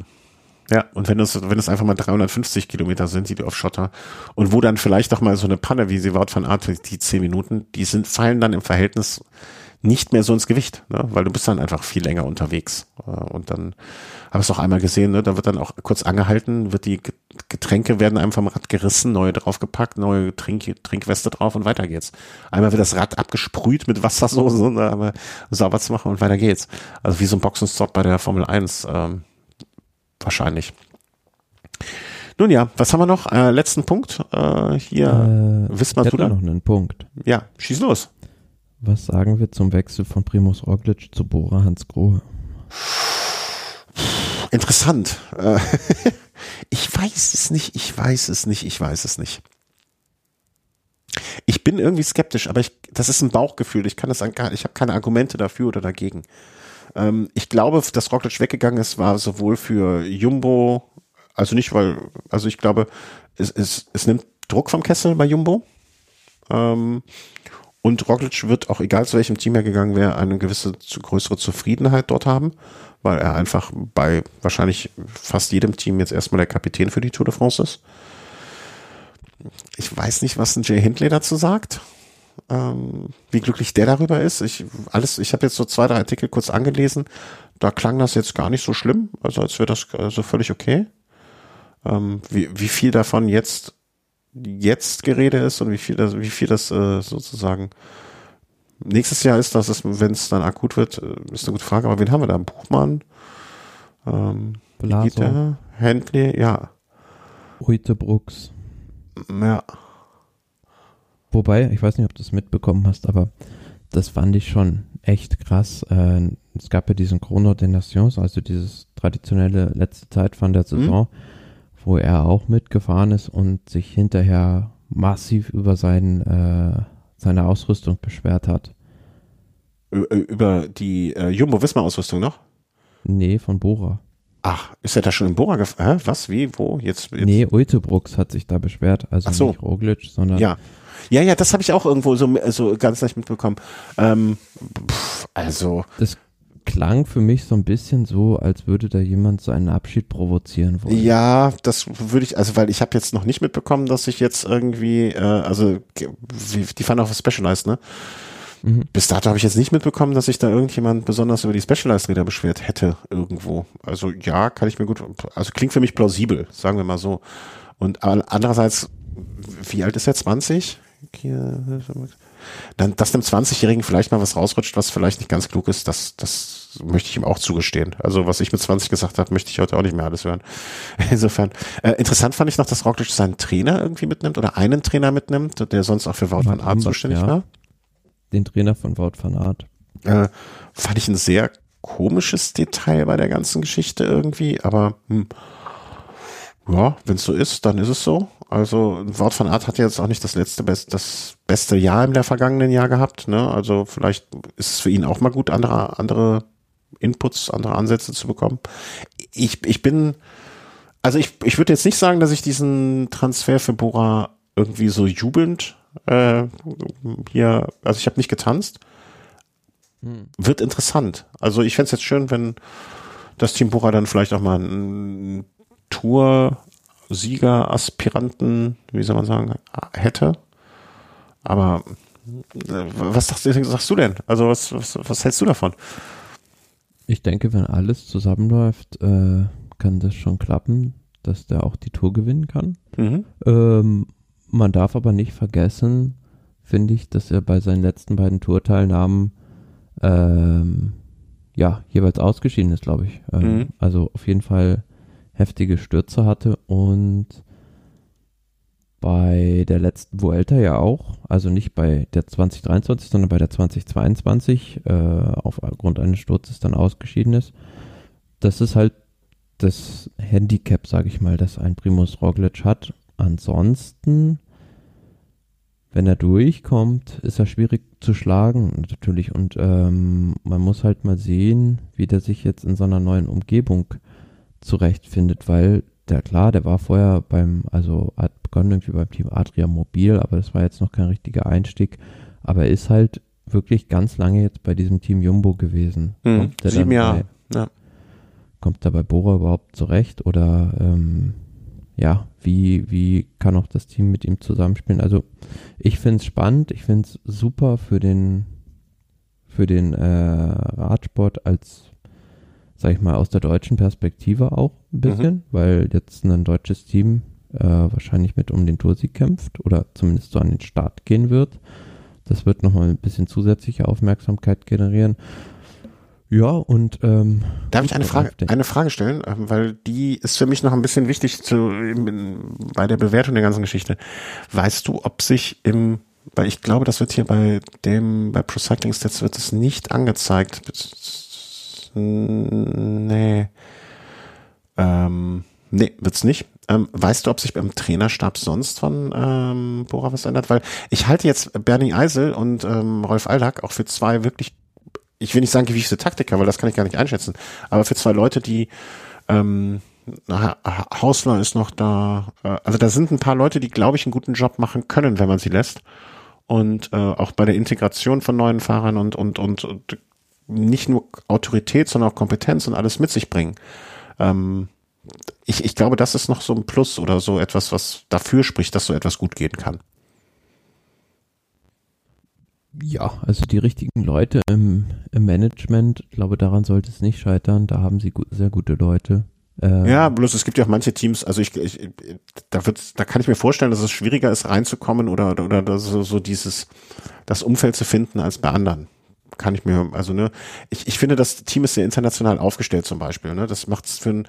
Ja, und wenn es, wenn es einfach mal 350 Kilometer sind, die du auf Schotter, und wo dann vielleicht auch mal so eine Panne, wie sie Wout von Art, die 10 Minuten, die sind, fallen dann im Verhältnis nicht mehr so ins Gewicht, ne? weil du bist dann einfach viel länger unterwegs. Äh, und dann habe ich es auch einmal gesehen, ne? da wird dann auch kurz angehalten, wird die Getränke werden einem vom Rad gerissen, neue draufgepackt, neue Trink Trinkweste drauf und weiter geht's. Einmal wird das Rad abgesprüht mit Wassersoße, ne? aber sauber zu machen und weiter geht's. Also wie so ein Boxenstopp bei der Formel 1 ähm, wahrscheinlich. Nun ja, was haben wir noch? Äh, letzten Punkt. Äh, hier, äh, Wismar du da? noch einen Punkt. Ja, schieß los. Was sagen wir zum Wechsel von Primus Roglic zu Bora Hans Grohe? Interessant. Äh, ich weiß es nicht, ich weiß es nicht, ich weiß es nicht. Ich bin irgendwie skeptisch, aber ich, das ist ein Bauchgefühl. Ich kann das, ich habe keine Argumente dafür oder dagegen. Ähm, ich glaube, dass Roglic weggegangen ist, war sowohl für Jumbo, also nicht, weil, also ich glaube, es, es, es nimmt Druck vom Kessel bei Jumbo. Ähm, und Roglic wird auch, egal zu welchem Team er gegangen wäre, eine gewisse zu größere Zufriedenheit dort haben, weil er einfach bei wahrscheinlich fast jedem Team jetzt erstmal der Kapitän für die Tour de France ist. Ich weiß nicht, was ein Jay Hindley dazu sagt. Ähm, wie glücklich der darüber ist. Ich alles, ich habe jetzt so zwei, drei Artikel kurz angelesen. Da klang das jetzt gar nicht so schlimm, also als wäre das also völlig okay. Ähm, wie, wie viel davon jetzt jetzt Gerede ist und wie viel das, wie viel das äh, sozusagen nächstes Jahr ist, dass es, wenn es dann akut wird, äh, ist eine gute Frage. Aber wen haben wir da? Buchmann, ähm, Gita, Handley, ja. Uitebrooks. Ja. Wobei, ich weiß nicht, ob du es mitbekommen hast, aber das fand ich schon echt krass. Äh, es gab ja diesen Chrono des Nations, also dieses traditionelle letzte Zeit von der mhm. Saison. Mhm wo er auch mitgefahren ist und sich hinterher massiv über sein, äh, seine Ausrüstung beschwert hat. Über die äh, Jumbo-Visma-Ausrüstung noch? Nee, von Bora. Ach, ist er da schon in Bora gefahren? Was? Wie? Wo? Jetzt, jetzt? Nee, Ultebrooks hat sich da beschwert. Also so. nicht Roglic, sondern. Ja. Ja, ja, das habe ich auch irgendwo so, so ganz leicht mitbekommen. Ähm, pff, also. Das klang für mich so ein bisschen so, als würde da jemand so einen Abschied provozieren wollen. Ja, das würde ich, also weil ich habe jetzt noch nicht mitbekommen, dass ich jetzt irgendwie, äh, also die fahren auch Specialized, ne? Mhm. Bis dato habe ich jetzt nicht mitbekommen, dass sich da irgendjemand besonders über die Specialized-Räder beschwert hätte irgendwo. Also ja, kann ich mir gut, also klingt für mich plausibel, sagen wir mal so. Und andererseits, wie alt ist er? 20? Dann, dass einem 20-Jährigen vielleicht mal was rausrutscht, was vielleicht nicht ganz klug ist, das, das möchte ich ihm auch zugestehen. Also was ich mit 20 gesagt habe, möchte ich heute auch nicht mehr alles hören. Insofern, äh, interessant fand ich noch, dass Roglic seinen Trainer irgendwie mitnimmt oder einen Trainer mitnimmt, der sonst auch für Wout van Aert zuständig ja. war. Den Trainer von Wout van Aert. Äh, fand ich ein sehr komisches Detail bei der ganzen Geschichte irgendwie, aber hm, ja, wenn es so ist, dann ist es so. Also Wout van Art hat jetzt auch nicht das letzte best, das beste Jahr im vergangenen Jahr gehabt. Ne? Also vielleicht ist es für ihn auch mal gut, andere andere Inputs, andere Ansätze zu bekommen. Ich, ich bin, also ich, ich würde jetzt nicht sagen, dass ich diesen Transfer für Bora irgendwie so jubelnd äh, hier, also ich habe nicht getanzt. Hm. Wird interessant. Also ich fände es jetzt schön, wenn das Team Bora dann vielleicht auch mal ein Tour-Sieger, Aspiranten, wie soll man sagen, hätte. Aber äh, was sagst, sagst du denn? Also was, was, was hältst du davon? Ich denke, wenn alles zusammenläuft, äh, kann das schon klappen, dass der auch die Tour gewinnen kann. Mhm. Ähm, man darf aber nicht vergessen, finde ich, dass er bei seinen letzten beiden Tourteilnahmen ähm, ja jeweils ausgeschieden ist, glaube ich. Ähm, mhm. Also auf jeden Fall heftige Stürze hatte und bei der letzten Vuelta ja auch, also nicht bei der 2023, sondern bei der 2022 äh, aufgrund eines Sturzes dann ausgeschieden ist. Das ist halt das Handicap, sage ich mal, das ein Primus Roglic hat. Ansonsten, wenn er durchkommt, ist er schwierig zu schlagen natürlich und ähm, man muss halt mal sehen, wie der sich jetzt in seiner neuen Umgebung zurechtfindet, weil der klar, der war vorher beim, also hat begonnen irgendwie beim Team Adria Mobil, aber das war jetzt noch kein richtiger Einstieg. Aber er ist halt wirklich ganz lange jetzt bei diesem Team Jumbo gewesen. Hm, sieben Jahre. Ja. Kommt da bei Bora überhaupt zurecht oder ähm, ja, wie, wie kann auch das Team mit ihm zusammenspielen? Also ich finde es spannend, ich finde es super für den für den äh, Radsport als sag ich mal, aus der deutschen Perspektive auch ein bisschen, mhm. weil jetzt ein deutsches Team äh, wahrscheinlich mit um den Toursieg kämpft oder zumindest so an den Start gehen wird. Das wird nochmal ein bisschen zusätzliche Aufmerksamkeit generieren. Ja, und ähm, darf ich eine Frage, eine Frage stellen, ähm, weil die ist für mich noch ein bisschen wichtig zu bei der Bewertung der ganzen Geschichte. Weißt du, ob sich im, weil ich glaube, das wird hier bei dem bei Pro Cycling Stats wird es nicht angezeigt Nee. Ähm, nee, wird's nicht. Ähm, weißt du, ob sich beim Trainerstab sonst von ähm, Bora was ändert? Weil ich halte jetzt Bernie Eisel und ähm, Rolf Aldag auch für zwei wirklich, ich will nicht sagen gewiefte Taktiker, weil das kann ich gar nicht einschätzen, aber für zwei Leute, die ähm, Hausler ist noch da. Äh, also da sind ein paar Leute, die, glaube ich, einen guten Job machen können, wenn man sie lässt. Und äh, auch bei der Integration von neuen Fahrern und, und, und, und nicht nur Autorität, sondern auch Kompetenz und alles mit sich bringen. Ähm, ich, ich glaube, das ist noch so ein Plus oder so etwas, was dafür spricht, dass so etwas gut gehen kann. Ja, also die richtigen Leute im, im Management, ich glaube, daran sollte es nicht scheitern. Da haben sie gut, sehr gute Leute. Ähm, ja, bloß es gibt ja auch manche Teams, also ich, ich da wird, da kann ich mir vorstellen, dass es schwieriger ist, reinzukommen oder oder, oder so, so dieses das Umfeld zu finden als bei anderen kann ich mir, also ne, ich, ich finde, das Team ist sehr international aufgestellt zum Beispiel. Ne? Das macht es für ein,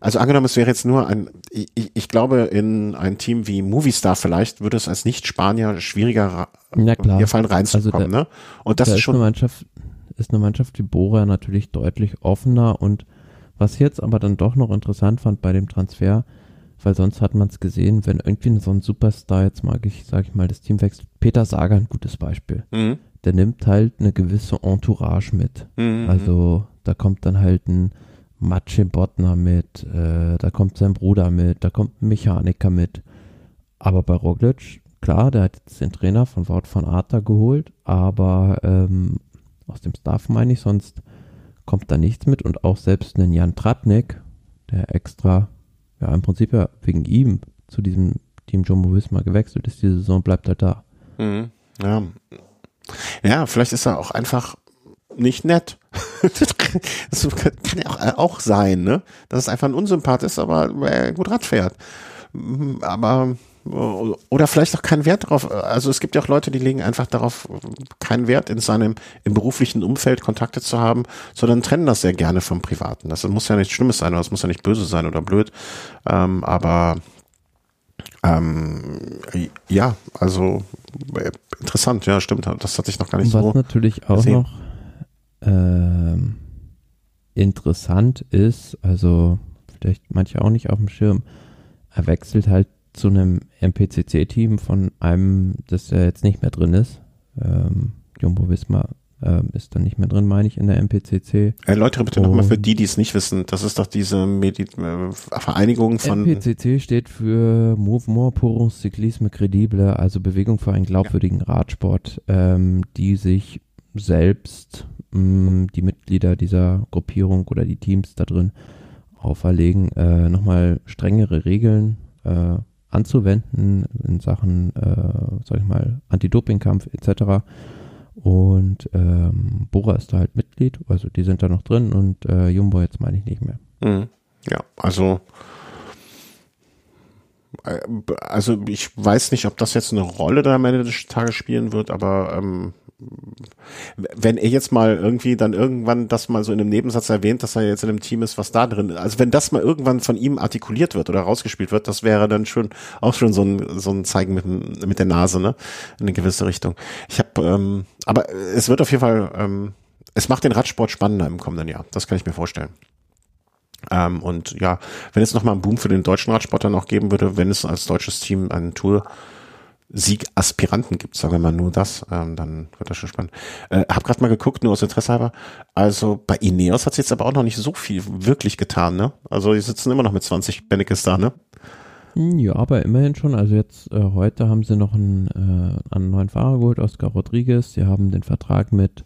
also angenommen, es wäre jetzt nur ein, ich, ich glaube, in ein Team wie Movistar vielleicht würde es als Nicht-Spanier schwieriger ja, klar. hier fallen reinzukommen. Also da, ne? Und das ist schon. Ist eine Mannschaft, ist eine Mannschaft wie Bora natürlich deutlich offener und was ich jetzt aber dann doch noch interessant fand bei dem Transfer, weil sonst hat man es gesehen, wenn irgendwie so ein Superstar, jetzt mag ich, sag ich mal, das Team wechselt. Peter Sager, ein gutes Beispiel. Mhm der nimmt halt eine gewisse Entourage mit. Mhm. Also da kommt dann halt ein Matsche Bottner mit, äh, da kommt sein Bruder mit, da kommt ein Mechaniker mit. Aber bei Roglic, klar, der hat jetzt den Trainer von Wout von Arta geholt, aber ähm, aus dem Staff meine ich, sonst kommt da nichts mit und auch selbst einen Jan Tratnik, der extra, ja im Prinzip ja wegen ihm zu diesem Team Jumbo Visma gewechselt ist, die Saison bleibt halt da. Mhm. Ja, ja, vielleicht ist er auch einfach nicht nett. das kann ja auch, auch sein, ne? Dass es einfach ein Unsympath ist, aber er gut Rad fährt. Aber oder vielleicht auch keinen Wert darauf. Also es gibt ja auch Leute, die legen einfach darauf keinen Wert, in seinem im beruflichen Umfeld Kontakte zu haben, sondern trennen das sehr gerne vom Privaten. Das muss ja nichts Schlimmes sein oder es muss ja nicht böse sein oder blöd. Ähm, aber ähm, ja, also äh, interessant, ja, stimmt. Das hatte ich noch gar nicht Was so. Was natürlich auch gesehen. noch ähm, interessant ist, also vielleicht manche auch nicht auf dem Schirm, er wechselt halt zu einem MPCC-Team von einem, das ja jetzt nicht mehr drin ist. Ähm, Jumbo Wismar ähm, ist dann nicht mehr drin, meine ich, in der MPCC. Erläutere bitte nochmal für die, die es nicht wissen. Das ist doch diese Medi äh, Vereinigung von. MPCC steht für Mouvement pour un Cyclisme Credible, also Bewegung für einen glaubwürdigen ja. Radsport, ähm, die sich selbst mh, mm, die Mitglieder dieser Gruppierung oder die Teams da drin auferlegen, äh, nochmal strengere Regeln äh, anzuwenden in Sachen, äh, sag ich mal, Anti-Doping-Kampf etc. Und ähm, Bora ist da halt Mitglied, also die sind da noch drin und äh, Jumbo jetzt meine ich nicht mehr. Mhm. Ja, also also ich weiß nicht, ob das jetzt eine Rolle da am Ende des Tages spielen wird, aber ähm, wenn er jetzt mal irgendwie dann irgendwann das mal so in einem Nebensatz erwähnt, dass er jetzt in einem Team ist, was da drin ist. Also wenn das mal irgendwann von ihm artikuliert wird oder rausgespielt wird, das wäre dann schon auch schon so ein, so ein Zeigen mit, mit der Nase, ne? In eine gewisse Richtung. Ich habe, ähm, aber es wird auf jeden Fall, ähm, es macht den Radsport spannender im kommenden Jahr. Das kann ich mir vorstellen. Ähm, und ja, wenn es nochmal einen Boom für den deutschen Radsport dann auch geben würde, wenn es als deutsches Team einen Tour Sieg-Aspiranten gibt, sagen wir mal nur das, ähm, dann wird das schon spannend. Äh, hab gerade mal geguckt, nur aus Interesse halber. Also bei Ineos hat es jetzt aber auch noch nicht so viel wirklich getan, ne? Also die sitzen immer noch mit 20 Bennekes da, ne? Hm, ja, aber immerhin schon. Also jetzt äh, heute haben sie noch einen, äh, einen neuen Fahrer geholt, Oscar Rodriguez. Sie haben den Vertrag mit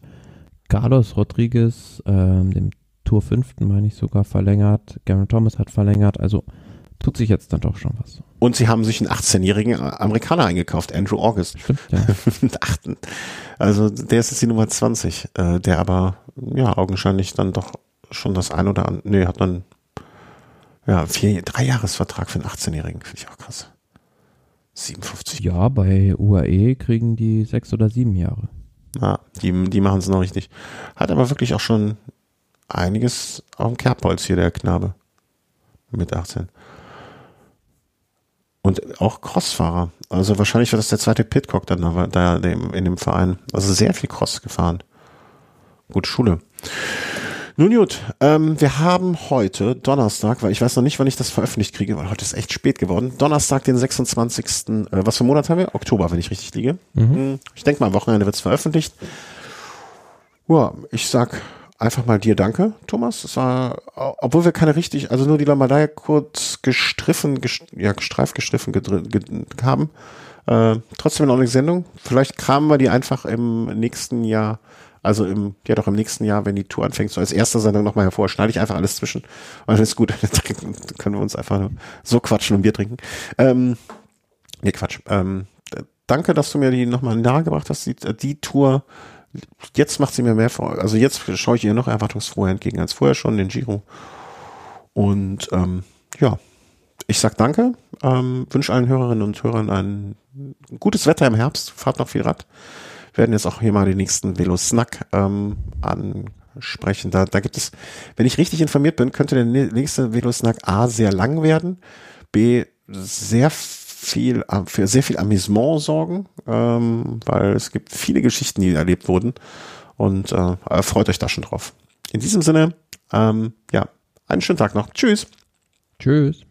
Carlos Rodriguez, ähm, dem Tour 5. meine ich sogar, verlängert. Garen Thomas hat verlängert. Also tut sich jetzt dann doch schon was. Und sie haben sich einen 18-jährigen Amerikaner eingekauft, Andrew August. Stimmt, ja. also der ist jetzt die Nummer 20, äh, der aber ja augenscheinlich dann doch schon das ein oder andere, nee, hat dann ja, vier, drei Jahresvertrag für einen 18-Jährigen, finde ich auch krass. 57. Ja, bei UAE kriegen die sechs oder sieben Jahre. Ja, die, die machen es noch richtig. Hat aber wirklich auch schon einiges auf dem Kerbholz hier, der Knabe. Mit 18. Und auch Crossfahrer. Also wahrscheinlich war das der zweite Pitcock dann da, da in dem Verein. Also sehr viel Cross gefahren. Gut, Schule. Nun gut, ähm, wir haben heute Donnerstag, weil ich weiß noch nicht, wann ich das veröffentlicht kriege, weil heute ist echt spät geworden. Donnerstag, den 26. Äh, was für Monat haben wir? Oktober, wenn ich richtig liege. Mhm. Ich denke mal, am Wochenende wird es veröffentlicht. Ja, ich sag einfach mal dir danke, Thomas. Es war, obwohl wir keine richtig, also nur die Lombardei kurz gestriffen, gest, ja, gestreift gestriffen haben. Äh, trotzdem eine Sendung. Vielleicht kramen wir die einfach im nächsten Jahr, also im, ja doch im nächsten Jahr, wenn die Tour anfängt, so als erste Sendung nochmal hervor. Schneide ich einfach alles zwischen. Und dann ist gut. Dann können wir uns einfach so quatschen und Bier trinken. Ähm, nee, Quatsch. Ähm, danke, dass du mir die nochmal nahegebracht hast, die, die Tour jetzt macht sie mir mehr vor. Also jetzt schaue ich ihr noch erwartungsfroher entgegen als vorher schon, den Giro. Und ähm, ja, ich sag danke, ähm, wünsche allen Hörerinnen und Hörern ein gutes Wetter im Herbst, fahrt noch viel Rad. Werden jetzt auch hier mal den nächsten Velo-Snack ähm, ansprechen. Da, da gibt es, wenn ich richtig informiert bin, könnte der nächste Velo-Snack A sehr lang werden, B sehr äh, für sehr viel Amüsement sorgen, ähm, weil es gibt viele Geschichten, die erlebt wurden und äh, freut euch da schon drauf. In diesem Sinne, ähm, ja, einen schönen Tag noch. Tschüss. Tschüss.